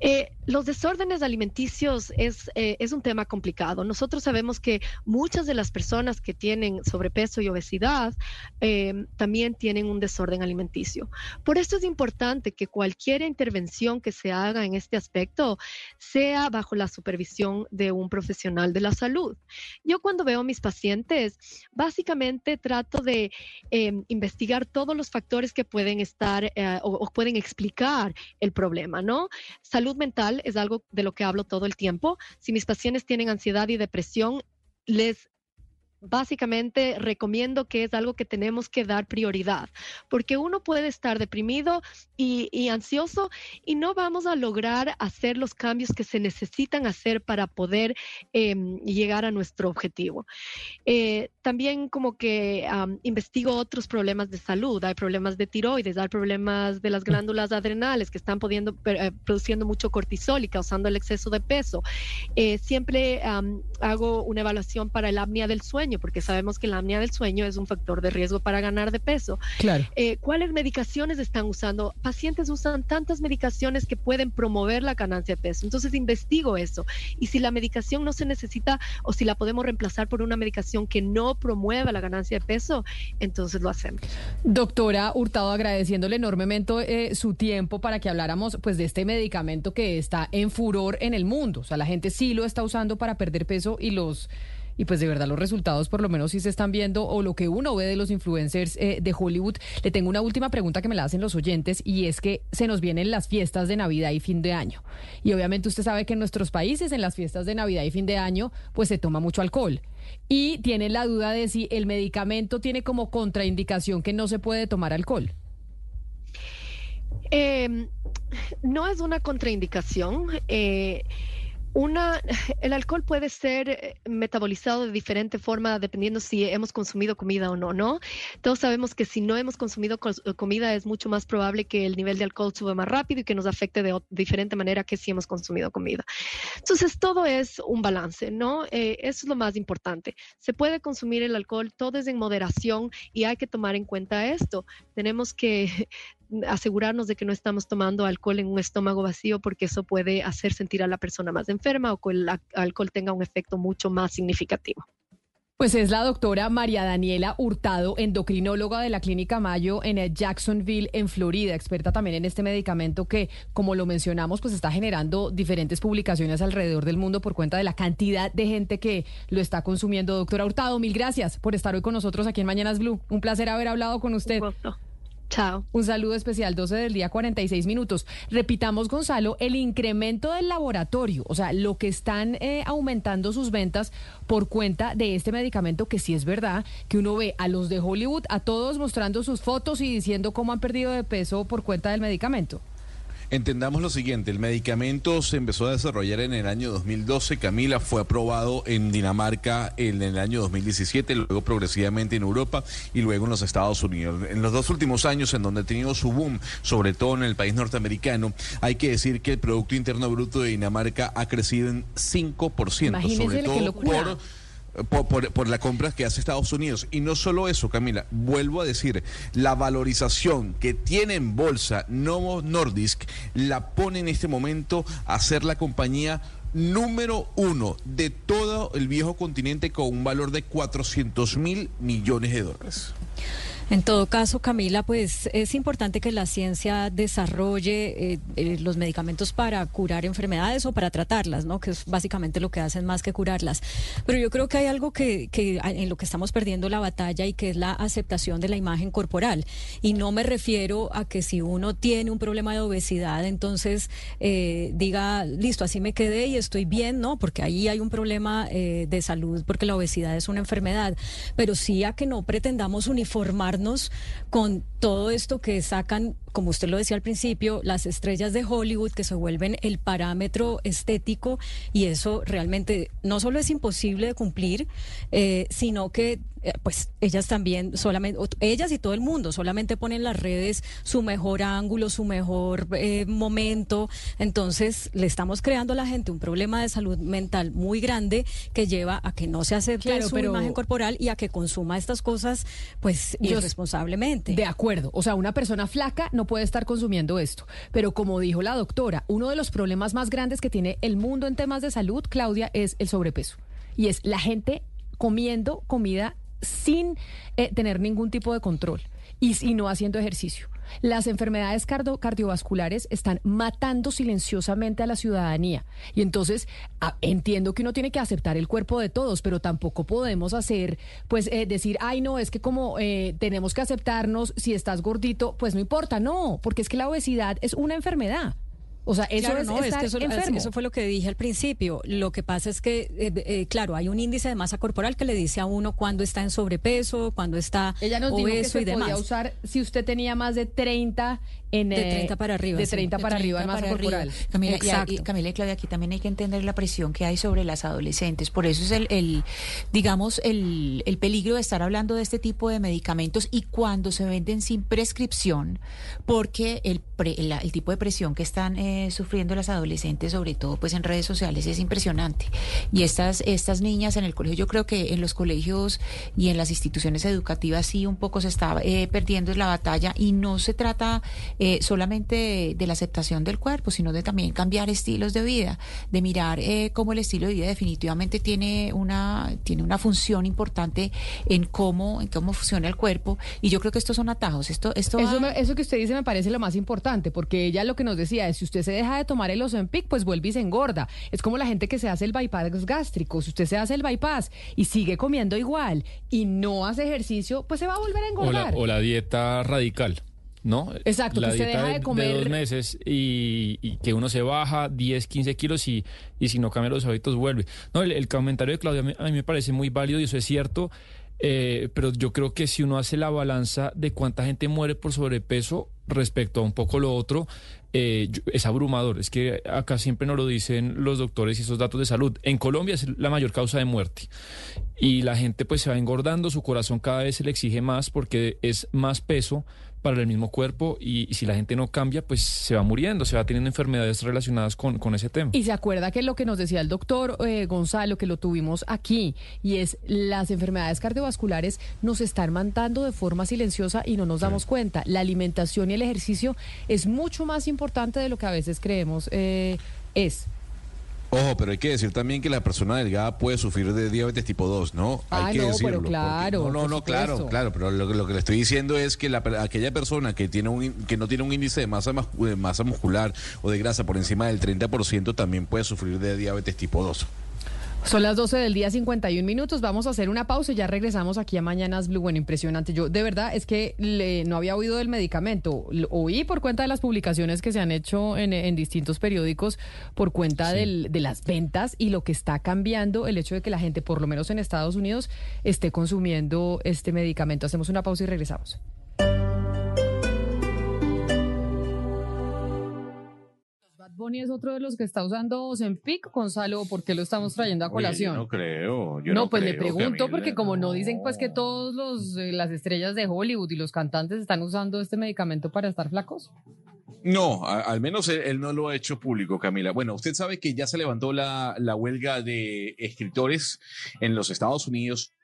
Eh, los desórdenes alimenticios es, eh, es un tema complicado. Nosotros sabemos que muchas de las personas que tienen sobrepeso y obesidad eh, también tienen un desorden alimenticio. Por eso es importante que cualquier intervención que se haga en este aspecto sea bajo la supervisión de un profesional de la salud. Yo cuando veo a mis pacientes, básicamente trato de eh, investigar todos los factores que pueden estar eh, o, o pueden explicar el problema, ¿no? Salud mental es algo de lo que hablo todo el tiempo. Si mis pacientes tienen ansiedad y depresión, les básicamente recomiendo que es algo que tenemos que dar prioridad, porque uno puede estar deprimido y, ansioso y no vamos a lograr hacer los cambios que se necesitan hacer para poder eh, llegar a nuestro objetivo. Eh, también como que um, investigo otros problemas de salud, hay problemas de tiroides, hay problemas de las glándulas adrenales que están eh, produciendo mucho cortisol y causando el exceso de peso. Eh, siempre hago una evaluación para el apnea del sueño porque sabemos que la apnea del sueño es un factor de riesgo para ganar de peso. Claro. Eh, ¿Cuáles medicaciones están usando? Pacientes usan tantas medicaciones que pueden promover la ganancia de peso. Entonces investigo eso. Y si la medicación no se necesita o si la podemos reemplazar por una medicación que no promueva la ganancia de peso, entonces lo hacemos. Doctora Hurtado, agradeciéndole enormemente eh, su tiempo para que habláramos pues de este medicamento que está en furor en el mundo. O sea, la gente sí lo está usando para perder peso y los y pues de verdad los resultados por lo menos sí se están viendo o lo que uno ve de los influencers eh, de Hollywood. Le tengo una última pregunta que me la hacen los oyentes y es que se nos vienen las fiestas de Navidad y fin de año. Y obviamente usted sabe que en nuestros países en las fiestas de Navidad y fin de año pues se toma mucho alcohol. Y tienen la duda de si el medicamento tiene como contraindicación que no se puede tomar alcohol. Eh, no es una contraindicación. Eh, una, [laughs] el alcohol puede ser eh, metabolizado de diferente forma dependiendo si hemos consumido comida o no, ¿no? Todos sabemos que si no hemos consumido comida es mucho más probable que el nivel de alcohol suba más rápido y que nos afecte de, de diferente manera que si hemos consumido comida. Entonces, todo es un balance, ¿no? Eh, eso es lo más importante. Se puede consumir el alcohol, todo es en moderación y hay que tomar en cuenta esto. Tenemos que asegurarnos de que no estamos tomando alcohol en un estómago vacío porque eso puede hacer sentir a la persona más enferma o que el alcohol tenga un efecto mucho más significativo. Pues es la doctora María Daniela Hurtado, endocrinóloga de la Clínica Mayo en Jacksonville, en Florida, experta también en este medicamento que, como lo mencionamos, pues está generando diferentes publicaciones alrededor del mundo por cuenta de la cantidad de gente que lo está consumiendo. Doctora Hurtado, mil gracias por estar hoy con nosotros aquí en Mañanas Blue. Un placer haber hablado con usted. Chao. Un saludo especial, 12 del día, 46 minutos. Repitamos, Gonzalo, el incremento del laboratorio, o sea, lo que están eh, aumentando sus ventas por cuenta de este medicamento, que sí es verdad, que uno ve a los de Hollywood, a todos mostrando sus fotos y diciendo cómo han perdido de peso por cuenta del medicamento. Entendamos lo siguiente, el medicamento se empezó a desarrollar en el año 2012, Camila fue aprobado en Dinamarca en el año 2017, luego progresivamente en Europa y luego en los Estados Unidos. En los dos últimos años en donde ha tenido su boom, sobre todo en el país norteamericano, hay que decir que el Producto Interno Bruto de Dinamarca ha crecido en 5%, Imagínese sobre todo por por, por, por, la compra que hace Estados Unidos. Y no solo eso, Camila, vuelvo a decir, la valorización que tiene en bolsa Novo Nordisk la pone en este momento a ser la compañía número uno de todo el viejo continente con un valor de 400 mil millones de dólares. En todo caso, Camila, pues es importante que la ciencia desarrolle eh, eh, los medicamentos para curar enfermedades o para tratarlas, ¿no? Que es básicamente lo que hacen más que curarlas. Pero yo creo que hay algo que, que en lo que estamos perdiendo la batalla y que es la aceptación de la imagen corporal. Y no me refiero a que si uno tiene un problema de obesidad, entonces eh, diga, listo, así me quedé y estoy bien, ¿no? Porque ahí hay un problema eh, de salud, porque la obesidad es una enfermedad. Pero sí a que no pretendamos uniformar con todo esto que sacan como usted lo decía al principio, las estrellas de Hollywood que se vuelven el parámetro estético y eso realmente no solo es imposible de cumplir, eh, sino que eh, pues ellas también solamente ellas y todo el mundo solamente ponen en las redes su mejor ángulo su mejor eh, momento. Entonces le estamos creando a la gente un problema de salud mental muy grande que lleva a que no se acepte Claro, su pero- imagen corporal y a que consuma estas cosas pues Yo- irresponsablemente. De acuerdo, o sea, una persona flaca no puede estar consumiendo esto, pero como dijo la doctora, uno de los problemas más grandes que tiene el mundo en temas de salud, Claudia, es el sobrepeso. Y es la gente comiendo comida sin eh, tener ningún tipo de control y, y no haciendo ejercicio. Las enfermedades cardio- cardiovasculares están matando silenciosamente a la ciudadanía. Y entonces a- entiendo que uno tiene que aceptar el cuerpo de todos, pero tampoco podemos hacer, pues eh, decir, ay no, es que como eh, tenemos que aceptarnos, si estás gordito, pues no importa, no, porque es que la obesidad es una enfermedad. O sea, eso Claro, es no, es estar que eso, enfermo. eso fue lo que dije al principio. Lo que pasa es que, eh, eh, claro, hay un índice de masa corporal que le dice a uno cuando está en sobrepeso, cuando está Ella nos dijo que obeso se y demás. podía usar si usted tenía más de 30 en De eh, 30 para arriba, De sí. 30 De para arriba en 30 masa corporal. Camila, y- Exacto. y, Camila y Claudia, aquí también hay que entender la presión que hay sobre las adolescentes. Por eso es el, el digamos, el, el peligro de estar hablando de este tipo de medicamentos y cuando se venden sin prescripción, porque el, pre- la- el tipo de presión que están eh, sufriendo las adolescentes, sobre todo pues en redes sociales, es impresionante. Y estas, estas niñas en el colegio, yo creo que en los colegios y en las instituciones educativas sí un poco se está eh, perdiendo la batalla y no se trata eh, solamente de, de la aceptación del cuerpo, sino de también cambiar estilos de vida, de mirar eh, cómo el estilo de vida definitivamente tiene una, tiene una función importante en cómo, en cómo funciona el cuerpo. Y yo creo que estos son atajos. Esto, esto Eso, va- me- eso que usted dice me parece lo más importante, porque ella lo que nos decía es, si usted se deja de tomar el Ozempic, pues vuelve y se engorda. Es como la gente que se hace el bypass gástrico. Si usted se hace el bypass y sigue comiendo igual y no hace ejercicio, pues se va a volver a O la, engordar. o la dieta radical, ¿no? Exacto, la que dieta deja de comer- dos meses y, y que uno se baja 10, 15 kilos y, y si no cambia los hábitos vuelve. No, el, el comentario de Claudia a mí, me parece muy válido y eso es cierto, eh, pero yo creo que si uno hace la balanza de cuánta gente muere por sobrepeso respecto a un poco lo otro, eh, es abrumador. Es que acá siempre nos lo dicen los doctores y esos datos de salud. En Colombia es la mayor causa de muerte. Y la gente pues se va engordando, su corazón cada vez se le exige más porque es más peso para el mismo cuerpo y, y si la gente no cambia pues se va muriendo, se va teniendo enfermedades relacionadas con, con ese tema. Y se acuerda que lo que nos decía el doctor eh, Gonzalo, que lo tuvimos aquí, y es las enfermedades cardiovasculares nos están matando de forma silenciosa y no nos damos cuenta. La alimentación y el ejercicio es mucho más importante de lo que a veces creemos eh, es. Ojo, pero hay que decir también que la persona delgada puede sufrir de diabetes tipo 2, ¿no? Ah, hay que no, decirlo. claro, No, no, no, claro, claro, pero lo, que- lo que le estoy diciendo es que la, aquella persona que tiene un que no tiene un índice de masa, mas- de masa muscular o de grasa por encima del 30% también puede sufrir de diabetes tipo 2. Son las 12 del día, 51 minutos. Vamos a hacer una pausa y ya regresamos aquí a Mañanas Blue. Bueno, impresionante. Yo, de verdad, es que le- no había oído del medicamento. Lo oí por cuenta de las publicaciones que se han hecho en, en distintos periódicos, por cuenta del- de las ventas y lo que está cambiando el hecho de que la gente, por lo menos en Estados Unidos, esté consumiendo este medicamento. Hacemos una pausa y regresamos. Bunny es otro de los que está usando Ozempic, Gonzalo, ¿por qué lo estamos trayendo a colación? no creo. Yo no, no, pues le creo, pregunto Camila, porque como no dicen pues que todos los eh, las estrellas de Hollywood y los cantantes están usando este medicamento para estar flacos. No, a- al menos él, él no lo ha hecho público, Camila. Bueno, usted sabe que ya se levantó la, la huelga de escritores en los Estados Unidos.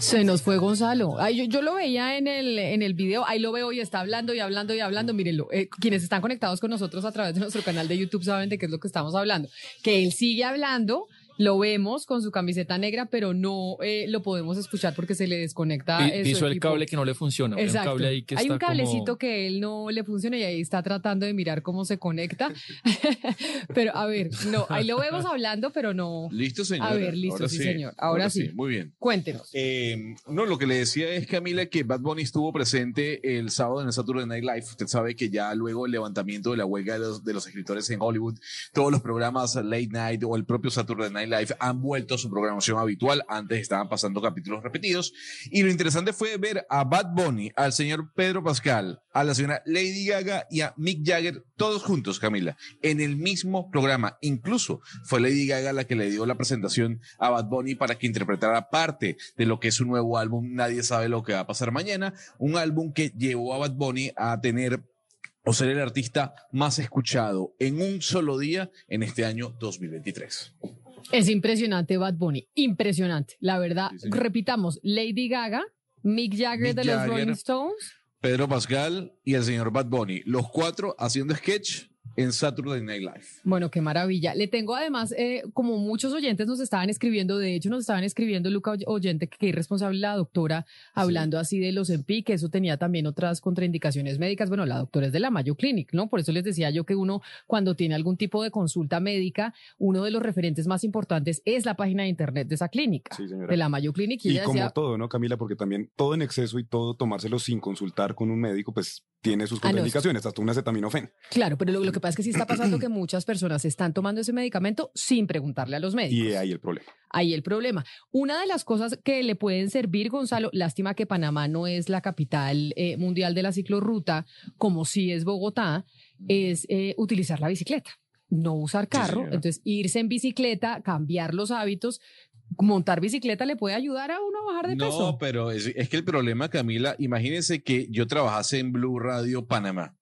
Se nos fue Gonzalo. Yo, yo lo veía en el, en el video, ahí lo veo y está hablando y hablando y hablando. Mírenlo, eh, quienes están conectados con nosotros a través de nuestro canal de YouTube saben de qué es lo que estamos hablando. Que él sigue hablando, lo vemos con su camiseta negra, pero no eh, lo podemos escuchar porque se le desconecta. Piso el cable que no le funciona. Hay un Exacto. cable ahí que Hay está un cablecito como- que él no le funciona y ahí está tratando de mirar cómo se conecta. [laughs] pero a ver, no, ahí lo vemos hablando, pero no. ¿Listo, señor? A ver, listo, sí, señor. Ahora sí. Muy bien. Cuéntenos. Eh, no, lo que le decía es, Camila, que Bad Bunny estuvo presente el sábado en el Saturday Night Live. Usted sabe que ya luego el levantamiento de la huelga de los, de los escritores en Hollywood, todos los programas Late Night o el propio Saturday Night Live han vuelto a su programación habitual. Antes estaban pasando capítulos repetidos. Y lo interesante fue ver a Bad Bunny, al señor Pedro Pascal, a la señora Lady Gaga y a Mick Jagger, todos juntos, Camila, en el mismo programa. Incluso fue Lady Gaga la que le dio la presentación a Bad Bunny para que interpretara parte de lo que es su nuevo álbum. Nadie sabe lo que va a pasar mañana. Un álbum que llevó a Bad Bunny a tener o ser el artista más escuchado en un solo día en este año 2023. Es impresionante Bad Bunny, impresionante. La verdad, repitamos, Lady Gaga, Mick Jagger Mick de los Jagger. Rolling Stones. Pedro Pascal y el señor Bad Bunny, los cuatro haciendo sketch en Saturday Night Live. Bueno, qué maravilla. Le tengo además, eh, como muchos oyentes nos estaban escribiendo, de hecho nos estaban escribiendo, Luca Oy- Oyente, que irresponsable la doctora, hablando así de los EMPI, que eso tenía también otras contraindicaciones médicas. Bueno, la doctora es de la Mayo Clinic, ¿no? Por eso les decía yo que uno, cuando tiene algún tipo de consulta médica, uno de los referentes más importantes es la página de internet de esa clínica, Sí, señora. de la Mayo Clinic. Y, Y ella como decía, todo, ¿no, Camila? Porque también todo en exceso y todo tomárselo sin consultar con un médico, pues tiene sus Ah, contraindicaciones, hasta una acetaminofén. Claro, pero lo, lo que pasa es que sí está pasando [clears throat] que muchas personas están tomando ese medicamento sin preguntarle a los médicos. Y ahí el problema. Ahí el problema. Una de las cosas que le pueden servir, Gonzalo, lástima que Panamá no es la capital eh, mundial de la ciclorruta, como sí es Bogotá, es eh, utilizar la bicicleta. No usar carro, entonces irse en bicicleta, cambiar los hábitos. Montar bicicleta le puede ayudar a uno a bajar de peso. No, pero es, es que el problema, Camila, imagínense que yo trabajase en Blue Radio Panamá.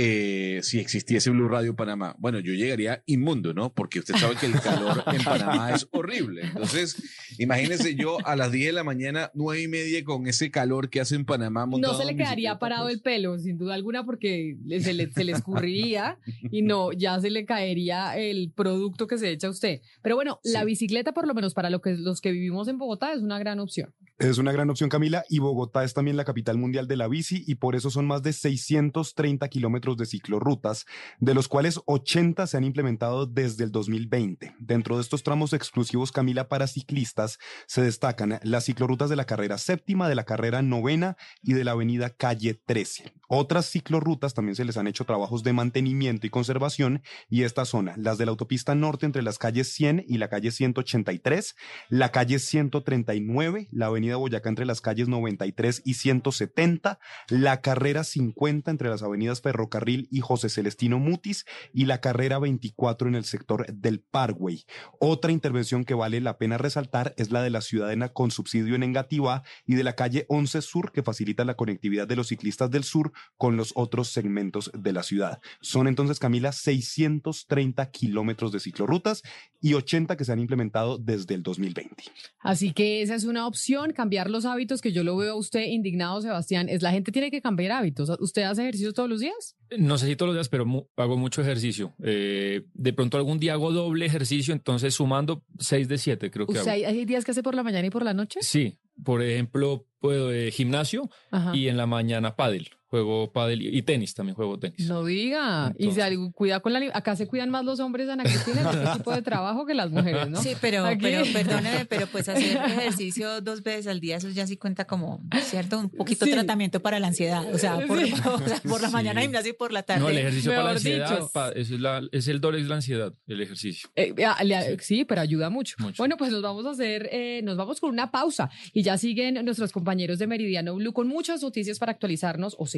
Eh, si existiese Blue Radio Panamá, bueno, yo llegaría inmundo, ¿no? Porque usted sabe que el calor en Panamá es horrible. Entonces, imagínense yo a las 10 de la mañana, nueve y media, con ese calor que hace en Panamá. No se le quedaría parado pues. el pelo, sin duda alguna, porque se le, se le escurriría y no, ya se le caería el producto que se echa a usted. Pero bueno, la bicicleta, por lo menos para lo que, los que vivimos en Bogotá, es una gran opción. Es una gran opción, Camila, y Bogotá es también la capital mundial de la bici y por eso son más de 630 kilómetros de ciclorrutas, de los cuales 80 se han implementado desde el 2020. Dentro de estos tramos exclusivos, Camila, para ciclistas, se destacan las ciclorrutas de la carrera séptima, de la carrera novena y de la avenida Calle 13. Otras ciclorrutas también se les han hecho trabajos de mantenimiento y conservación y estas son las de la autopista norte entre las calles 100 y la calle 183, la calle 139, la avenida Boyacá entre las calles 93 y 170, la carrera 50 entre las avenidas Ferrocarril y José Celestino Mutis y la carrera 24 en el sector del Parkway. Otra intervención que vale la pena resaltar es la de la ciudadana con subsidio en Engativá y de la calle 11 Sur que facilita la conectividad de los ciclistas del sur con los otros segmentos de la ciudad. Son entonces, Camila, 630 kilómetros de ciclorrutas y 80 que se han implementado desde el 2020. Así que esa es una opción, cambiar los hábitos, que yo lo veo a usted indignado, Sebastián, es la gente tiene que cambiar hábitos. ¿Usted hace ejercicio todos los días? No sé si todos los días, pero mu- hago mucho ejercicio. Eh, de pronto algún día hago doble ejercicio, entonces sumando 6 de 7 creo que ¿Usted hago. hay, hay días que hace por la mañana y por la noche? Sí, por ejemplo, puedo eh, gimnasio Ajá. y en la mañana pádel. Juego pádel y, tenis, también juego tenis. No diga. Y se cuida con la acá se cuidan más los hombres, Ana Cristina, en este tipo de trabajo que las mujeres, ¿no? Sí, pero, Aquí- pero perdóneme, pero pues [laughs] hacer ejercicio dos veces al día, eso ya sí cuenta como, ¿cierto? Un poquito Sí. tratamiento para la ansiedad. O sea, por, Sí. [laughs] o sea, por la Sí. mañana gimnasio y por la tarde. No, el ejercicio para la ansiedad, dicho. pa- eso es, la- es el doble de la ansiedad, el ejercicio. Eh, ah, le- sí. pero ayuda mucho. Mucho. Bueno, pues nos vamos a hacer, eh, nos vamos con una pausa y ya siguen nuestros compañeros de Meridiano Blue con muchas noticias para actualizarnos o seguir